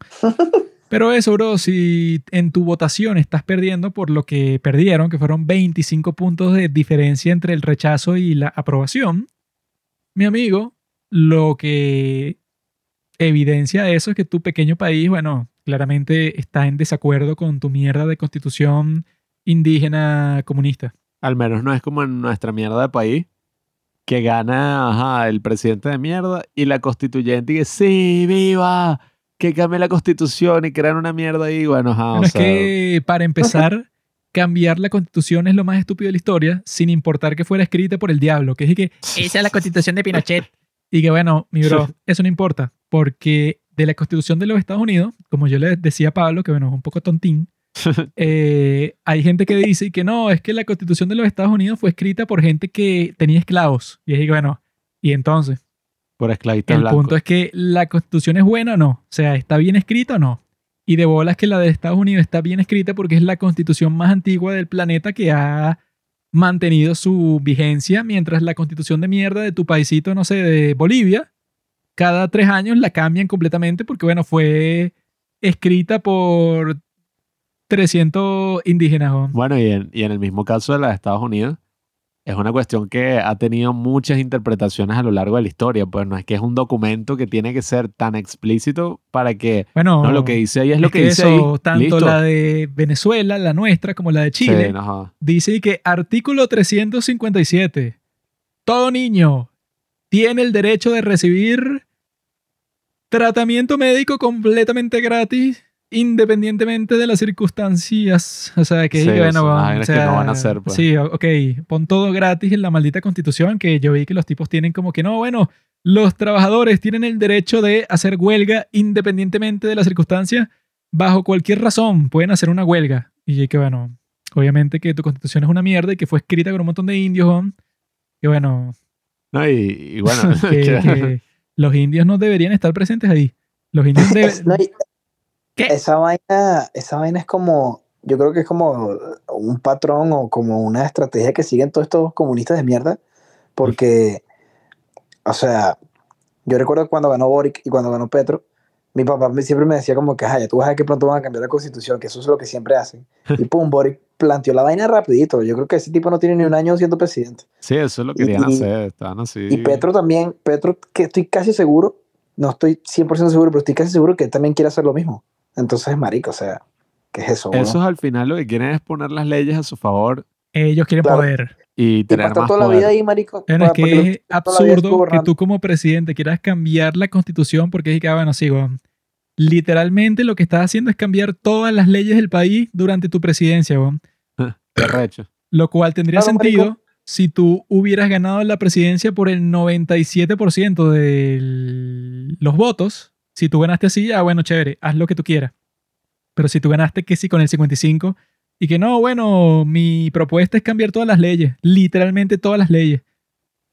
Pero eso, bro, si en tu votación estás perdiendo por lo que perdieron, que fueron 25 puntos de diferencia entre el rechazo y la aprobación, mi amigo, lo que evidencia eso es que tu pequeño país, bueno, claramente está en desacuerdo con tu mierda de constitución indígena comunista. Al menos no es como en nuestra mierda de país, que gana ajá, el presidente de mierda y la constituyente y que sí, viva, que cambie la constitución y crean una mierda ahí. Bueno, ajá, o es sea, que para empezar, cambiar la constitución es lo más estúpido de la historia, sin importar que fuera escrita por el diablo, que es que esa es la constitución de Pinochet. Y que bueno, mi bro, eso no importa, porque de la constitución de los Estados Unidos, como yo le decía a Pablo, que bueno, es un poco tontín, eh, hay gente que dice que no, es que la constitución de los Estados Unidos fue escrita por gente que tenía esclavos. Y es que bueno, y entonces, por esclavista el blanco. punto es que la constitución es buena o no. O sea, ¿está bien escrita o no? Y de bolas que la de Estados Unidos está bien escrita porque es la constitución más antigua del planeta que ha mantenido su vigencia, mientras la constitución de mierda de tu paisito, no sé, de Bolivia, cada tres años la cambian completamente porque, bueno, fue escrita por 300 indígenas. ¿no? Bueno, y en, y en el mismo caso de la de Estados Unidos, es una cuestión que ha tenido muchas interpretaciones a lo largo de la historia. Pues no es que es un documento que tiene que ser tan explícito para que Bueno, no, lo que dice ahí es lo que, que dice eso, ahí. tanto Listo. la de Venezuela, la nuestra, como la de Sí, Chile, no, ajá. Dice que artículo 357. Todo niño tiene el derecho de recibir tratamiento médico completamente gratis independientemente de las circunstancias. O sea, que Sí, bueno, o vainas que sea, no van a hacer, pues. Sí, ok, pon todo gratis en la maldita constitución que yo vi que los tipos tienen como que no, bueno, los trabajadores tienen el derecho de hacer huelga independientemente de las circunstancias bajo cualquier razón pueden hacer una huelga. Y que bueno, obviamente que tu constitución es una mierda y que fue escrita con un montón de indios, ¿no? que bueno, No, y, y bueno, que, que- que los indios no deberían estar presentes ahí. Los indios deben... ¿Qué? Esa vaina, esa vaina es como, yo creo que es como un patrón o como una estrategia que siguen todos estos comunistas de mierda, porque, o sea, yo recuerdo cuando ganó Boric y cuando ganó Petro, mi papá siempre me decía como que, "Ay, ya tú vas a ver que pronto van a cambiar la constitución, que eso es lo que siempre hacen. Y pum, Boric planteó la vaina rapidito. Yo creo que ese tipo no tiene ni un año siendo presidente. sí, eso lo querían y- hacer. Estaban así. Y Petro también, Petro, que estoy casi seguro, no estoy 100% seguro, pero estoy casi seguro que él también quiere hacer lo mismo. Entonces, marico, o sea, ¿qué es eso? Esos al final lo que quieren es poner las leyes a su favor Ellos quieren Claro. poder. y Y tener pasar más toda la vida ahí, marico. Bueno, para- es que es absurdo que tú como presidente quieras cambiar la constitución porque es que, ah, bueno, sí. Literalmente lo que estás haciendo es cambiar todas las leyes del país durante tu presidencia, weón. Arrecho. Lo cual tendría Claro, sentido marico. si tú hubieras ganado la presidencia por el 97% de los votos. Si tú ganaste así, ya bueno, chévere, haz lo que tú quieras. Pero si tú ganaste que sí con el 55 y que no, bueno, mi propuesta es cambiar todas las leyes, literalmente todas las leyes.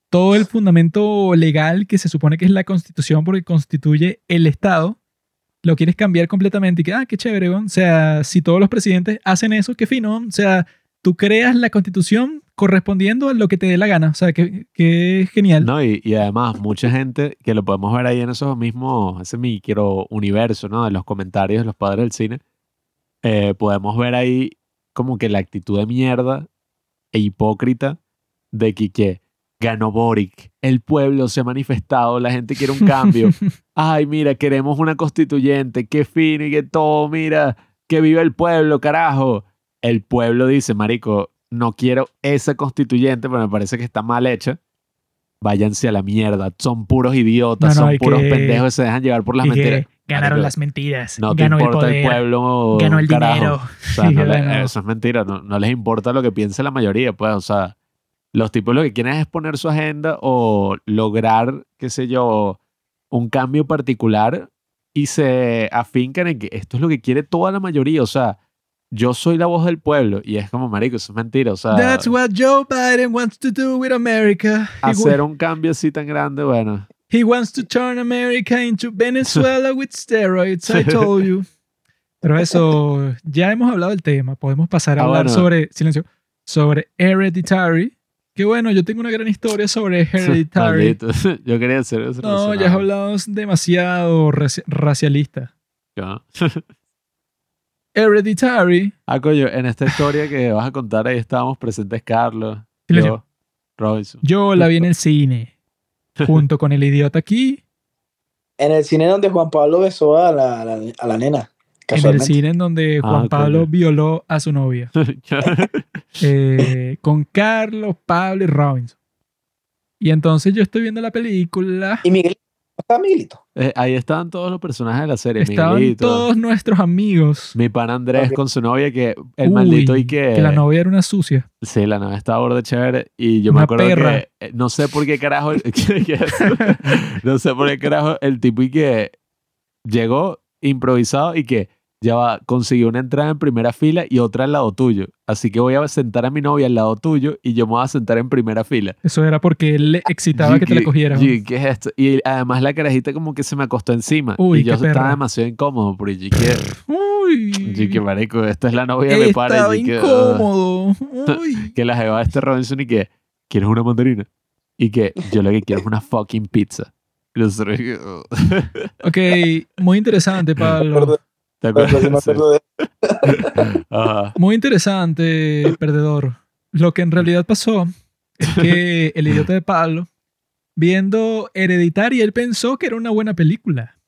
Todo el fundamento legal que se supone que es la constitución porque constituye el Estado, lo quieres cambiar completamente y que, ah, qué chévere, weón. o sea, si todos los presidentes hacen eso, qué fino, o sea, tú creas la constitución correspondiendo a lo que te dé la gana. O sea, que, que es genial. No, y, y además, mucha gente que lo podemos ver ahí en esos mismos, ese micro universo, ¿no? De los comentarios de los padres del cine, eh, podemos ver ahí como que la actitud de mierda e hipócrita de que, que ganó Boric, el pueblo se ha manifestado, la gente quiere un cambio. Ay, mira, queremos una constituyente, qué fino y que todo, mira, que viva el pueblo, carajo. El pueblo dice, marico, no quiero esa constituyente, pero me parece que está mal hecha. Váyanse a la mierda, son puros idiotas, No, no, son puros que- pendejos que se dejan llevar por las mentiras. Ganaron las mentiras. No ganó el importa el, poder. pueblo. ganó el carajo. dinero. O sea, Y no le- ganó. eso es mentira. No, no les importa lo que piense la mayoría, pues. O sea, los tipos lo que quieren es poner su agenda o lograr, qué sé yo, un cambio particular y se afincan en que esto es lo que quiere toda la mayoría. O sea, yo soy la voz del pueblo y es como, marico, eso es mentira. O sea, That's what Joe Biden wants to do with America. He, hacer un cambio así tan grande, bueno. he wants to turn America into Venezuela with steroids, I told you. Pero eso, ya hemos hablado del tema. Podemos pasar a Ah, hablar bueno. sobre, silencio, sobre Hereditary. Que bueno, yo tengo una gran historia sobre Hereditary. Yo quería hacer eso. no, ya has hablado demasiado raci- racialista. Hereditary. Ah, coño, en esta historia que vas a contar ahí estábamos presentes Carlos, yo, Robinson. Yo la vi en el cine, junto con el idiota aquí, En el cine donde Juan Pablo besó a la, a la, a la nena. en el cine en donde Ah, Juan Pablo coño. violó a su novia, eh, con Carlos, Pablo y Robinson. Y entonces yo estoy viendo la película, Y Miguel. ¿No ¿Está Miguelito? Eh, ahí estaban todos los personajes de la serie. estaban Miguelito, todos nuestros amigos. mi pan Andrés con su novia, que el Uy, maldito y que... que la novia era una sucia. Sí, la novia estaba borde chévere. Y yo me acuerdo perra. que... eh, No sé por qué carajo... que- que- no sé por qué carajo el tipo y que llegó improvisado y que ya va, consiguió una entrada en primera fila y otra al lado tuyo. Así que voy a sentar a mi novia al lado tuyo y yo me voy a sentar en primera fila. Eso era porque él le excitaba que te la cogieran. ¿Qué es esto? Y además la carajita como que se me acostó encima. Uy, y yo perra. estaba demasiado incómodo. Porque yo que, Uy, yo que marico, esta es la novia de mi padre. estaba y que, incómodo. Uy. que la jeva de este Robinson y que, ¿quieres una mandarina? Y que yo lo que quiero es una fucking pizza. "Oh". Ok, muy interesante, Pablo. Muy interesante, perdedor. Lo que en realidad pasó es que el idiota de Pablo, viendo Hereditary, él pensó que era una buena película.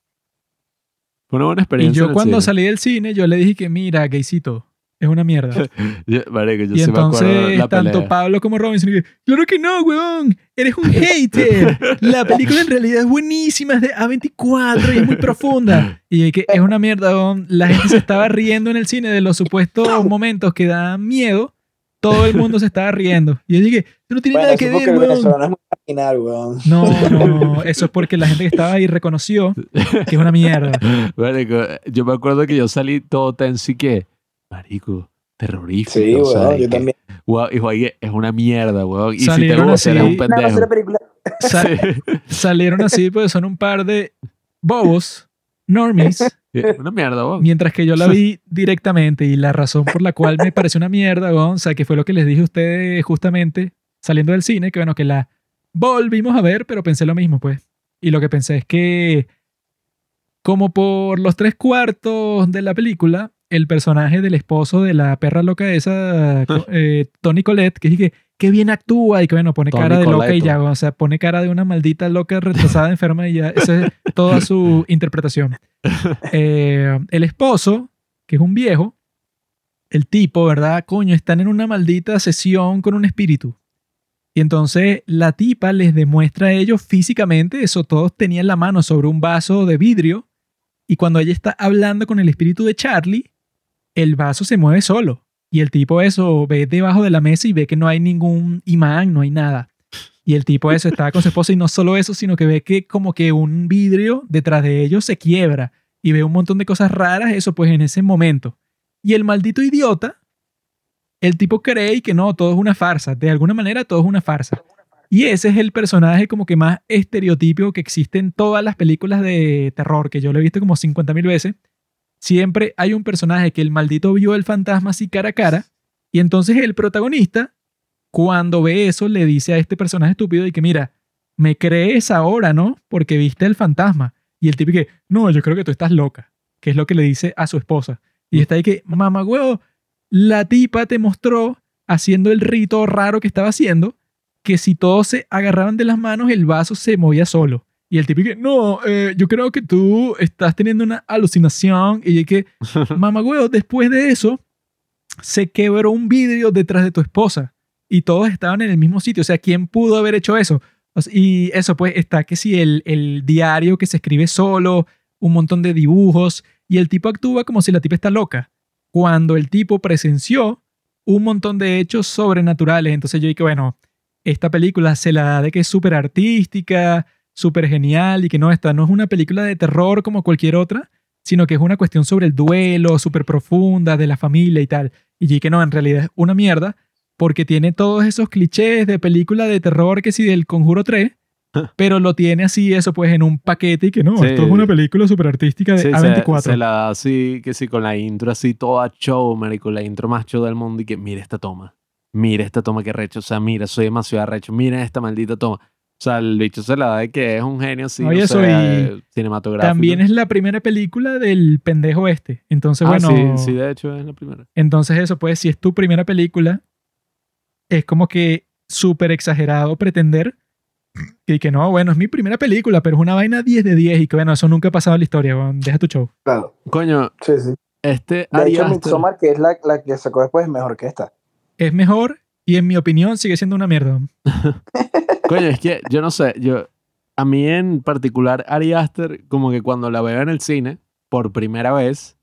Fue una buena Y experiencia. en yo el cuando cine. salí del cine, yo le dije que mira, gaycito, es una mierda. Yo, marico, yo y sí me acuerdo de entonces la tanto pelea. Pablo como Robinson dije, claro que no, weón, eres un hater. La película en realidad es buenísima, es de A24 y es muy profunda. Y que es una mierda, weón. La gente se estaba riendo en el cine de los supuestos momentos que dan miedo. Todo el mundo se estaba riendo. Y yo dije, no tiene Bueno, nada que ver, weón. No, no, eso es porque la gente que estaba ahí reconoció que es una mierda. Marico, yo me acuerdo que yo salí todo tenso y que, marico, terrorífico. Sí, o sea, weón, yo que, también. Wow, y oye, es una mierda, weón. Y si te Salieron gusta, así. eres un pendejo. película. Sa- salieron así, pues son un par de bobos, normies, Sí, Una mierda, weón. mientras que yo la vi directamente y la razón por la cual me pareció una mierda, weón, o sea, que fue lo que les dije a ustedes justamente saliendo del cine, que bueno, que la volvimos a ver, pero pensé lo mismo, pues. Y lo que pensé es que como por los tres cuartos de la película, el personaje del esposo de la perra loca esa, eh, Tony Colette, que dije, qué bien actúa y que bueno, pone cara de loca y ya, o sea, pone cara de una maldita loca retrasada, enferma y ya, esa es toda su interpretación. Eh, el esposo, que es un viejo, el tipo, ¿verdad? Coño, están en una maldita sesión con un espíritu. Y entonces la tipa les demuestra a ellos físicamente, eso todos tenían la mano sobre un vaso de vidrio, y cuando ella está hablando con el espíritu de Charlie, el vaso se mueve solo. Y el tipo eso ve debajo de la mesa y ve que no hay ningún imán, no hay nada. Y el tipo eso estaba con su esposa y no solo eso, sino que ve que como que un vidrio detrás de ellos se quiebra y ve un montón de cosas raras, eso pues en ese momento. Y el maldito idiota, el tipo cree que no, todo es una farsa, de alguna manera todo es una farsa. Y ese es el personaje como que más estereotípico que existe en todas las películas de terror, que yo lo he visto como 50 mil veces. Siempre hay un personaje que el maldito vio el fantasma así cara a cara, y entonces el protagonista, cuando ve eso, le dice a este personaje estúpido y que mira, me crees ahora, ¿no? Porque viste el fantasma. Y el tipo que, no, yo creo que tú estás loca, que es lo que le dice a su esposa. Y está ahí que, mamá huevo, la tipa te mostró haciendo el rito raro que estaba haciendo, que si todos se agarraban de las manos, el vaso se movía solo. Y el tipo que, no, eh, yo creo que tú estás teniendo una alucinación. Y yo que, mamá después de eso, se quebró un vidrio detrás de tu esposa. Y todos estaban en el mismo sitio. O sea, ¿quién pudo haber hecho eso? O sea, y eso pues está que si el, el diario que se escribe solo, un montón de dibujos, y el tipo actúa como si la tipa está loca, cuando el tipo presenció un montón de hechos sobrenaturales. Entonces yo dije, bueno, esta película se la da de que es súper artística, súper genial, y que no, esta no es una película de terror como cualquier otra, sino que es una cuestión sobre el duelo, súper profunda, de la familia y tal. Y dije, no, en realidad es una mierda, porque tiene todos esos clichés de película de terror que sí del Conjuro 3, pero lo tiene así, eso pues en un paquete y que no, Sí. esto es una película súper artística de Sí, se, A24. se la da así, que sí, con la intro así toda show, marico, la intro más show del mundo y que mira esta toma, mira esta toma que recho, o sea, mira, soy demasiado arrecho, mira esta maldita toma. O sea, el bicho se la da de que es un genio así, Oye, o eso, sea, y eh, cinematográfico. También es la primera película del pendejo este. Entonces, Ah, bueno, sí, sí, de hecho es la primera. entonces eso pues, si es tu primera película, es como que súper exagerado pretender que, que no, bueno, es mi primera película, pero es una vaina 10 de 10 y que bueno, eso nunca ha pasado en la historia, weón. deja tu show. Claro. Coño, Sí, sí. este De Ari hecho, Aster- Midsommar, que es la, la que sacó después, es mejor que esta. Es mejor y en mi opinión sigue siendo una mierda. Coño, es que yo no sé, yo a mí en particular Ari Aster como que cuando la veo en el cine por primera vez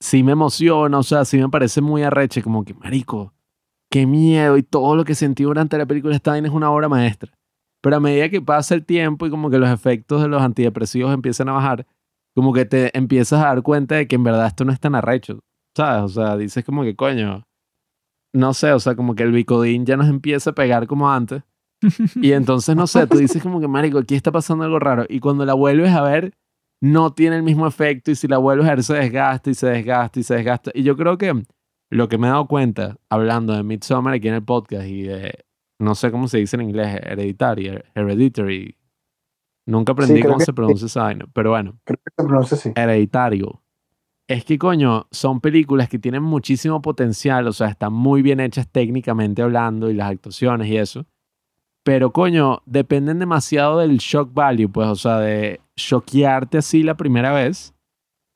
sí me emociona, o sea, sí me parece muy arreche, como que marico, qué miedo y todo lo que sentí durante la película esta vaina es una obra maestra. Pero a medida que pasa el tiempo y como que los efectos de los antidepresivos empiezan a bajar, como que te empiezas a dar cuenta de que en verdad esto no es tan arrecho, ¿sabes? O sea, dices como que coño, no sé, o sea, como que el bicodín ya nos empieza a pegar como antes. Y entonces, no sé, tú dices como que, marico, aquí está pasando algo raro. Y cuando la vuelves a ver, no tiene el mismo efecto. Y si la vuelves a ver, se desgasta y se desgasta y se desgasta. Y yo creo que lo que me he dado cuenta, hablando de Midsommar aquí en el podcast y de, no sé cómo se dice en inglés, hereditary, hereditary. Nunca aprendí creo cómo que se sí. pronuncia esa vaina. Pero bueno, Creo que se pronuncia así. hereditario. Es que, coño, son películas que tienen muchísimo potencial, o sea, están muy bien hechas técnicamente hablando y las actuaciones y eso. Pero, coño, dependen demasiado del shock value, pues, o sea, de choquearte así la primera vez.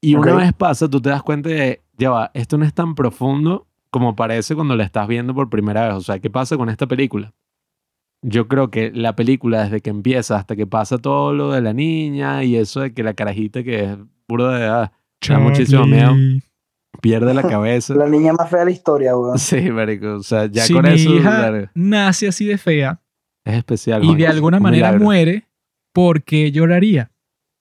Y una vez pasa, tú te das cuenta de, ya va, esto no es tan profundo como parece cuando la estás viendo por primera vez. O sea, ¿qué pasa con esta película? Yo creo que la película, desde que empieza hasta que pasa todo lo de la niña y eso de que la carajita que es puro de edad da muchísimo miedo, pierde la cabeza. La niña más fea de la historia, weón. Sí, marico, o sea, ya si con mi eso hija claro, nace así de fea es especial. y man. de alguna Un manera milagro. muere, ¿por qué lloraría?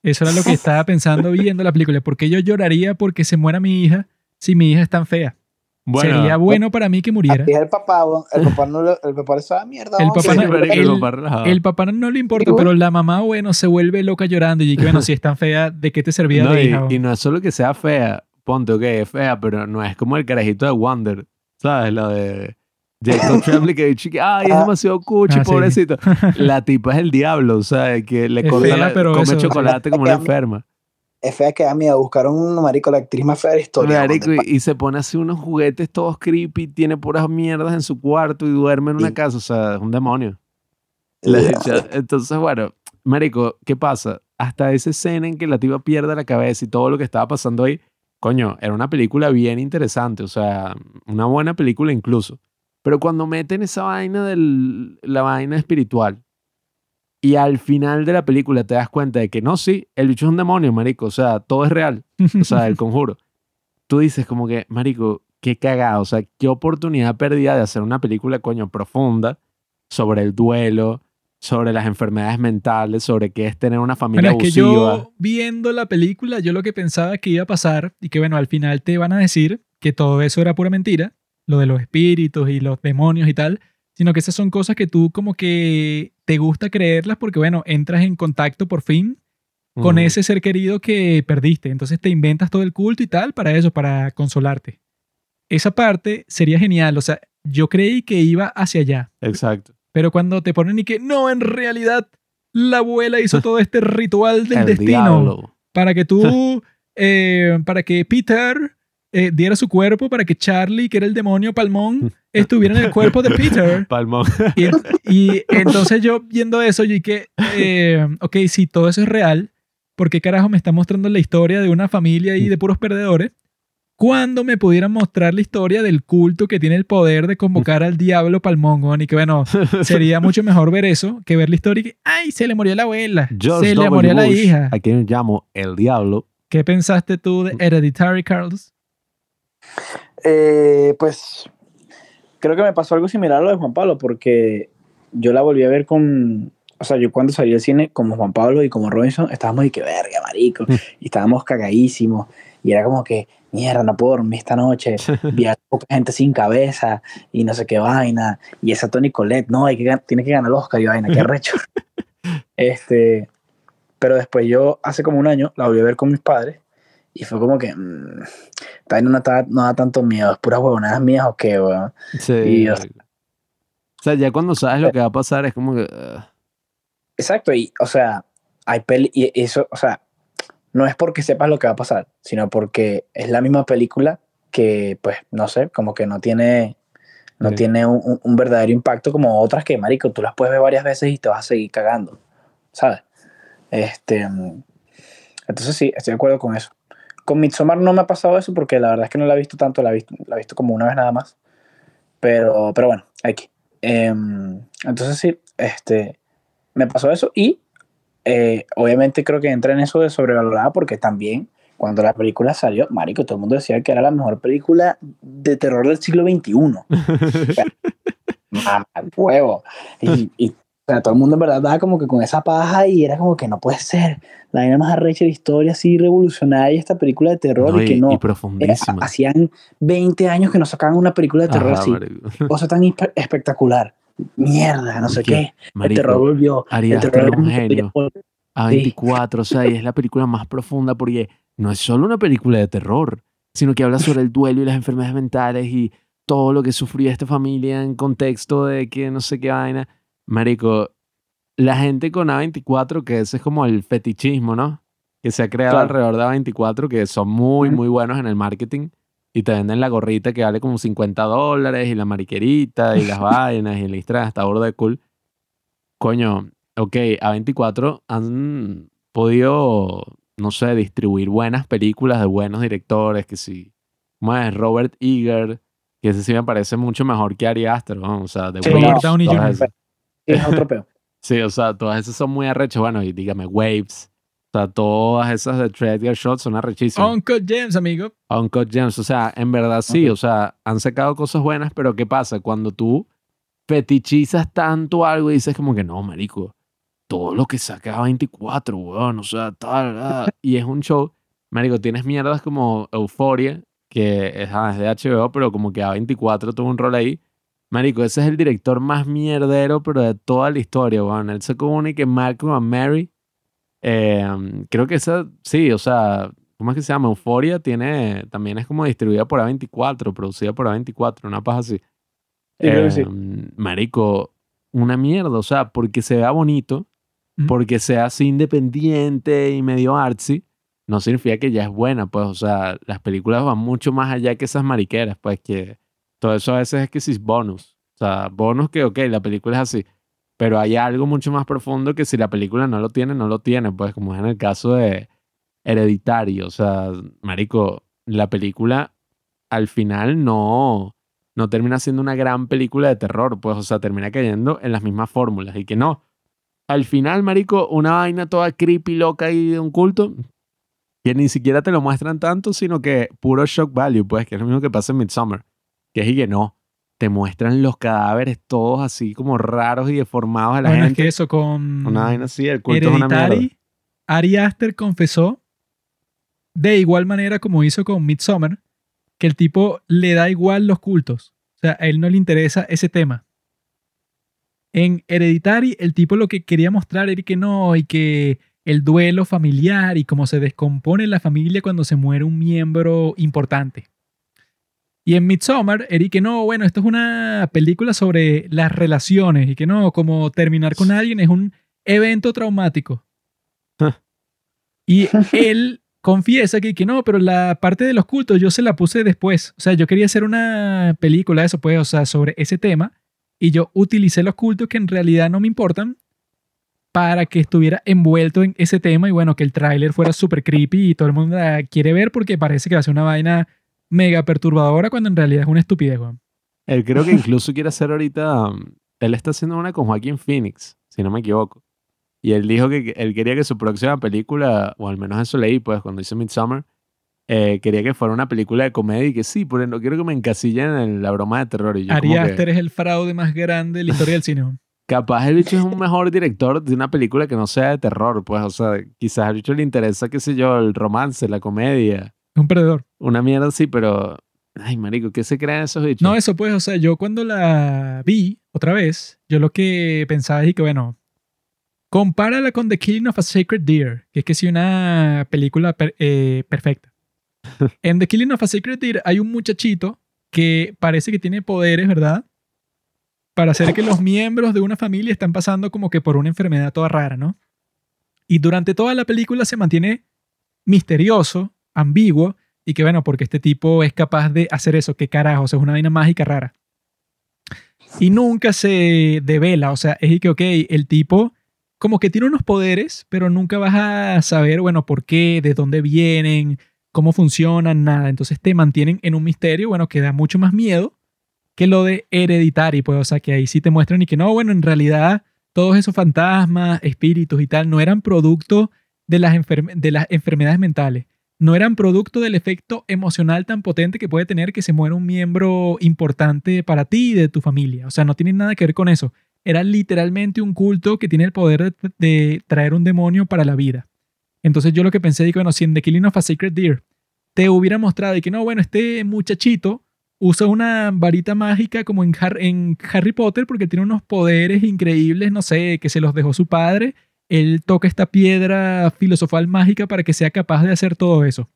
Eso era lo que estaba pensando viendo la película. ¿Por qué yo lloraría porque se muera mi hija si mi hija es tan fea? Bueno, Sería bueno para mí que muriera. Así es el papá. El papá no le- el papá le sabe mierda. El papá sí, no- el- papá relajado. El papá no le importa, Sí, pero la mamá, bueno, se vuelve loca llorando. Y que, bueno, si es tan fea, ¿de qué te servía No, de y, hija? y no es solo que sea fea, ponte, ok, es fea, pero no es como el carajito de Wonder, ¿sabes? Lo de Jacob Tremblay que dice que, ay, es Ah. demasiado cuchi, Ah, sí. pobrecito. La tipa es el diablo, o sea, que le corta fea, la- pero come eso- chocolate como una enferma. Es fea que da miedo. Buscaron un marico, la actriz más fea de la historia. Marico, y, y se pone así unos juguetes todos creepy, tiene puras mierdas en su cuarto y duerme en una Sí. casa, o sea, es un demonio. La Entonces, bueno, Marico, ¿qué pasa? Hasta esa escena en que la tipa pierde la cabeza y todo lo que estaba pasando ahí, coño, era una película bien interesante, o sea, una buena película incluso. Pero cuando meten esa vaina de la vaina espiritual y al final de la película te das cuenta de que no, sí, el bicho es un demonio, marico, o sea, todo es real, o sea, el conjuro. Tú dices como que, marico, qué cagado, o sea, qué oportunidad perdida de hacer una película, coño, profunda sobre el duelo, sobre las enfermedades mentales, sobre qué es tener una familia Bueno, es que abusiva. yo viendo la película, yo lo que pensaba que iba a pasar y que bueno, al final te van a decir que todo eso era pura mentira, lo de los espíritus y los demonios y tal, sino que esas son cosas que tú como que te gusta creerlas porque bueno, entras en contacto por fin con ese ser querido que perdiste, entonces te inventas todo el culto y tal para eso, para consolarte. Esa parte sería genial, o sea, yo creí que iba hacia allá, Exacto. pero cuando te ponen y que no, en realidad la abuela hizo todo este ritual del el destino diablo. para que tú, eh, para que Peter eh, diera su cuerpo, para que Charlie, que era el demonio palmón, estuviera en el cuerpo de Peter. Palmón. Y, y entonces yo viendo eso, yo dije, eh, ok, si todo eso es real, ¿por qué carajo me está mostrando la historia de una familia ahí de puros perdedores? cuando me pudieran mostrar la historia del culto que tiene el poder de convocar al diablo palmón, y que bueno, sería mucho mejor ver eso que ver la historia y que, ay, se le murió la abuela, George se le murió la Bush, hija. A quien llamo el diablo. ¿Qué pensaste tú de Hereditary, Carlos? Eh, pues creo que me pasó algo similar a lo de Juan Pablo, porque yo la volví a ver con. O sea, yo cuando salí del cine, como Juan Pablo y como Robinson, estábamos y que verga, marico. Y estábamos cagadísimos. Y era como que, mierda, no puedo dormir esta noche. Vi a poca gente sin cabeza y no sé qué vaina. Y esa Tony Colette, no, hay que, tiene que ganar el Oscar y vaina, qué recho. este, pero después yo, hace como un año, la volví a ver con mis padres. Y fue como que, mmm, vaina no, está- no da tanto miedo, es puras huevonadas mías o qué, weón. Sí. Y, o o sea, ya cuando sabes lo que va a pasar es como que... uh, Exacto, y o sea, hay peli y eso, o sea, no es porque sepas lo que va a pasar, sino porque es la misma película que, pues, no sé, como que no tiene, no Sí. tiene un, un- un verdadero impacto como otras que, marico, tú las puedes ver varias veces y te vas a seguir cagando, ¿sabes? Este, mm, entonces sí, estoy de acuerdo con eso. Con Midsommar no me ha pasado eso porque la verdad es que no la he visto tanto, la he visto, la he visto como una vez nada más. Pero, pero bueno, aquí. Em, entonces sí, este, me pasó eso y eh, obviamente creo que entra en eso de sobrevalorada porque también cuando la película salió, marico, todo el mundo decía que era la mejor película de terror del siglo XXI. Mamá, huevo. Y, y, sea, todo el mundo en verdad daba como que con esa paja y era como que no puede ser. La vaina más arrecha de la historia, así revolucionaria, esta película de terror no, y que y, no. y profundísima. hacían 20 años que no sacaban una película de terror Ajá, así. marico. Cosa tan espe- espectacular. Mierda, no sé ¿Qué? qué. El terror volvió. El terror un genio. A24, o sea, y es la película más profunda porque no es solo una película de terror, sino que habla sobre el duelo y las enfermedades mentales y todo lo que sufría esta familia en contexto de que no sé qué vaina. Marico, la gente con A24, que ese es como el fetichismo, ¿no? Que se ha creado Claro. alrededor de A24, que son muy, muy buenos en el marketing y te venden la gorrita que vale como 50 dólares y la mariquerita y las vainas y el Instagram está burda de cool. Coño, ok, A24 han podido, no sé, distribuir buenas películas de buenos directores, que sí, como es Robert Eager, que ese sí me parece mucho mejor que Ari Aster, ¿no? o sea, de Sí, Waves, Robert Downey todas Jr. Es otro peo. Sí, o sea, todas esas son muy arrechas, bueno, y dígame, Waves, o sea, todas esas de Treadgear Shot son arrechísimas. Uncle James, amigo. Uncut Gems. O sea, en verdad sí, Ok. o sea, han sacado cosas buenas, pero ¿qué pasa? Cuando tú fetichizas tanto algo y dices como que no, marico, todo lo que saca 24, weón, o sea, tal, ah", y es un show, marico, tienes mierdas como Euphoria, que es, ah, es de HBO, pero como que A24 tuvo un rol ahí. Marico, ese es el director más mierdero, pero de toda la historia, weón. Él sacó una y que Malcolm and Mary. eh, creo que esa, sí, o sea, ¿Cómo es que se llama? Euforia tiene, también es como distribuida por A24, producida por A24, una paja así. Sí, creo que sí. Eh, Marico, una mierda, o sea, porque se vea bonito, Mm. porque sea así independiente y medio artsy, no significa que ya es buena, pues, o sea, las películas van mucho más allá que esas mariqueras, pues, que todo eso a veces es que sí es bonus. O sea, bonus que, ok, la película es así, pero hay algo mucho más profundo que si la película no lo tiene, no lo tiene, pues, como es en el caso de Hereditario, o sea, marico, la película al final no, no termina siendo una gran película de terror, pues, o sea, termina cayendo en las mismas fórmulas y que no. Al final, marico, una vaina toda creepy, loca y de un culto, que ni siquiera te lo muestran tanto, sino que puro shock value, pues, que es lo mismo que pasa en Midsommar, que es y que no, te muestran los cadáveres todos así como raros y deformados de la Bueno, es gente. que eso con Una vaina así, el culto es una mierda. Ari Aster confesó de igual manera como hizo con Midsommar, que el tipo le da igual los cultos. O sea, a él no le interesa ese tema. En Hereditary, el tipo lo que quería mostrar era que no, y que el duelo familiar y cómo se descompone la familia cuando se muere un miembro importante. Y en Midsommar, era y que no, bueno, esto es una película sobre las relaciones y que no, como terminar con alguien es un evento traumático. Ah. y él confiesa que, que no, pero la parte de los cultos yo se la puse después. O sea, yo quería hacer una película, eso pues, o sea, sobre ese tema. Y yo utilicé los cultos que en realidad no me importan para que estuviera envuelto en ese tema y bueno, que el tráiler fuera súper creepy y todo el mundo la quiere ver porque parece que va a ser una vaina mega perturbadora cuando en realidad es una estupidez, weón. Él creo que incluso quiere hacer ahorita. um, Él está haciendo una con Joaquín Phoenix, si no me equivoco. Y él dijo que él quería que su próxima película, o al menos eso leí, pues, cuando hizo Midsommar, eh, quería que fuera una película de comedia y que sí, pero no quiero que me encasillen en la broma de terror. Y yo, Ari como que, Aster es el fraude más grande de la historia del cine. capaz el bicho es un mejor director de una película que no sea de terror, pues, o sea, quizás al bicho le interesa, qué sé yo, el romance, la comedia, un perdedor. una mierda así, pero. Ay, marico, ¿qué se crean esos bichos? No, eso pues, o sea, yo cuando la vi otra vez, yo lo que pensaba es que, bueno, compárala con The Killing of a Sacred Deer, que es que sí una película per- eh, perfecta. en The Killing of a Sacred Deer hay un muchachito que parece que tiene poderes, ¿verdad? Para hacer que los miembros de una familia están pasando como que por una enfermedad toda rara, ¿no? Y durante toda la película se mantiene misterioso, ambiguo, y que bueno, porque este tipo es capaz de hacer eso, qué carajo, o sea, es una vaina mágica rara. Y nunca se devela, o sea, es que, ok, el tipo como que tiene unos poderes, pero nunca vas a saber, bueno, por qué, de dónde vienen, cómo funcionan, nada. Entonces te mantienen en un misterio, bueno, que da mucho más miedo que lo de Hereditary, pues, o sea, que ahí sí te muestran y que no, bueno, en realidad todos esos fantasmas, espíritus y tal, no eran producto de las, de las enfermedades mentales no eran producto del efecto emocional tan potente que puede tener que se muera un miembro importante para ti y de tu familia. O sea, no tiene nada que ver con eso. Era literalmente un culto que tiene el poder de, traer un demonio para la vida. Entonces yo lo que pensé, digo, bueno, si en The Killing of a Sacred Deer te hubiera mostrado y que no, bueno, este muchachito usa una varita mágica como en Harry Potter porque tiene unos poderes increíbles, no sé, que se los dejó su padre él toca esta piedra filosofal mágica para que sea capaz de hacer todo eso.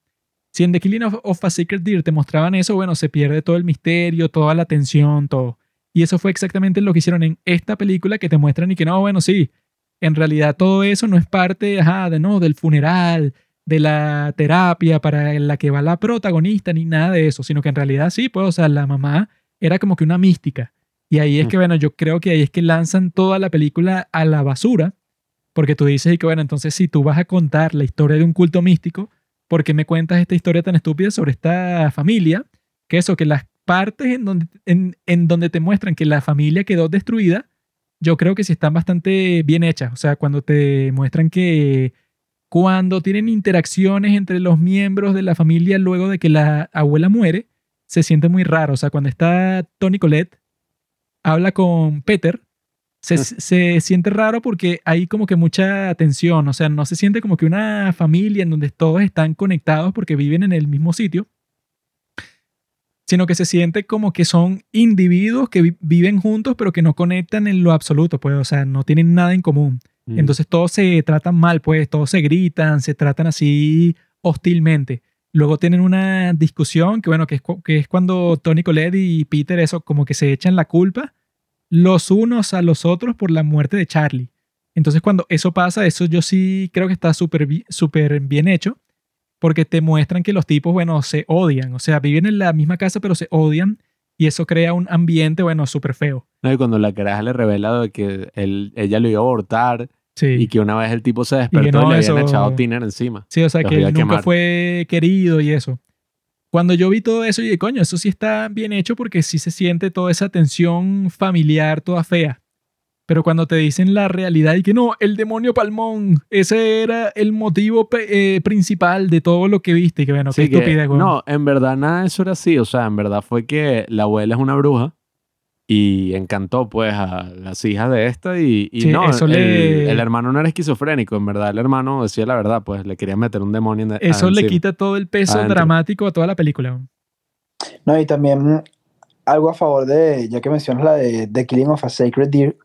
Si en The Killing of, of a Sacred Deer te mostraban eso, bueno, se pierde todo el misterio, toda la tensión, todo. Y eso fue exactamente lo que hicieron en esta película que te muestran y que no, bueno, sí, en realidad todo eso no es parte, ajá, de no, del funeral, de la terapia para la que va la protagonista, ni nada de eso, sino que en realidad sí, pues, o sea, la mamá era como que una mística. Y ahí es que, bueno, yo creo que ahí es que lanzan toda la película a la basura porque tú dices y que bueno, entonces si tú vas a contar la historia de un culto místico, ¿por qué me cuentas esta historia tan estúpida sobre esta familia? Que eso, que las partes en donde, en, en donde te muestran que la familia quedó destruida, yo creo que sí están bastante bien hechas. O sea, cuando te muestran que cuando tienen interacciones entre los miembros de la familia luego de que la abuela muere, se siente muy raro. O sea, cuando está Tony Colette, habla con Peter, se, se siente raro porque hay como que mucha tensión, o sea, no se siente como que una familia en donde todos están conectados porque viven en el mismo sitio, sino que se siente como que son individuos que vi- viven juntos pero que no conectan en lo absoluto, pues, o sea, no tienen nada en común. Mm. Entonces todos se tratan mal, pues, todos se gritan, se tratan así hostilmente. Luego tienen una discusión que, bueno, que es, que es cuando Tony Colette y Peter, eso, como que se echan la culpa los unos a los otros por la muerte de Charlie. Entonces cuando eso pasa, eso yo sí creo que está súper súper bien hecho, porque te muestran que los tipos, bueno, se odian, o sea, viven en la misma casa pero se odian y eso crea un ambiente, bueno, súper feo. No, y cuando la caraja le revela de que él, ella lo iba a abortar Sí. y que una vez el tipo se despertó y, no, le eso- habían echado tiner encima. Sí, o sea, Los que él nunca quemar. fue querido y eso. Cuando yo vi todo eso, y dije, coño, eso sí está bien hecho porque sí se siente toda esa tensión familiar, toda fea. Pero cuando te dicen la realidad y que no, el demonio palmón, ese era el motivo eh, principal de todo lo que viste, y que bueno, qué Sí, que- estupidez, no, en verdad nada de eso era así. O sea, en verdad fue que la abuela es una bruja y encantó pues a las hijas de esta y, y Sí, no, eso el, le- el hermano no era esquizofrénico. En verdad el hermano decía la verdad, pues le quería meter un demonio en Eso le quita todo el peso Adentro. dramático a toda la película. No, y también algo a favor de, ya que mencionas la de The Killing of a Sacred Deer,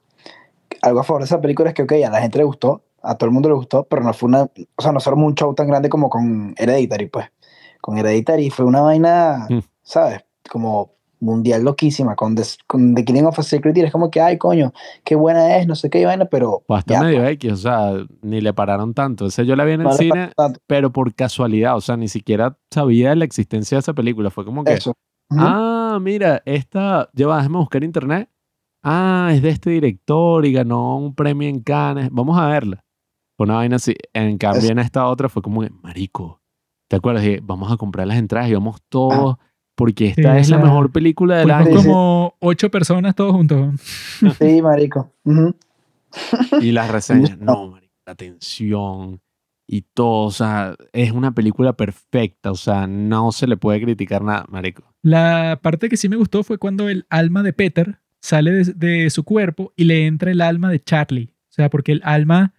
algo a favor de esa película es que, ok, a la gente le gustó, a todo el mundo le gustó, pero no fue una, o sea, no fue un show tan grande como con Hereditary, pues. Con Hereditary fue una vaina, Mm. ¿sabes? Como mundial loquísima. Con The, con The Killing of a Sacred Deer es como que, ay, coño, qué buena es, no sé qué vaina, pero. Pues hasta ya, medio X, o sea, ni le pararon tanto. Ese yo la vi en el no le cine, pero por casualidad, o sea, ni siquiera sabía la existencia de esa película. Fue como que, Eso. Ujú. ah, mira, esta, lleva, déjame buscar internet. Ah, es de este director y ganó un premio en Cannes. Vamos a verla. Fue una vaina así. En cambio, en esta otra fue como, que, marico, ¿te acuerdas? Dije, vamos a comprar las entradas y vamos todos porque esta Sí, es la mejor película del Fuimos año. como ocho personas todos juntos. Sí, marico. Y las reseñas, no, marico, la tensión y todo, o sea, es una película perfecta, o sea, no se le puede criticar nada, marico. La parte que sí me gustó fue cuando el alma de Peter sale de, de su cuerpo y le entra el alma de Charlie. O sea, porque el alma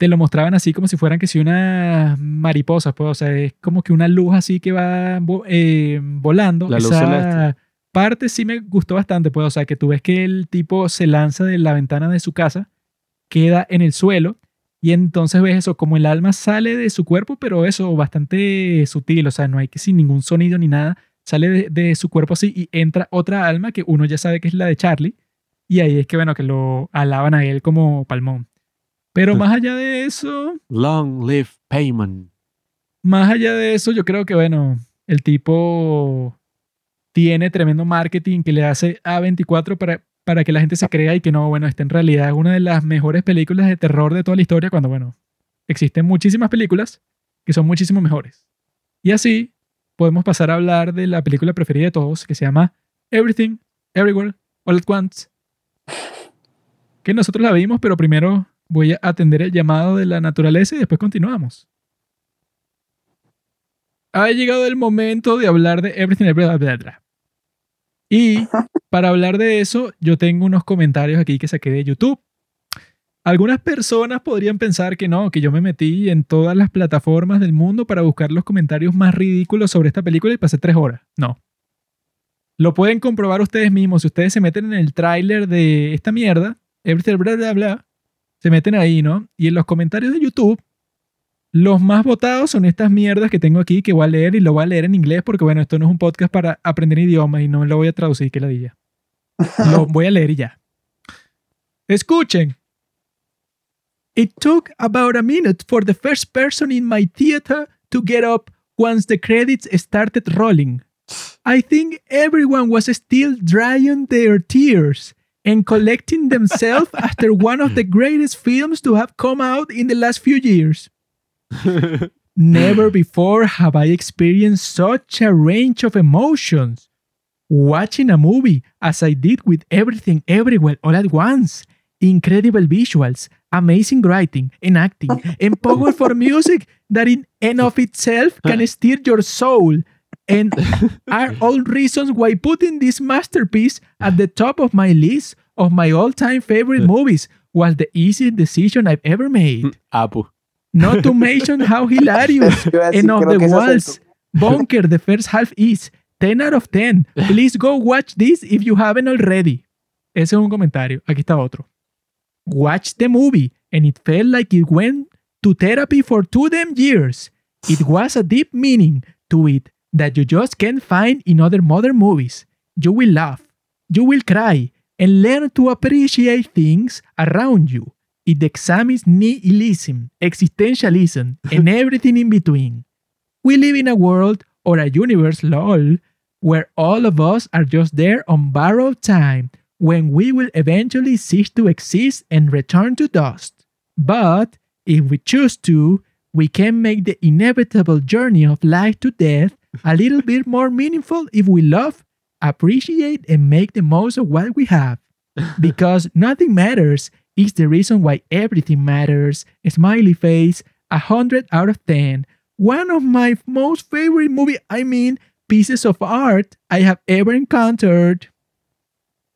te lo mostraban así como si fueran que si unas mariposas, pues, o sea, es como que una luz así que va eh, volando. La luz Esa celeste. parte sí me gustó bastante, pues, o sea, que tú ves que el tipo se lanza de la ventana de su casa, queda en el suelo y entonces ves eso, como el alma sale de su cuerpo, pero eso bastante sutil, o sea, no hay que sin ningún sonido ni nada, sale de, de su cuerpo así y entra otra alma que uno ya sabe que es la de Charlie y ahí es que, bueno, que lo alaban a él como palmón. Pero más allá de eso, Long live Payman. más allá de eso, yo creo que, bueno, el tipo tiene tremendo marketing que le hace a 24 para, para que la gente se crea y que no, bueno, esta en realidad es una de las mejores películas de terror de toda la historia, cuando, bueno, existen muchísimas películas que son muchísimo mejores. Y así podemos pasar a hablar de la película preferida de todos, que se llama Everything, Everywhere, All at Once. Que nosotros la vimos, pero primero voy a atender el llamado de la naturaleza y después continuamos. Ha llegado el momento de hablar de Everything Everywhere. Y para hablar de eso, yo tengo unos comentarios aquí que saqué de YouTube. Algunas personas podrían pensar que no, que yo me metí en todas las plataformas del mundo para buscar los comentarios más ridículos sobre esta película y pasé tres horas. No. Lo pueden comprobar ustedes mismos. Si ustedes se meten en el tráiler de esta mierda, Everything bla bla bla, se meten ahí, ¿no? Y en los comentarios de YouTube, los más votados son estas mierdas que tengo aquí que voy a leer y lo voy a leer en inglés porque, bueno, esto no es un podcast para aprender idiomas y no lo voy a traducir, que la diga. Lo voy a leer y ya. Escuchen. It took about a minute for the first person in my theater to get up once the credits started rolling. I think everyone was still drying their tears and collecting themselves after one of the greatest films to have come out in the last few years. Never before have I experienced such a range of emotions. Watching a movie as I did with everything everywhere all at once. Incredible visuals, amazing writing and acting, and powerful music that in and of itself can stir your soul and are all reasons why putting this masterpiece at the top of my list of my all-time favorite movies was the easiest decision I've ever made. Mm, Apu. Not to mention how hilarious Iba a decir, and of the que ese es el walls bunker the first half is 10 out of 10. Please go watch this if you haven't already. Ese es un comentario. Aquí está otro. Watch the movie and it felt like it went to therapy for two damn years. It was a deep meaning to it that you just can't find in other modern movies. You will laugh, you will cry, and learn to appreciate things around you. It examines nihilism, existentialism, and everything in between. We live in a world or a universe, lol, where all of us are just there on borrowed time when we will eventually cease to exist and return to dust. But if we choose to, we can make the inevitable journey of life to death a little bit more meaningful if we love, appreciate, and make the most of what we have. Because nothing matters is the reason why everything matters. Smiley face, a hundred out of ten. One of my most favorite movie, I mean, pieces of art I have ever encountered.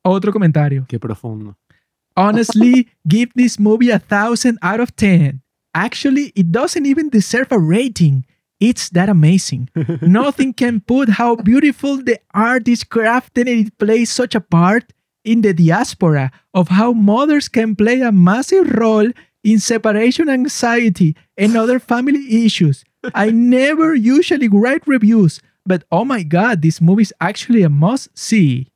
Otro comentario. Qué profundo. Honestly, give this movie a thousand out of ten. Actually, it doesn't even deserve a rating. It's that amazing. Nothing can put how beautiful the art is crafted and it plays such a part in the diaspora of how mothers can play a massive role in separation anxiety and other family issues. I never usually write reviews, but oh my god, this movie is actually a must see.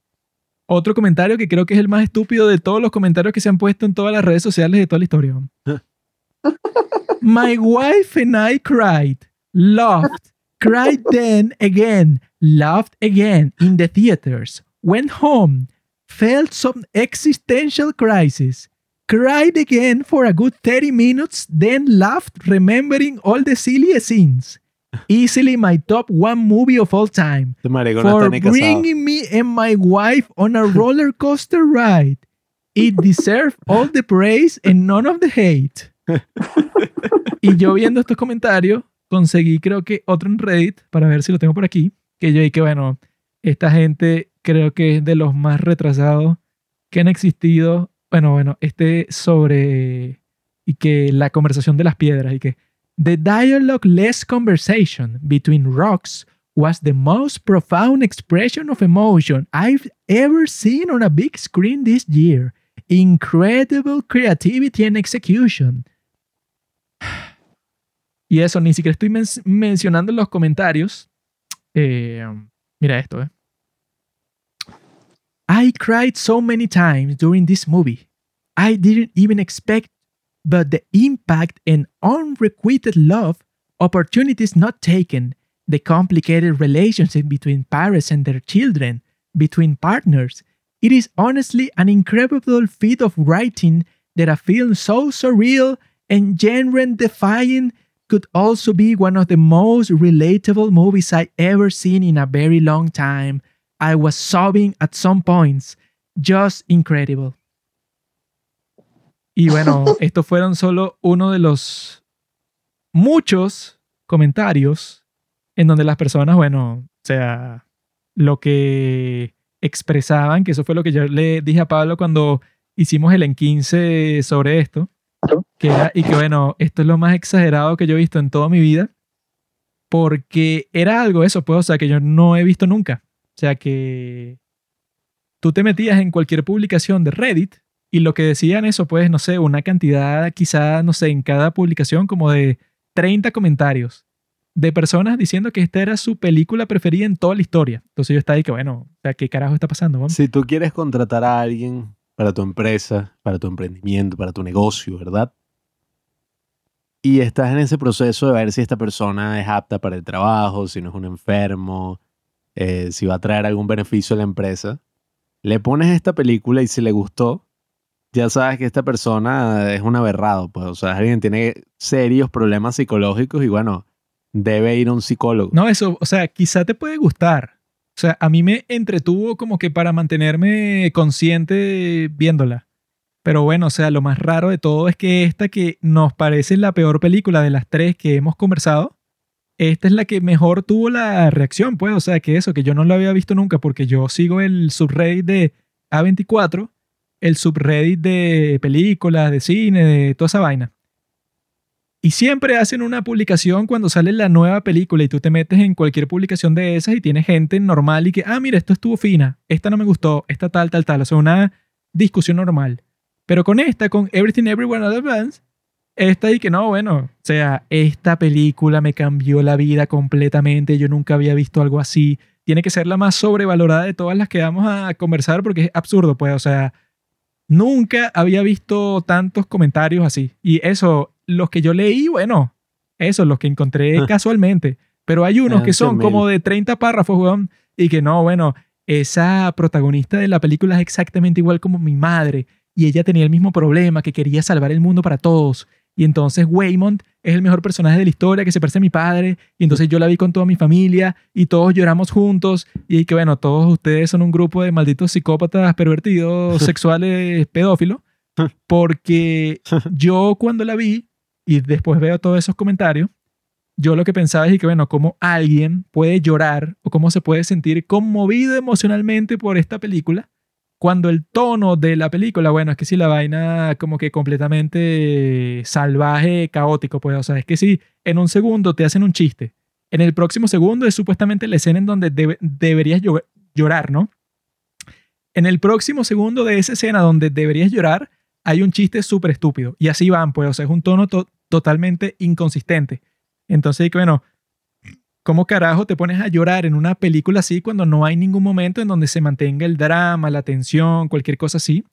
Otro comentario que creo que es el más estúpido de todos los comentarios que se han puesto en todas las redes sociales de toda la historia. My wife and I cried, laughed, cried then again, laughed again in the theaters, went home, felt some existential crisis, cried again for a good 30 minutes, then laughed remembering all the silly scenes. Easily my top one movie of all time. Este marico no For está ni casado. bringing me and my wife on a roller coaster ride. It deserves all the praise and none of the hate. y yo viendo estos comentarios, conseguí creo que otro en Reddit, para ver si lo tengo por aquí, que yo dije, bueno, esta gente creo que es de los más retrasados que han existido. Bueno, bueno, este sobre y que la conversación de las piedras y que the dialogue less conversation between rocks was the most profound expression of emotion I've ever seen on a big screen this year. Incredible creativity and execution. Y eso, ni siquiera estoy men- mencionando en los comentarios. Eh, mira esto, eh. I cried so many times during this movie. I didn't even expect, but the impact and unrequited love, opportunities not taken, the complicated relationship between parents and their children, between partners. It is honestly an incredible feat of writing that a film so surreal and genre defying could also be one of the most relatable movies I ever seen in a very long time. I was sobbing at some points. Just incredible. Y bueno, estos fueron solo uno de los muchos comentarios en donde las personas, bueno, o sea, lo que expresaban, que eso fue lo que yo le dije a Pablo cuando hicimos el en 15 sobre esto, que era, y que bueno, esto es lo más exagerado que yo he visto en toda mi vida, porque era algo eso, pues, o sea, que yo no he visto nunca. O sea, que tú te metías en cualquier publicación de Reddit y lo que decían eso, pues, no sé, una cantidad quizá, no sé, en cada publicación como de 30 comentarios de personas diciendo que esta era su película preferida en toda la historia. Entonces yo estaba ahí que, bueno, o sea, ¿qué carajo está pasando? Si tú quieres contratar a alguien para tu empresa, para tu emprendimiento, para tu negocio, ¿verdad? Y estás en ese proceso de ver si esta persona es apta para el trabajo, si no es un enfermo, eh, si va a traer algún beneficio a la empresa. Le pones esta película y si le gustó, ya sabes que esta persona es un aberrado, pues, o sea, alguien tiene serios problemas psicológicos y bueno, debe ir a un psicólogo. No, eso, o sea, quizá te puede gustar. O sea, a mí me entretuvo como que para mantenerme consciente viéndola. Pero bueno, o sea, lo más raro de todo es que esta que nos parece la peor película de las tres que hemos conversado, esta es la que mejor tuvo la reacción, pues. O sea, que eso, que yo no lo había visto nunca porque yo sigo el subreddit de A24, el subreddit de películas, de cine, de toda esa vaina. Y siempre hacen una publicación cuando sale la nueva película y tú te metes en cualquier publicación de esas y tienes gente normal y que, ah, mira, esto estuvo fina, esta no me gustó, esta tal, tal, tal. O sea, una discusión normal. Pero con esta, con Everything All at Once, esta y que no, bueno, o sea, esta película me cambió la vida completamente, yo nunca había visto algo así. Tiene que ser la más sobrevalorada de todas las que vamos a conversar porque es absurdo, pues, o sea, nunca había visto tantos comentarios así. Y eso, los que yo leí, bueno, eso, los que encontré Ah. casualmente. Pero hay unos Ah, que son 100.000. como de 30 párrafos, weón, y que no, bueno, esa protagonista de la película es exactamente igual como mi madre, y ella tenía el mismo problema, que quería salvar el mundo para todos. Y entonces Waymond es el mejor personaje de la historia que se parece a mi padre. Y entonces yo la vi con toda mi familia y todos lloramos juntos. Y que bueno, todos ustedes son un grupo de malditos psicópatas, pervertidos, sexuales, pedófilos. Porque yo cuando la vi y después veo todos esos comentarios, yo lo que pensaba es que bueno, cómo alguien puede llorar o cómo se puede sentir conmovido emocionalmente por esta película cuando el tono de la película, bueno, es que si la vaina como que completamente salvaje, caótico, pues, o sea, es que si en un segundo te hacen un chiste, en el próximo segundo es supuestamente la escena en donde debe- deberías llo- llorar, ¿no? En el próximo segundo de esa escena donde deberías llorar, hay un chiste súper estúpido. Y así van, pues, o sea, es un tono to- totalmente inconsistente. Entonces, bueno, ¿cómo carajo te pones a llorar en una película así cuando no hay ningún momento en donde se mantenga el drama, la tensión, cualquier cosa así?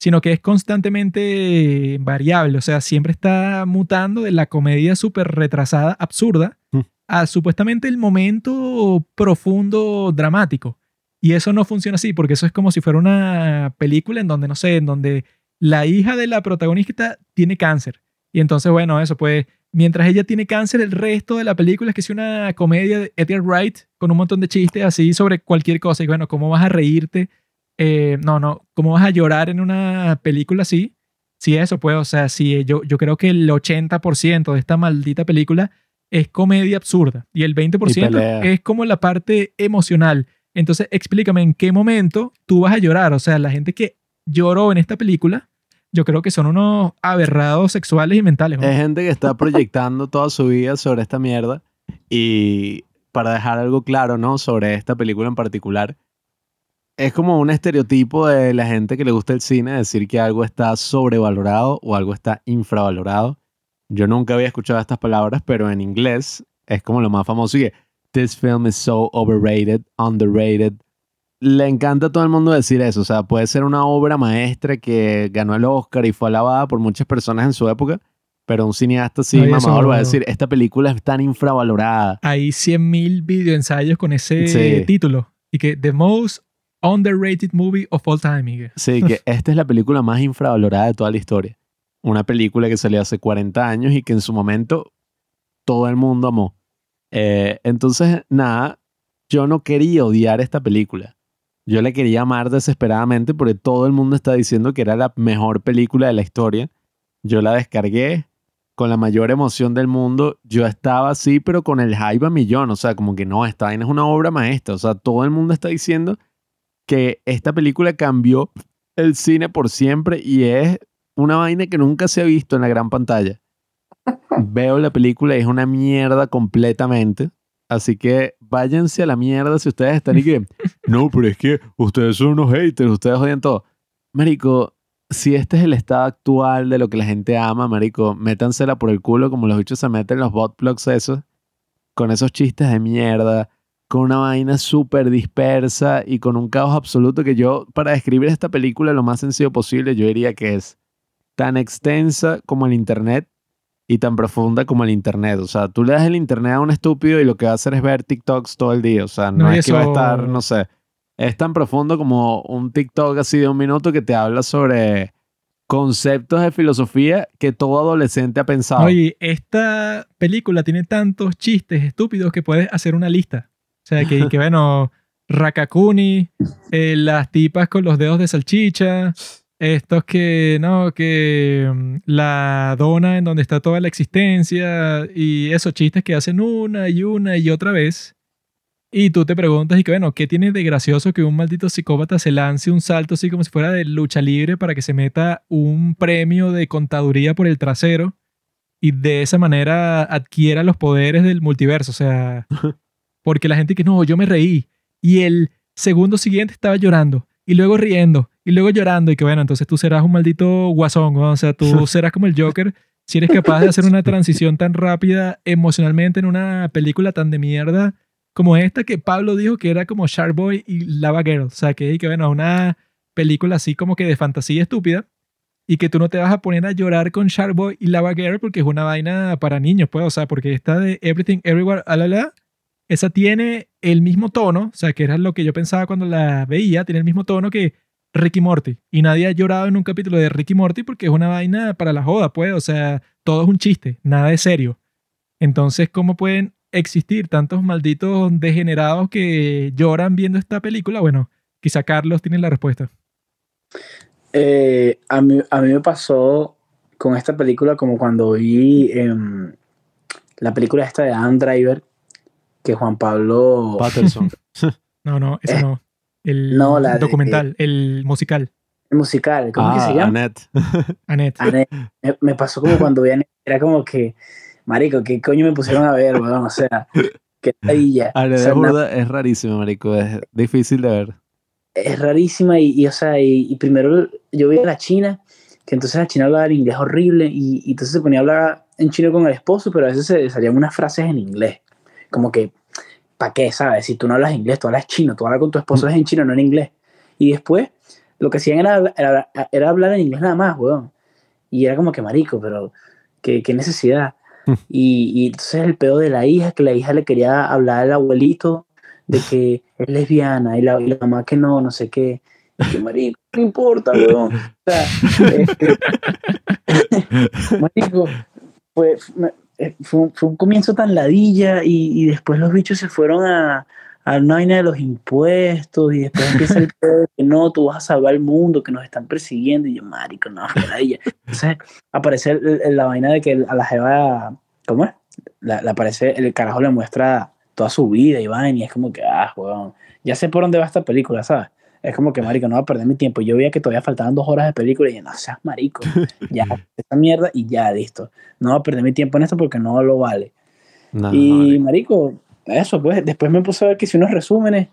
Sino que es constantemente variable, o sea, siempre está mutando de la comedia súper retrasada, absurda, Mm. a supuestamente el momento profundo, dramático. Y eso no funciona así, porque eso es como si fuera una película en donde, no sé, en donde la hija de la protagonista tiene cáncer. Y entonces, bueno, eso pues mientras ella tiene cáncer, el resto de la película es que es una comedia de Edgar Wright con un montón de chistes así sobre cualquier cosa. Y bueno, ¿cómo vas a reírte? Eh, no, no, ¿cómo vas a llorar en una película así? Sí, eso pues, o sea, sí, yo, yo creo que el 80% de esta maldita película es comedia absurda y el 20% pelea. es como la parte emocional. Entonces, explícame en qué momento tú vas a llorar. O sea, la gente que lloró en esta película, yo creo que son unos aberrados sexuales y mentales. ¿no? Es gente que está proyectando toda su vida sobre esta mierda. Y para dejar algo claro, ¿no? Sobre esta película en particular, es como un estereotipo de la gente que le gusta el cine decir que algo está sobrevalorado o algo está infravalorado. Yo nunca había escuchado estas palabras, pero en inglés es como lo más famoso que this film is so overrated, underrated. Le encanta a todo el mundo decir eso, o sea, puede ser una obra maestra que ganó el Oscar y fue alabada por muchas personas en su época, pero un cineasta así No, mamador va a decir, esta película es tan infravalorada. Hay 100.000 videoensayos con ese Sí. título. Y que The Most Underrated Movie of All Time. que- Sí, que esta es la película más infravalorada de toda la historia. Una película que salió hace 40 años y que en su momento todo el mundo amó. Eh, entonces, nada, yo no quería odiar esta película. Yo la quería amar desesperadamente porque todo el mundo está diciendo que era la mejor película de la historia. Yo la descargué con la mayor emoción del mundo. Yo estaba así, pero con el hype a millón. O sea, como que no, esta vaina es una obra maestra. O sea, todo el mundo está diciendo que esta película cambió el cine por siempre y es una vaina que nunca se ha visto en la gran pantalla. Veo la película y es una mierda completamente. Así que váyanse a la mierda si ustedes están y que, no, pero es que ustedes son unos haters, ustedes odian todo. Marico, si este es el estado actual de lo que la gente ama, marico, métansela por el culo como los bichos se meten los botplugs esos, con esos chistes de mierda, con una vaina súper dispersa y con un caos absoluto que yo, para describir esta película lo más sencillo posible, yo diría que es tan extensa como el Internet y tan profunda como el Internet. O sea, tú le das el Internet a un estúpido y lo que va a hacer es ver TikToks todo el día. O sea, no, No, es que va a estar, no sé, es tan profundo como un TikTok así de un minuto que te habla sobre conceptos de filosofía que todo adolescente ha pensado. Oye, esta película tiene tantos chistes estúpidos que puedes hacer una lista. O sea, que, que bueno, Rakakuni, eh, las tipas con los dedos de salchicha, estos que, no, que mm, la dona en donde está toda la existencia y esos chistes que hacen una y una y otra vez. Y tú te preguntas, y que bueno, ¿qué tiene de gracioso que un maldito psicópata se lance un salto así como si fuera de lucha libre para que se meta un premio de contaduría por el trasero? y de esa manera adquiera los poderes del multiverso. O sea, porque la gente que no, yo me reí y el segundo siguiente estaba llorando y luego riendo y luego llorando y que bueno, entonces tú serás un maldito guasón, ¿no? o sea, tú serás como el Joker si eres capaz de hacer una transición tan rápida emocionalmente en una película tan de mierda como esta que Pablo dijo que era como Shark Boy y Lava Girl. O sea, que, que bueno, una película así como que de fantasía estúpida y que tú no te vas a poner a llorar con Shark Boy y Lava Girl porque es una vaina para niños, pues, o sea, porque esta de Everything Everywhere, a la la, esa tiene el mismo tono, o sea, que era lo que yo pensaba cuando la veía, tiene el mismo tono que Ricky Morty. Y nadie ha llorado en un capítulo de Ricky Morty porque es una vaina para la joda, pues, o sea, todo es un chiste, nada de serio. Entonces, ¿cómo pueden existir tantos malditos degenerados que lloran viendo esta película? Bueno, quizá Carlos tiene la respuesta. Eh, a, mí, a mí me pasó con esta película como cuando vi em, la película esta de Adam Driver, que Juan Pablo... Patterson. No, no, ese Eh, no. El no, la de- documental, el musical. el musical, ¿cómo que ah, se llama? Annette. Annette. Ane- me, me pasó como cuando vi a Ane- era como que, marico, ¿qué coño me pusieron a ver, weón? O sea, qué ladilla. O Annette sea, es, una- es rarísimo, marico. Es difícil de ver. es rarísima y, y, o sea, y, y primero yo vi a la china, que entonces la china hablaba en inglés horrible y, y entonces se ponía a hablar en chino con el esposo, pero a veces se salían unas frases en inglés, como que, ¿para qué, sabes? Si tú no hablas inglés, tú hablas chino, tú hablas con tu esposo es en chino, no en inglés. Y después lo que hacían era, era, era hablar en inglés nada más, weón. Y era como que marico, pero qué, qué necesidad. Y, y entonces el pedo de la hija, que la hija le quería hablar al abuelito de que es lesbiana y la, y la mamá que no, no sé qué. Y que marico, no importa, weón. O sea, este, marico, pues me- fue, un- fue un comienzo tan ladilla y, y después los bichos se fueron a, a una vaina de los impuestos y después empieza el pedo que no, tú vas a salvar el mundo, que nos están persiguiendo y yo, marico, no, ladilla. Entonces aparece el- el- la vaina de que a la jeva, ¿cómo es? La, la aparece, el carajo le muestra toda su vida y vaina y es como que, ah, weón, ya sé por dónde va esta película, ¿sabes? Es como que, marico, no voy a perder mi tiempo. Yo veía que todavía faltaban dos horas de película y yo, no seas marico, ya, esta mierda y ya, listo. No voy a perder mi tiempo en esto porque no lo vale. No, y, marico, eso, pues, después me puse a ver que si unos resúmenes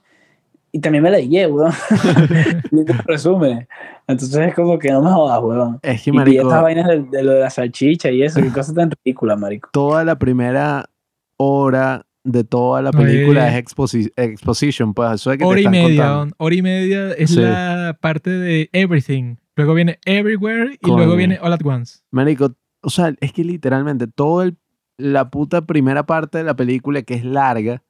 y también me la dije. Viendo los resúmenes. Entonces es como que no me jodas, weón. es que, Y marico, estas vainas de, de lo de la salchicha y eso, qué cosa tan ridícula, marico. toda la primera hora de toda la película Oye. es exposi- exposition, pues eso de que te Hora y están media. contando. Hora y media es Sí. la parte de everything. Luego viene everywhere y Coño. luego viene all at once. Marico, o sea, es que literalmente todo el, la puta primera parte de la película que es larga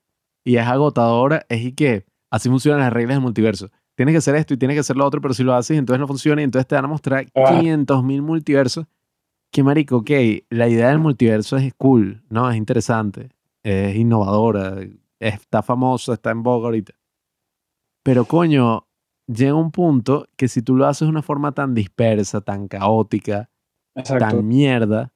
y es agotadora es y que así funcionan las reglas del multiverso. Tienes que hacer esto y tienes que hacer lo otro, pero si lo haces entonces no funciona y entonces te van a mostrar Ah. 500 mil multiversos. Que marico, ok, la idea del multiverso es cool, ¿no? Es interesante, es innovadora, está famoso, está en boga ahorita. Pero coño, llega un punto que si tú lo haces de una forma tan dispersa, tan caótica, Exacto. tan mierda.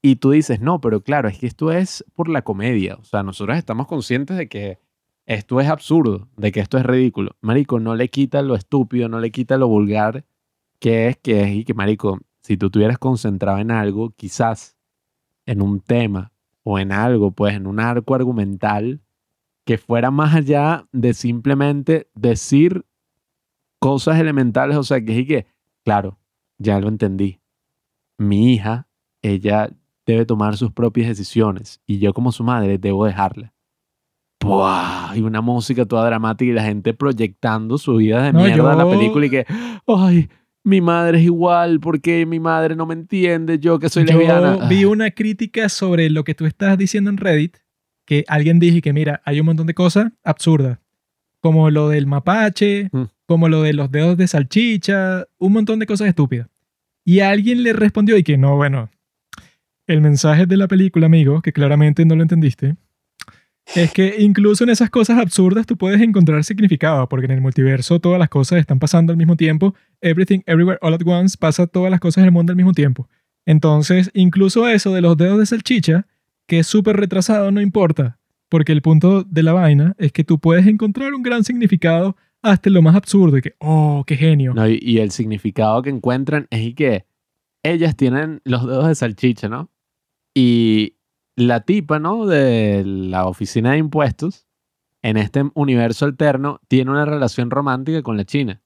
Y tú dices, no, pero claro, es que esto es por la comedia. O sea, nosotros estamos conscientes de que esto es absurdo, de que esto es ridículo. Marico, no le quita lo estúpido, no le quita lo vulgar que es, que es, y que, Marico, si tú estuvieras concentrado en algo, quizás en un tema o en algo, pues en un arco argumental que fuera más allá de simplemente decir cosas elementales, o sea, que y que, claro, ya lo entendí mi hija, ella debe tomar sus propias decisiones y yo como su madre debo dejarla. ¡Buah! Y una música toda dramática y la gente proyectando su vida de No, mierda en la yo- película y que, ¡ay! Mi madre es igual porque mi madre no me entiende, yo que soy Yo lesbiana. vi una crítica sobre lo que tú estás diciendo en Reddit, que alguien dijo que mira, hay un montón de cosas absurdas, como lo del mapache, Mm. como lo de los dedos de salchicha, un montón de cosas estúpidas. Y alguien le respondió y que no, bueno, el mensaje de la película, amigo, que claramente no lo entendiste, es que incluso en esas cosas absurdas tú puedes encontrar significado, porque en el multiverso todas las cosas están pasando al mismo tiempo. Everything, everywhere, all at once, pasa todas las cosas del mundo al mismo tiempo. Entonces, incluso eso de los dedos de salchicha, que es súper retrasado, no importa, porque el punto de la vaina es que tú puedes encontrar un gran significado hasta lo más absurdo y que, oh, qué genio. No, y, y el significado que encuentran es que ellas tienen los dedos de salchicha, ¿no? Y la tipa, ¿no? De la oficina de impuestos, en este universo alterno, tiene una relación romántica con la china.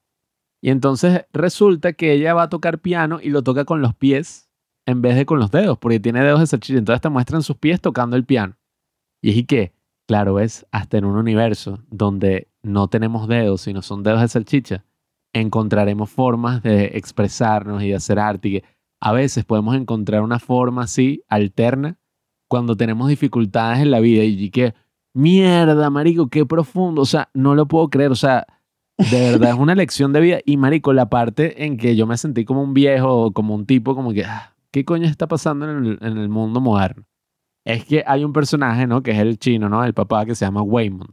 Y entonces resulta que ella va a tocar piano y lo toca con los pies en vez de con los dedos, porque tiene dedos de salchicha. Entonces te muestran sus pies tocando el piano. Y es que, claro, es hasta en un universo donde no tenemos dedos, sino son dedos de salchicha, encontraremos formas de expresarnos y de hacer arte. A veces podemos encontrar una forma así, alterna, cuando tenemos dificultades en la vida. Y que, mierda, marico, qué profundo. O sea, no lo puedo creer. O sea, de verdad es una lección de vida. Y, marico, la parte en que yo me sentí como un viejo, como un tipo, como que, ah, ¿qué coño está pasando en el, en el mundo moderno? Es que hay un personaje, ¿no? Que es el chino, ¿no? El papá que se llama Waymond.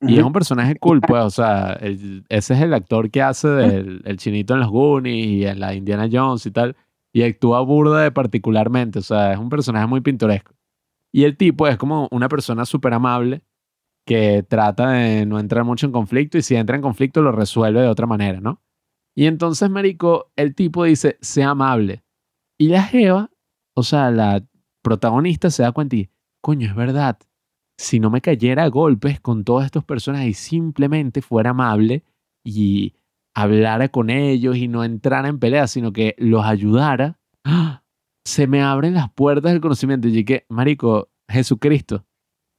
Y es un personaje cool, pues, o sea, el- ese es el actor que hace del el chinito en los Goonies y en la Indiana Jones y tal, y actúa burda de particularmente, o sea, es un personaje muy pintoresco. Y el tipo es como una persona súper amable que trata de no entrar mucho en conflicto y si entra en conflicto lo resuelve de otra manera, ¿no? Y entonces, marico, el tipo dice, sea amable. Y la jeva, o sea, la protagonista se da cuenta y, coño, es verdad, si no me cayera a golpes con todas estas personas y simplemente fuera amable y hablara con ellos y no entrara en pelea, sino que los ayudara, ¡ah! Se me abren las puertas del conocimiento. Y que, marico, Jesucristo,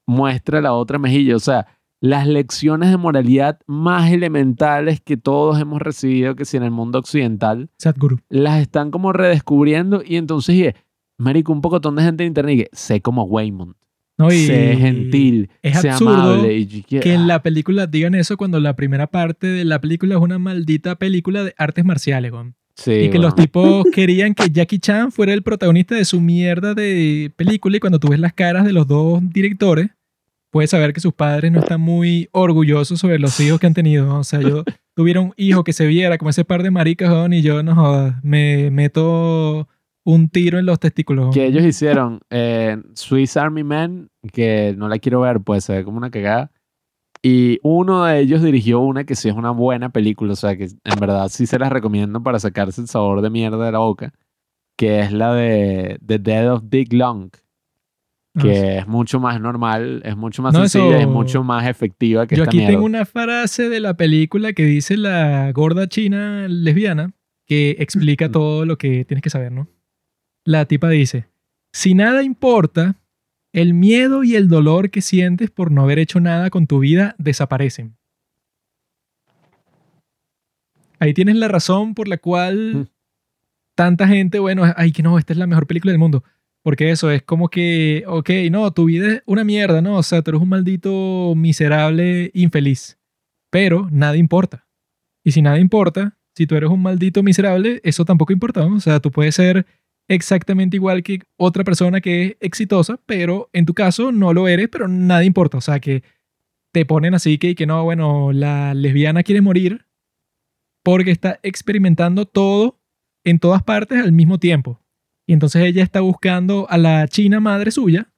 muestra la otra mejilla. O sea, las lecciones de moralidad más elementales que todos hemos recibido, que si en el mundo occidental, Sadhguru. las están como redescubriendo y entonces dije, marico, un pocotón de gente en internet y que sé como Waymond, No, y sé gentil, es sé absurdo amable. Y yo que- en la película digan eso cuando la primera parte de la película es una maldita película de artes marciales, weón. Sí, Y que bueno. los tipos querían que Jackie Chan fuera el protagonista de su mierda de película. Y cuando tú ves las caras de los dos directores, puedes saber que sus padres no están muy orgullosos sobre los hijos que han tenido. O sea, yo tuviera un hijo que se viera como ese par de maricas, ¿no? y yo no jodas, me meto un tiro en los testículos. que ellos hicieron eh, Swiss Army Man, que no la quiero ver, pues se ve como una cagada. Y uno de ellos dirigió una que sí es una buena película, o sea que en verdad sí se las recomiendo para sacarse el sabor de mierda de la boca, que es la de The Dead of Dick Long, No que sé. es mucho más normal, es mucho más No, sencilla, eso- es mucho más efectiva que Yo esta aquí mierda. tengo una frase de la película que dice la gorda china lesbiana que explica todo lo que tienes que saber, ¿no? La tipa dice, si nada importa, el miedo y el dolor que sientes por no haber hecho nada con tu vida desaparecen. Ahí tienes la razón por la Mm. cual tanta gente, bueno, ay, que no, esta es la mejor película del mundo. Porque eso es como que, ok, no, tu vida es una mierda, ¿no? O sea, tú eres un maldito miserable infeliz. Pero nada importa. Y si nada importa, si tú eres un maldito miserable, eso tampoco importa, ¿no? O sea, tú puedes ser exactamente igual que otra persona que es exitosa, pero en tu caso no lo eres, pero nada importa. O sea, que te ponen así que, que no, bueno, la lesbiana quiere morir porque está experimentando todo en todas partes al mismo tiempo. Y entonces ella está buscando a la china madre suya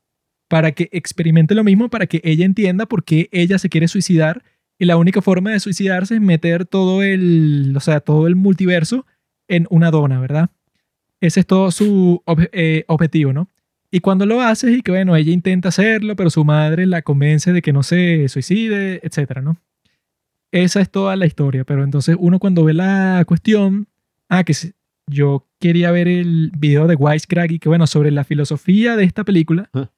para que experimente lo mismo, para que ella entienda por qué ella se quiere suicidar. Y la única forma de suicidarse es meter todo el, o sea, todo el multiverso en una dona, ¿verdad? Ese es todo su ob- eh, objetivo, ¿no? Y cuando lo haces y que, bueno, ella intenta hacerlo, pero su madre la convence de que no se suicide, etcétera, ¿no? Esa es toda la historia. Pero entonces uno cuando ve la cuestión, ah, que yo quería ver el video de Wisecrack y que, bueno, sobre la filosofía de esta película. Ah.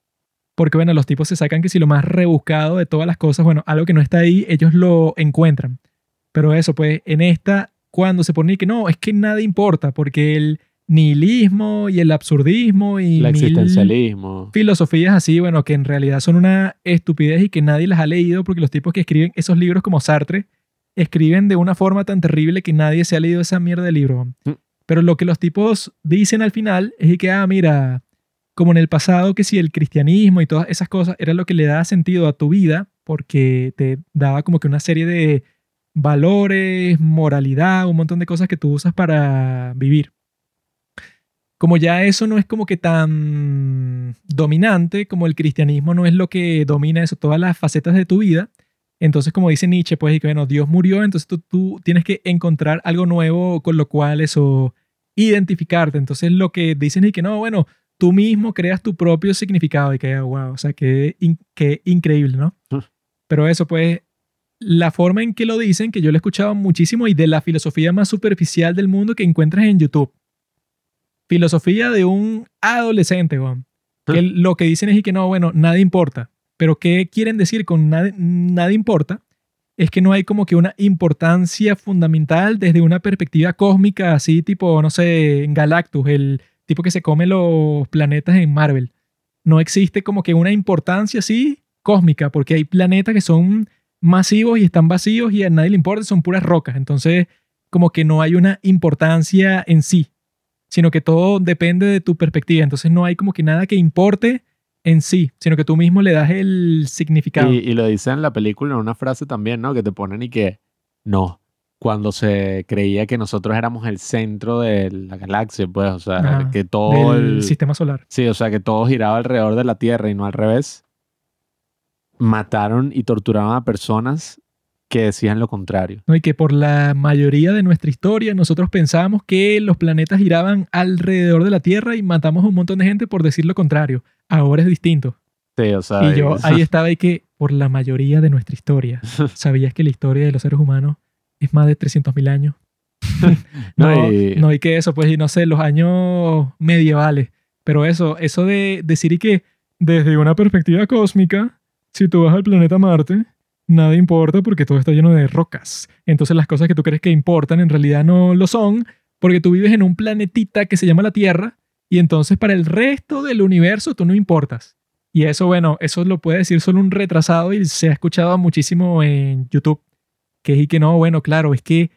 Porque, bueno, los tipos se sacan que si lo más rebuscado de todas las cosas, bueno, algo que no está ahí, ellos lo encuentran. Pero eso, pues, en esta, cuando se pone que no, es que nada importa, porque el nihilismo y el absurdismo y El existencialismo. filosofías así, bueno, que en realidad son una estupidez y que nadie las ha leído porque los tipos que escriben esos libros como Sartre escriben de una forma tan terrible que nadie se ha leído esa mierda de libro. Mm. Pero lo que los tipos dicen al final es que, ah, mira, como en el pasado que si el cristianismo y todas esas cosas era lo que le daba sentido a tu vida porque te daba como que una serie de valores, moralidad, un montón de cosas que tú usas para vivir como ya eso no es como que tan dominante, como el cristianismo no es lo que domina eso, todas las facetas de tu vida, entonces como dice Nietzsche, pues, y que bueno, Dios murió, entonces tú, tú tienes que encontrar algo nuevo con lo cual eso, identificarte. Entonces lo que dicen es que no, bueno, tú mismo creas tu propio significado y que, wow, o sea, que, in- que increíble, ¿no? Mm. Pero eso, pues, la forma en que lo dicen, que yo lo he escuchado muchísimo y de la filosofía más superficial del mundo que encuentras en YouTube filosofía de un adolescente. Que lo que dicen es y que no, bueno, nada importa. Pero ¿qué quieren decir con nada, nada importa? Es que no hay como que una importancia fundamental desde una perspectiva cósmica, así tipo, no sé, en Galactus, el tipo que se come los planetas en Marvel. No existe como que una importancia así cósmica, porque hay planetas que son masivos y están vacíos y a nadie le importa, son puras rocas. Entonces, como que no hay una importancia en sí sino que todo depende de tu perspectiva. Entonces no hay como que nada que importe en sí, sino que tú mismo le das el significado. Y, y lo dice en la película en una frase también, ¿no? Que te ponen y que no, cuando se creía que nosotros éramos el centro de la galaxia, pues, o sea, Ajá, que todo del el... sistema solar. Sí, o sea, que todo giraba alrededor de la Tierra y no al revés. Mataron y torturaban a personas que decían lo contrario. ¿no? Y que por la mayoría de nuestra historia nosotros pensábamos que los planetas giraban alrededor de la Tierra y matamos a un montón de gente por decir lo contrario. Ahora es distinto. Sí, o sea, Y yo ahí estaba y que por la mayoría de nuestra historia, ¿sabías que la historia de los seres humanos es más de 300.000 años? No, No, y- no, y que eso, pues, y no sé, los años medievales. Pero eso, eso de decir y que desde una perspectiva cósmica, si tú vas al planeta Marte, nada importa porque todo está lleno de rocas. Entonces las cosas que tú crees que importan en realidad no lo son porque tú vives en un planetita que se llama la Tierra y entonces para el resto del universo tú no importas. Y eso, bueno, eso lo puede decir solo un retrasado y se ha escuchado muchísimo en YouTube. Que es y que no, bueno, claro, es que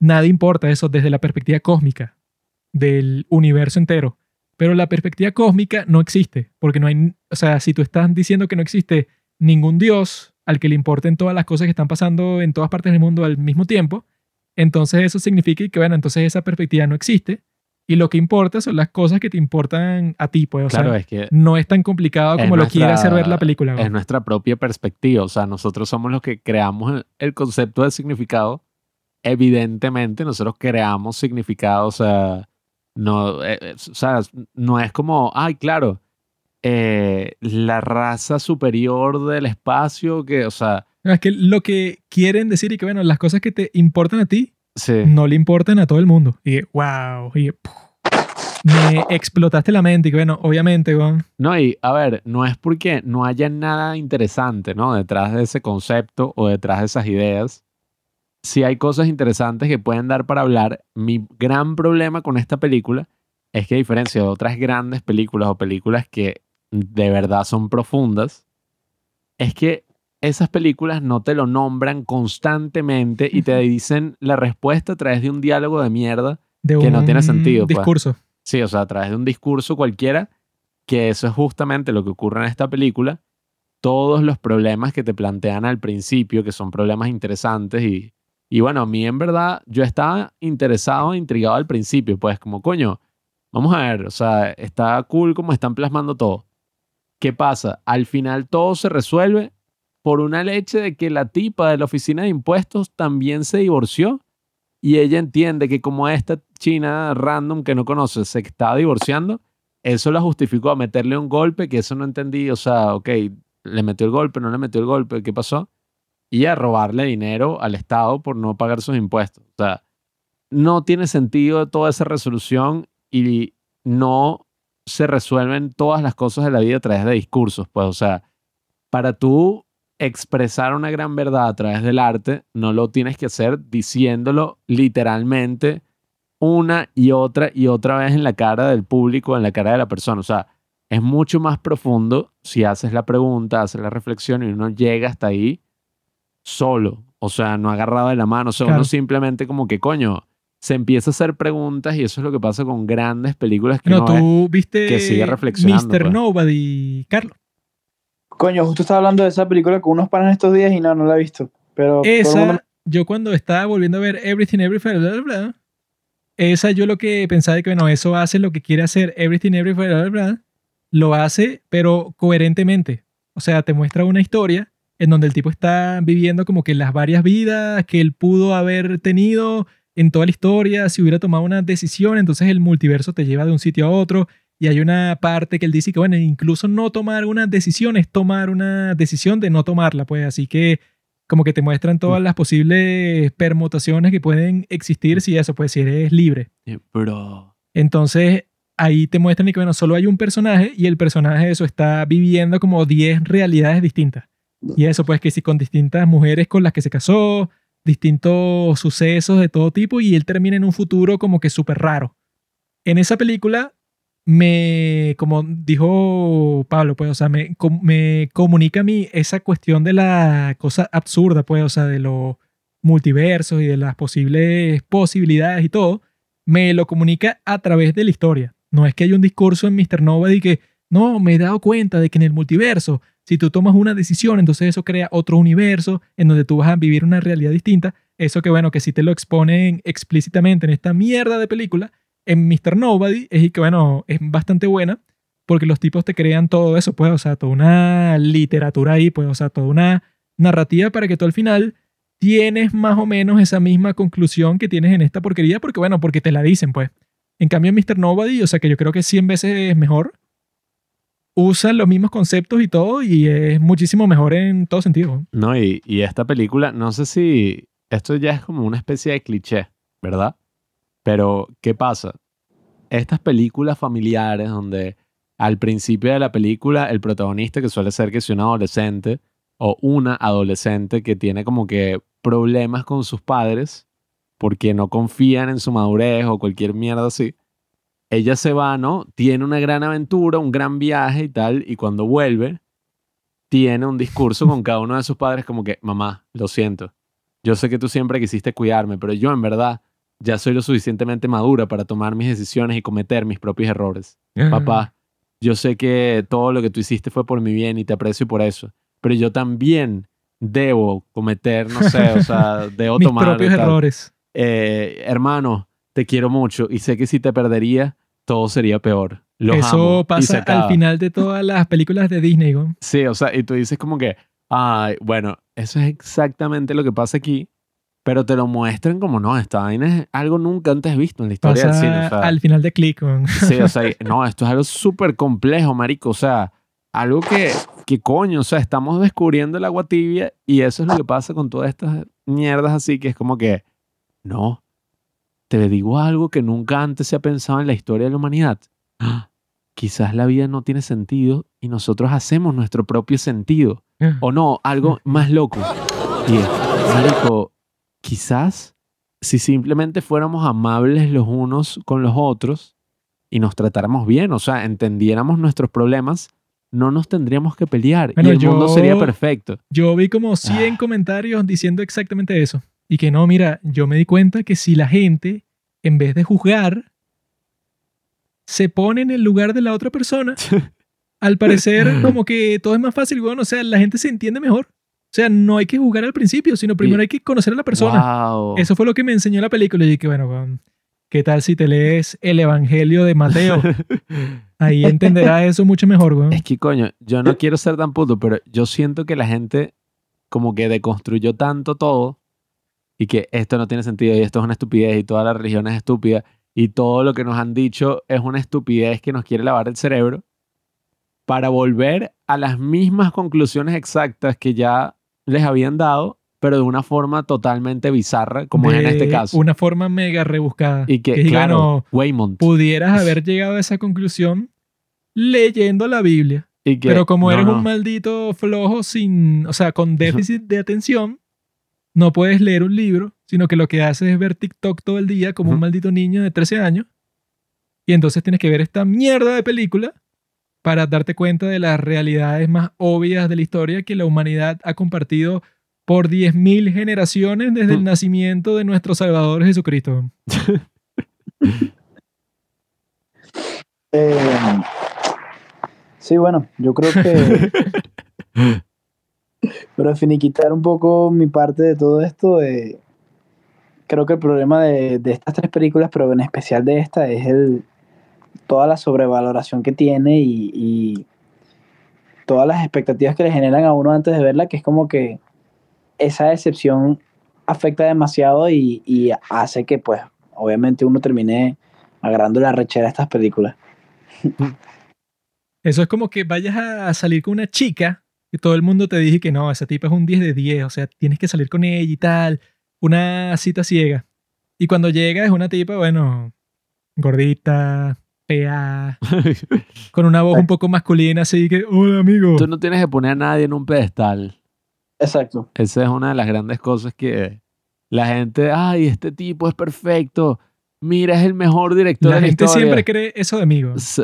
nada importa eso desde la perspectiva cósmica. del universo entero. Pero la perspectiva cósmica no existe, porque no hay, o sea, si tú estás diciendo que no existe ningún dios al que le importen todas las cosas que están pasando en todas partes del mundo al mismo tiempo, entonces eso significa que, bueno, entonces esa perspectiva no existe y lo que importa son las cosas que te importan a ti, pues, o Claro, sea, es que no es tan complicado como lo quiere hacer ver la película. güey. es nuestra propia perspectiva. O sea, nosotros somos los que creamos el- el concepto de significado. Evidentemente, nosotros creamos significado. O sea, no, eh, eh, o sea, no es como, ay, claro, eh, la raza superior del espacio que, o sea, es que lo que quieren decir y que, bueno, las cosas que te importan a ti sí. no le importan a todo el mundo. Y wow, y puf, me explotaste la mente y que, bueno, obviamente, güey, No, y a ver, no es porque no haya nada interesante, ¿no? Detrás de ese concepto o detrás de esas ideas. Sí hay cosas interesantes que pueden dar para hablar. Mi gran problema con esta película es que a diferencia de otras grandes películas o películas que de verdad son profundas, es que esas películas no te lo nombran constantemente y te dicen la respuesta a través de un diálogo de mierda de Que no tiene sentido, pues. discurso. Sí, o sea, a través de un discurso cualquiera, que eso es justamente lo que ocurre en esta película. Todos los problemas que te plantean al principio, que son problemas interesantes y, y bueno, a mí en verdad yo estaba interesado e intrigado al principio, pues como coño, vamos a ver, o sea, está cool como están plasmando todo. ¿Qué pasa? Al final todo se resuelve por una leche de que la tipa de la oficina de impuestos también se divorció y ella entiende que como esta china random que no conoce se está divorciando, eso la justificó a meterle un golpe que eso no entendí, o sea, ok, le metió el golpe, no le metió el golpe, ¿qué pasó? Y a robarle dinero al Estado por no pagar sus impuestos. O sea, no tiene sentido toda esa resolución y no se resuelven todas las cosas de la vida a través de discursos, pues, o sea, para tú expresar una gran verdad a través del arte, no lo tienes que hacer diciéndolo literalmente una y otra y otra vez en la cara del público, en la cara de la persona. O sea, es mucho más profundo si haces la pregunta, haces la reflexión y uno llega hasta ahí solo. O sea, no agarrado de la mano. O sea, Claro. uno simplemente como que, coño, se empieza a hacer preguntas y eso es lo que pasa con grandes películas que No, no, es- tú viste que sigue reflexionando, Mr. pues. Nobody, Carlos. Coño, justo estaba hablando de esa película con unos panas estos días y no, no la he visto. Pero mundo Esa, yo cuando estaba volviendo a ver Everything Everywhere, bla, bla, bla, esa yo lo que pensaba de que, bueno, eso hace lo que quiere hacer Everything Everywhere, bla, bla, bla, lo hace, pero coherentemente. O sea, te muestra una historia en donde el tipo está viviendo como que las varias vidas que él pudo haber tenido en toda la historia, si hubiera tomado una decisión, entonces el multiverso te lleva de un sitio a otro. Y hay una parte que él dice que, bueno, incluso no tomar una decisión es tomar una decisión de no tomarla, pues. Así que como que te muestran todas las posibles permutaciones que pueden existir si eso, pues si eres libre. Eh, Bro. Entonces ahí te muestran que, bueno, solo hay un personaje y el personaje eso está viviendo como 10 realidades distintas. Y eso, pues que si con distintas mujeres con las que se casó, distintos sucesos de todo tipo y él termina en un futuro como que súper raro. En esa película me, como dijo Pablo, pues, o sea, me, com- me comunica a mí esa cuestión de la cosa absurda, pues, o sea, de los multiversos y de las posibles posibilidades y todo, me lo comunica a través de la historia. No es que hay un discurso en Mr. Nobody que, no, me he dado cuenta de que en el multiverso, si tú tomas una decisión, entonces eso crea otro universo en donde tú vas a vivir una realidad distinta. Eso que, bueno, que si te lo exponen explícitamente en esta mierda de película, en Mr. Nobody, es que, bueno, es bastante buena porque los tipos te crean todo eso, pues, o sea, toda una literatura ahí, pues, o sea, toda una narrativa para que tú al final tienes más o menos esa misma conclusión que tienes en esta porquería, porque, bueno, porque te la dicen, pues. En cambio, en Mr. Nobody, o sea, que yo creo que 100 veces es mejor, usan los mismos conceptos y todo, y es muchísimo mejor en todo sentido. No, y, y esta película, no sé si esto ya es como una especie de cliché, ¿verdad? Pero, ¿qué pasa? Estas películas familiares donde al principio de la película el protagonista, que suele ser que es un adolescente o una adolescente que tiene como que problemas con sus padres porque no confían en su madurez o cualquier mierda así, ella se va, ¿no? Tiene una gran aventura, un gran viaje y tal, y cuando vuelve, tiene un discurso con cada uno de sus padres como que, mamá, lo siento, yo sé que tú siempre quisiste cuidarme, pero yo en verdad ya soy lo suficientemente madura para tomar mis decisiones y cometer mis propios errores. Papá, yo sé que todo lo que tú hiciste fue por mi bien y te aprecio por eso, pero yo también debo cometer, no sé, o sea, debo Mis tomar... propios tal. errores. Eh, hermano, te quiero mucho y sé que si te perdería, todo sería peor. Los amo", Eso pasa al final de todas las películas de Disney. ¿no? Sí, o sea, y tú dices como que, ay, bueno, eso es exactamente lo que pasa aquí, pero te lo muestran como no, esta vaina es algo nunca antes visto en la historia del Pasa cine. O sea, al final de Click. ¿no? Sí, o sea, no, esto es algo súper complejo, marico. O sea, algo que, que coño, o sea, estamos descubriendo el agua tibia y eso es lo que pasa con todas estas mierdas así, que es como que, no, te digo algo que nunca antes se ha pensado en la historia de la humanidad. Ah, Quizás la vida no tiene sentido y nosotros hacemos nuestro propio sentido. O no, algo más loco. Y es, marico, quizás si simplemente fuéramos amables los unos con los otros y nos tratáramos bien, o sea, entendiéramos nuestros problemas, no nos tendríamos que pelear Bueno, y el mundo sería perfecto. Yo vi como 100 Ah. comentarios diciendo exactamente eso. Y que no, mira, yo me di cuenta que si la gente, en vez de juzgar, se pone en el lugar de la otra persona, al parecer como que todo es más fácil, bueno, o sea, la gente se entiende mejor. O sea, no hay que juzgar al principio, sino primero hay que conocer a la persona. Wow. Eso fue lo que me enseñó la película. Y dije, bueno, ¿qué tal si te lees el Evangelio de Mateo? Ahí entenderás eso mucho mejor, weón. Es que, coño, yo no quiero ser tan puto, pero yo siento que la gente como que deconstruyó tanto todo y que esto no tiene sentido y esto es una estupidez y toda la religión es estúpida y todo lo que nos han dicho es una estupidez que nos quiere lavar el cerebro para volver a las mismas conclusiones exactas que ya les habían dado, pero de una forma totalmente bizarra, como es en este caso. Una forma mega rebuscada. y que, diga, claro, no, Waymond. pudieras haber llegado a esa conclusión leyendo la Biblia. y que- pero como no, eres no. un maldito flojo sin, o sea, con déficit de atención, no puedes leer un libro, sino que lo que haces es ver TikTok todo el día como un maldito niño de 13 años. Y entonces tienes que ver esta mierda de película para darte cuenta de las realidades más obvias de la historia que la humanidad ha compartido por 10.000 generaciones desde el nacimiento de nuestro Salvador Jesucristo. Eh, sí, bueno, yo creo que Pero finiquitar un poco mi parte de todo esto, eh, creo que el problema de, de estas tres películas, pero en especial de esta, es el, toda la sobrevaloración que tiene y, y todas las expectativas que le generan a uno antes de verla, que es como que esa decepción afecta demasiado y, y hace que, pues, obviamente uno termine agarrando la rechera de estas películas. Eso es como que vayas a salir con una chica y todo el mundo te dije que no, esa tipa es un 10 de 10, o sea, tienes que salir con ella y tal, una cita ciega. Y cuando llega es una tipa, bueno, gordita, fea, con una voz un poco masculina, así que, hola amigo. Tú no tienes que poner a nadie en un pedestal. Exacto. Esa es una de las grandes cosas que la gente, ay, este tipo es perfecto. Mira, es el mejor director La de la gente historia. siempre cree eso de. S-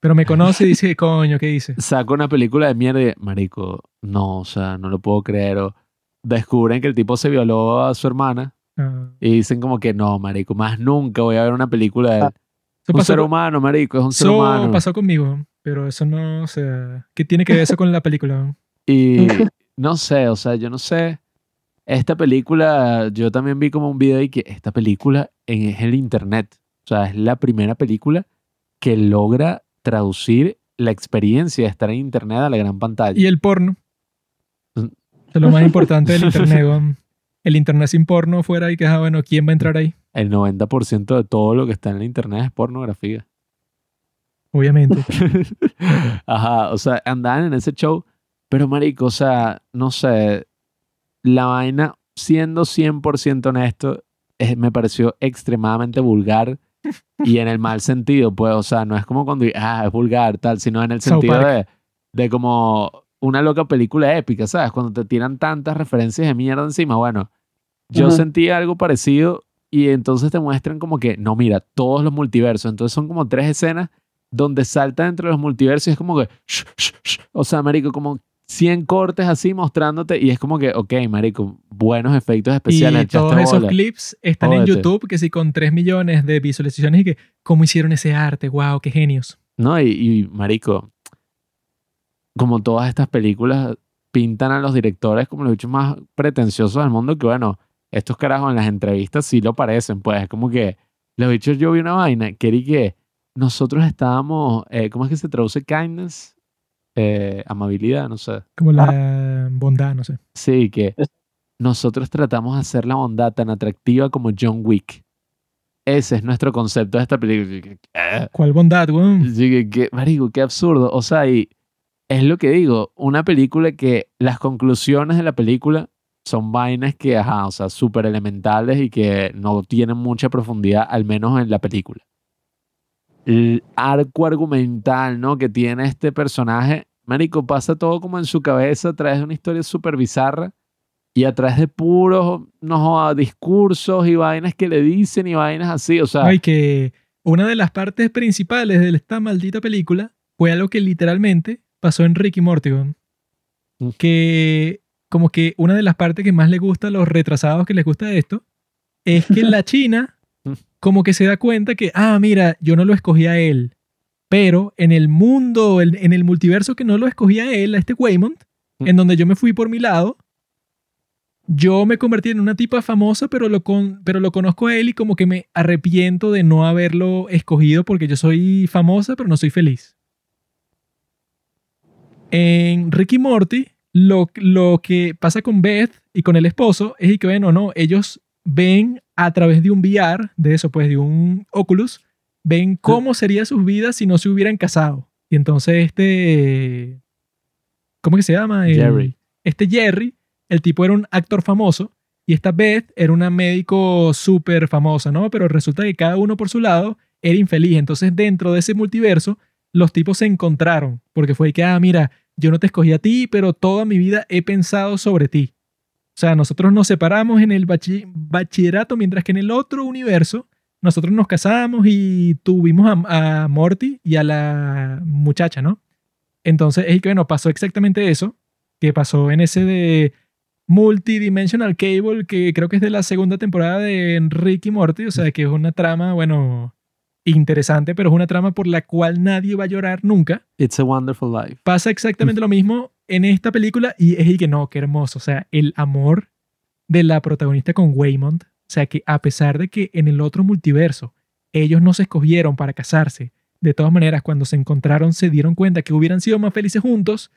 pero me conoce y dice, coño, ¿qué dice? Saca una película de mierda y, marico, no, o sea, no lo puedo creer. O descubren que el tipo se violó a su hermana Ah, y dicen como que no, marico, más nunca voy a ver una película de él. Ah, eso un pasó, ser con- humano, marico, es un ser eso humano. pasó conmigo, pero eso no, o sea, ¿qué tiene que ver eso con la película? Y no sé, o sea, yo no sé. Esta película, yo también vi como un video y que esta película en, es el internet. O sea, es la primera película que logra traducir la experiencia de estar en internet a la gran pantalla. Y el porno. Mm. Es lo más importante del internet. El internet sin porno fuera y que, ah, bueno, ¿quién va a entrar ahí? El 90% de todo lo que está en el internet es pornografía. Obviamente. Ajá, o sea, andaban en ese show, pero marico, o sea, no sé, la vaina, siendo 100% honesto, me pareció extremadamente vulgar y en el mal sentido, pues, o sea, no es como cuando, ah, es vulgar, tal, sino en el sentido de, de como una loca película épica, ¿sabes? Cuando te tiran tantas referencias de mierda encima, bueno, yo Ujú. sentí algo parecido y entonces te muestran como que, no, mira, todos los multiversos, entonces son como tres escenas donde salta entre los multiversos y es como que, sh, sh, sh. o sea, marico, como 100 cortes así mostrándote y es como que, ok, marico, buenos efectos Y especiales. echaste todos esos bola. clips están en. YouTube, que sí, con 3 millones de visualizaciones y que, ¿cómo hicieron ese arte? ¡Wow! ¡Qué genios! No, y, y, marico, como todas estas películas pintan a los directores como los bichos más pretenciosos del mundo, que bueno, estos carajos en las entrevistas sí lo parecen, pues es como que los bichos yo vi una vaina, que era y que nosotros estábamos, eh, ¿cómo es que se traduce kindness? Eh, amabilidad, no sé. Como la bondad, no sé. Sí, que nosotros tratamos de hacer la bondad tan atractiva como John Wick. Ese es nuestro concepto de esta película. ¿Cuál bondad, weón? Sí, que, que, marico, qué absurdo. O sea, y es lo que digo, una película que las conclusiones de la película son vainas que, ajá, o sea, súper elementales y que no tienen mucha profundidad, al menos en la película. El arco argumental, ¿no? Que tiene este personaje, marico, pasa todo como en su cabeza a través de una historia súper bizarra y a través de puros, no discursos y vainas que le dicen y vainas así, o sea... Ay, que una de las partes principales de esta maldita película fue algo que literalmente pasó en Ricky Morty, weón. Mm. Que como que una de las partes que más le gusta a los retrasados que les gusta esto es que la China. Como que se da cuenta que, ah, mira, yo no lo escogí a él, pero en el mundo, en, el multiverso que no lo escogí a él, a este Waymond, Mm. en donde yo me fui por mi lado, yo me convertí en una tipa famosa, pero lo, con, pero lo conozco a él y como que me arrepiento de no haberlo escogido porque yo soy famosa, pero no soy feliz. En Ricky Morty, lo, lo que pasa con Beth y con el esposo es que, bueno, no, ellos ven a través de un VR, de eso, pues, de un Oculus, ven cómo serían sus vidas si no se hubieran casado. Y entonces este... ¿Cómo que se llama? El- Jerry. Este Jerry, el tipo era un actor famoso y esta Beth era una médico súper famosa, ¿no? Pero resulta que cada uno por su lado era infeliz. Entonces dentro de ese multiverso los tipos se encontraron porque fue que, ah, mira, yo no te escogí a ti, pero toda mi vida he pensado sobre ti. O sea, nosotros nos separamos en el bachi- bachillerato, mientras que en el otro universo nosotros nos casamos y tuvimos a, a Morty y a la muchacha, ¿no? Entonces, es que, bueno, pasó exactamente eso, que pasó en ese de Multidimensional Cable, que creo que es de la segunda temporada de Rick y Morty, o sea, que es una trama, bueno, interesante, pero es una trama por la cual nadie va a llorar nunca It's a Wonderful Life. pasa exactamente lo mismo en esta película y es y que no, qué hermoso. O sea, el amor de la protagonista con Waymond. O sea, que a pesar de que en el otro multiverso ellos no se escogieron para casarse, de todas maneras, cuando se encontraron se dieron cuenta que hubieran sido más felices juntos.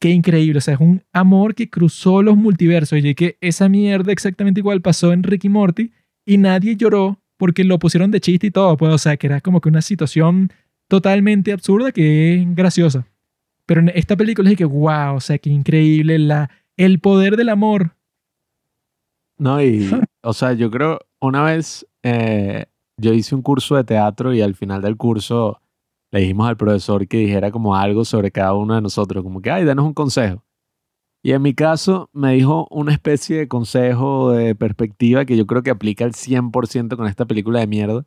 Qué increíble. O sea, es un amor que cruzó los multiversos. Y que esa mierda exactamente igual pasó en Ricky Morty y nadie lloró porque lo pusieron de chiste y todo. Pues, o sea, que era como que una situación totalmente absurda que es graciosa. Pero en esta película es que, wow, o sea, qué increíble la, el poder del amor. No, y, o sea, yo creo, una vez eh, yo hice un curso de teatro y al final del curso le dijimos al profesor que dijera como algo sobre cada uno de nosotros, como que, ay, danos un consejo. Y en mi caso me dijo una especie de consejo de perspectiva que yo creo que aplica al 100% con esta película de mierda.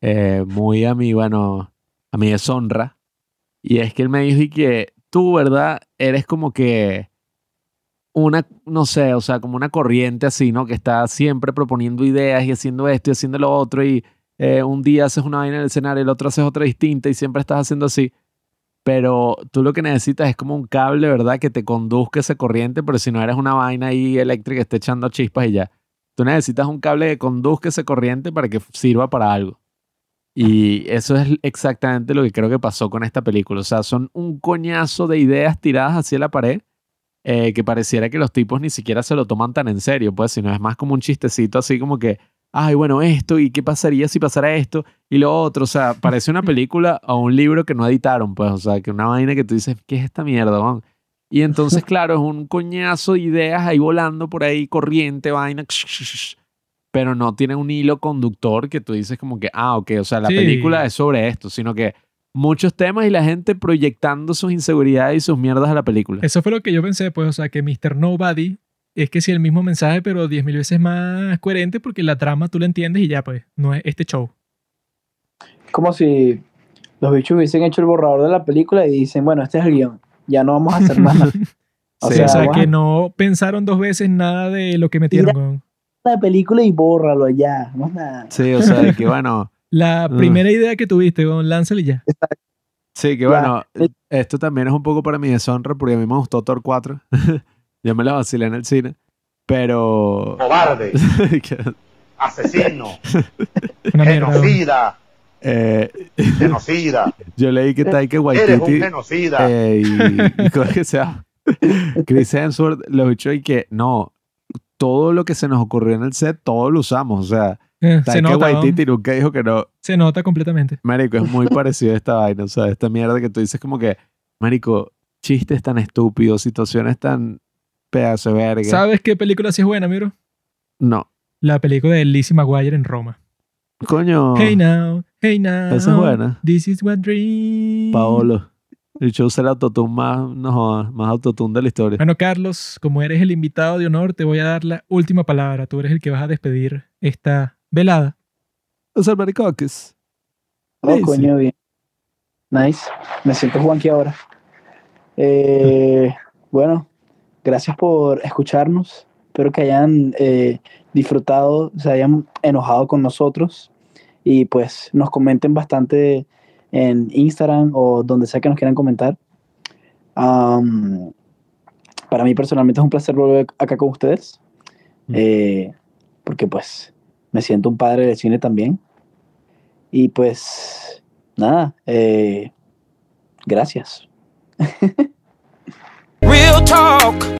eh, muy a mi, bueno, a mi deshonra. Y es que él me dijo que tú, ¿verdad? Eres como que una, no sé, o sea, como una corriente así, ¿no? Que está siempre proponiendo ideas y haciendo esto y haciendo lo otro y eh, un día haces una vaina en el escenario, el otro haces otra distinta y siempre estás haciendo así. Pero tú lo que necesitas es como un cable, ¿verdad? Que te conduzca esa corriente, pero si no eres una vaina ahí eléctrica que esté echando chispas y ya. Tú necesitas un cable que conduzca esa corriente para que sirva para algo. Y eso es exactamente lo que creo que pasó con esta película. O sea, son un coñazo de ideas tiradas hacia la pared eh, que pareciera que los tipos ni siquiera se lo toman tan en serio, pues, sino es más como un chistecito así como que, ay, bueno, esto, ¿y qué pasaría si pasara esto? Y lo otro, o sea, parece una película o un libro que no editaron, pues, o sea, que una vaina que tú dices, ¿qué es esta mierda, man? Y entonces, claro, es un coñazo de ideas ahí volando por ahí, corriente, vaina, pero no tiene un hilo conductor que tú dices como que, ah, ok, o sea, la Sí. película es sobre esto, sino que muchos temas y la gente proyectando sus inseguridades y sus mierdas a la película. Eso fue lo que yo pensé, pues, o sea, que Mr. Nobody es que si el mismo mensaje, pero 10.000 veces más coherente porque la trama tú la entiendes y ya, pues, no es este show. como si los bichos hubiesen hecho el borrador de la película y dicen, bueno, este es el guion. ya no vamos a hacer más nada. O Sí, o sea, que a- no pensaron dos veces nada de lo que metieron. La película y bórralo ya. Más nada. Sí, o sea, de que bueno, La primera idea que tuviste, con lánzala y ya. sí, que Ya. bueno, esto también es un poco para mi deshonra porque a mí me gustó Thor 4. Yo me la vacilé en el cine, pero... cobarde, asesino, genocida, eh, genocida. yo leí que Taika Eres un Waititi genocida. eh, y, y ¿cómo es que se llama? Chris Hemsworth lo dicho y que no, todo lo que se nos ocurrió en el set, todo lo usamos. O sea, Eh, se nota. Waititi nunca dijo que no. Se nota completamente. Marico, es muy parecido a esta vaina, o sea, esta mierda que tú dices como que, Marico, chistes tan estúpidos, situaciones tan pedazo de verga. ¿Sabes qué película sí es buena, miro? No. La película de Lizzie McGuire en Roma. Coño, Hey now, hey now. esa es buena. This is what dream. Paolo. El show será el autotune más, no más autotune de la historia. Bueno, Carlos, como eres el invitado de honor, te voy a dar la última palabra. Tú eres el que vas a despedir esta velada. Los albaricoques. Oh, Lazy. coño, bien. Nice. Me siento Juanqui ahora. Eh, bueno, gracias por escucharnos. Espero que hayan eh, disfrutado, se hayan enojado con nosotros y pues nos comenten bastante en Instagram o donde sea que nos quieran comentar. Para mí personalmente es un placer volver acá con ustedes, Mm. eh, porque pues me siento un padre del cine también. Y pues nada, eh, gracias. Real talk.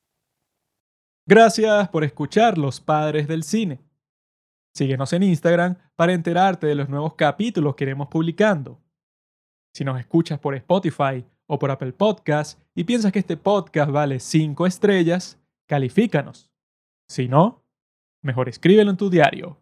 Gracias por escuchar Los Padres del Cine. Síguenos en Instagram para enterarte de los nuevos capítulos que iremos publicando. Si nos escuchas por Spotify o por Apple Podcast y piensas que este podcast vale 5 estrellas, califícanos. Si no, mejor escríbelo en tu diario.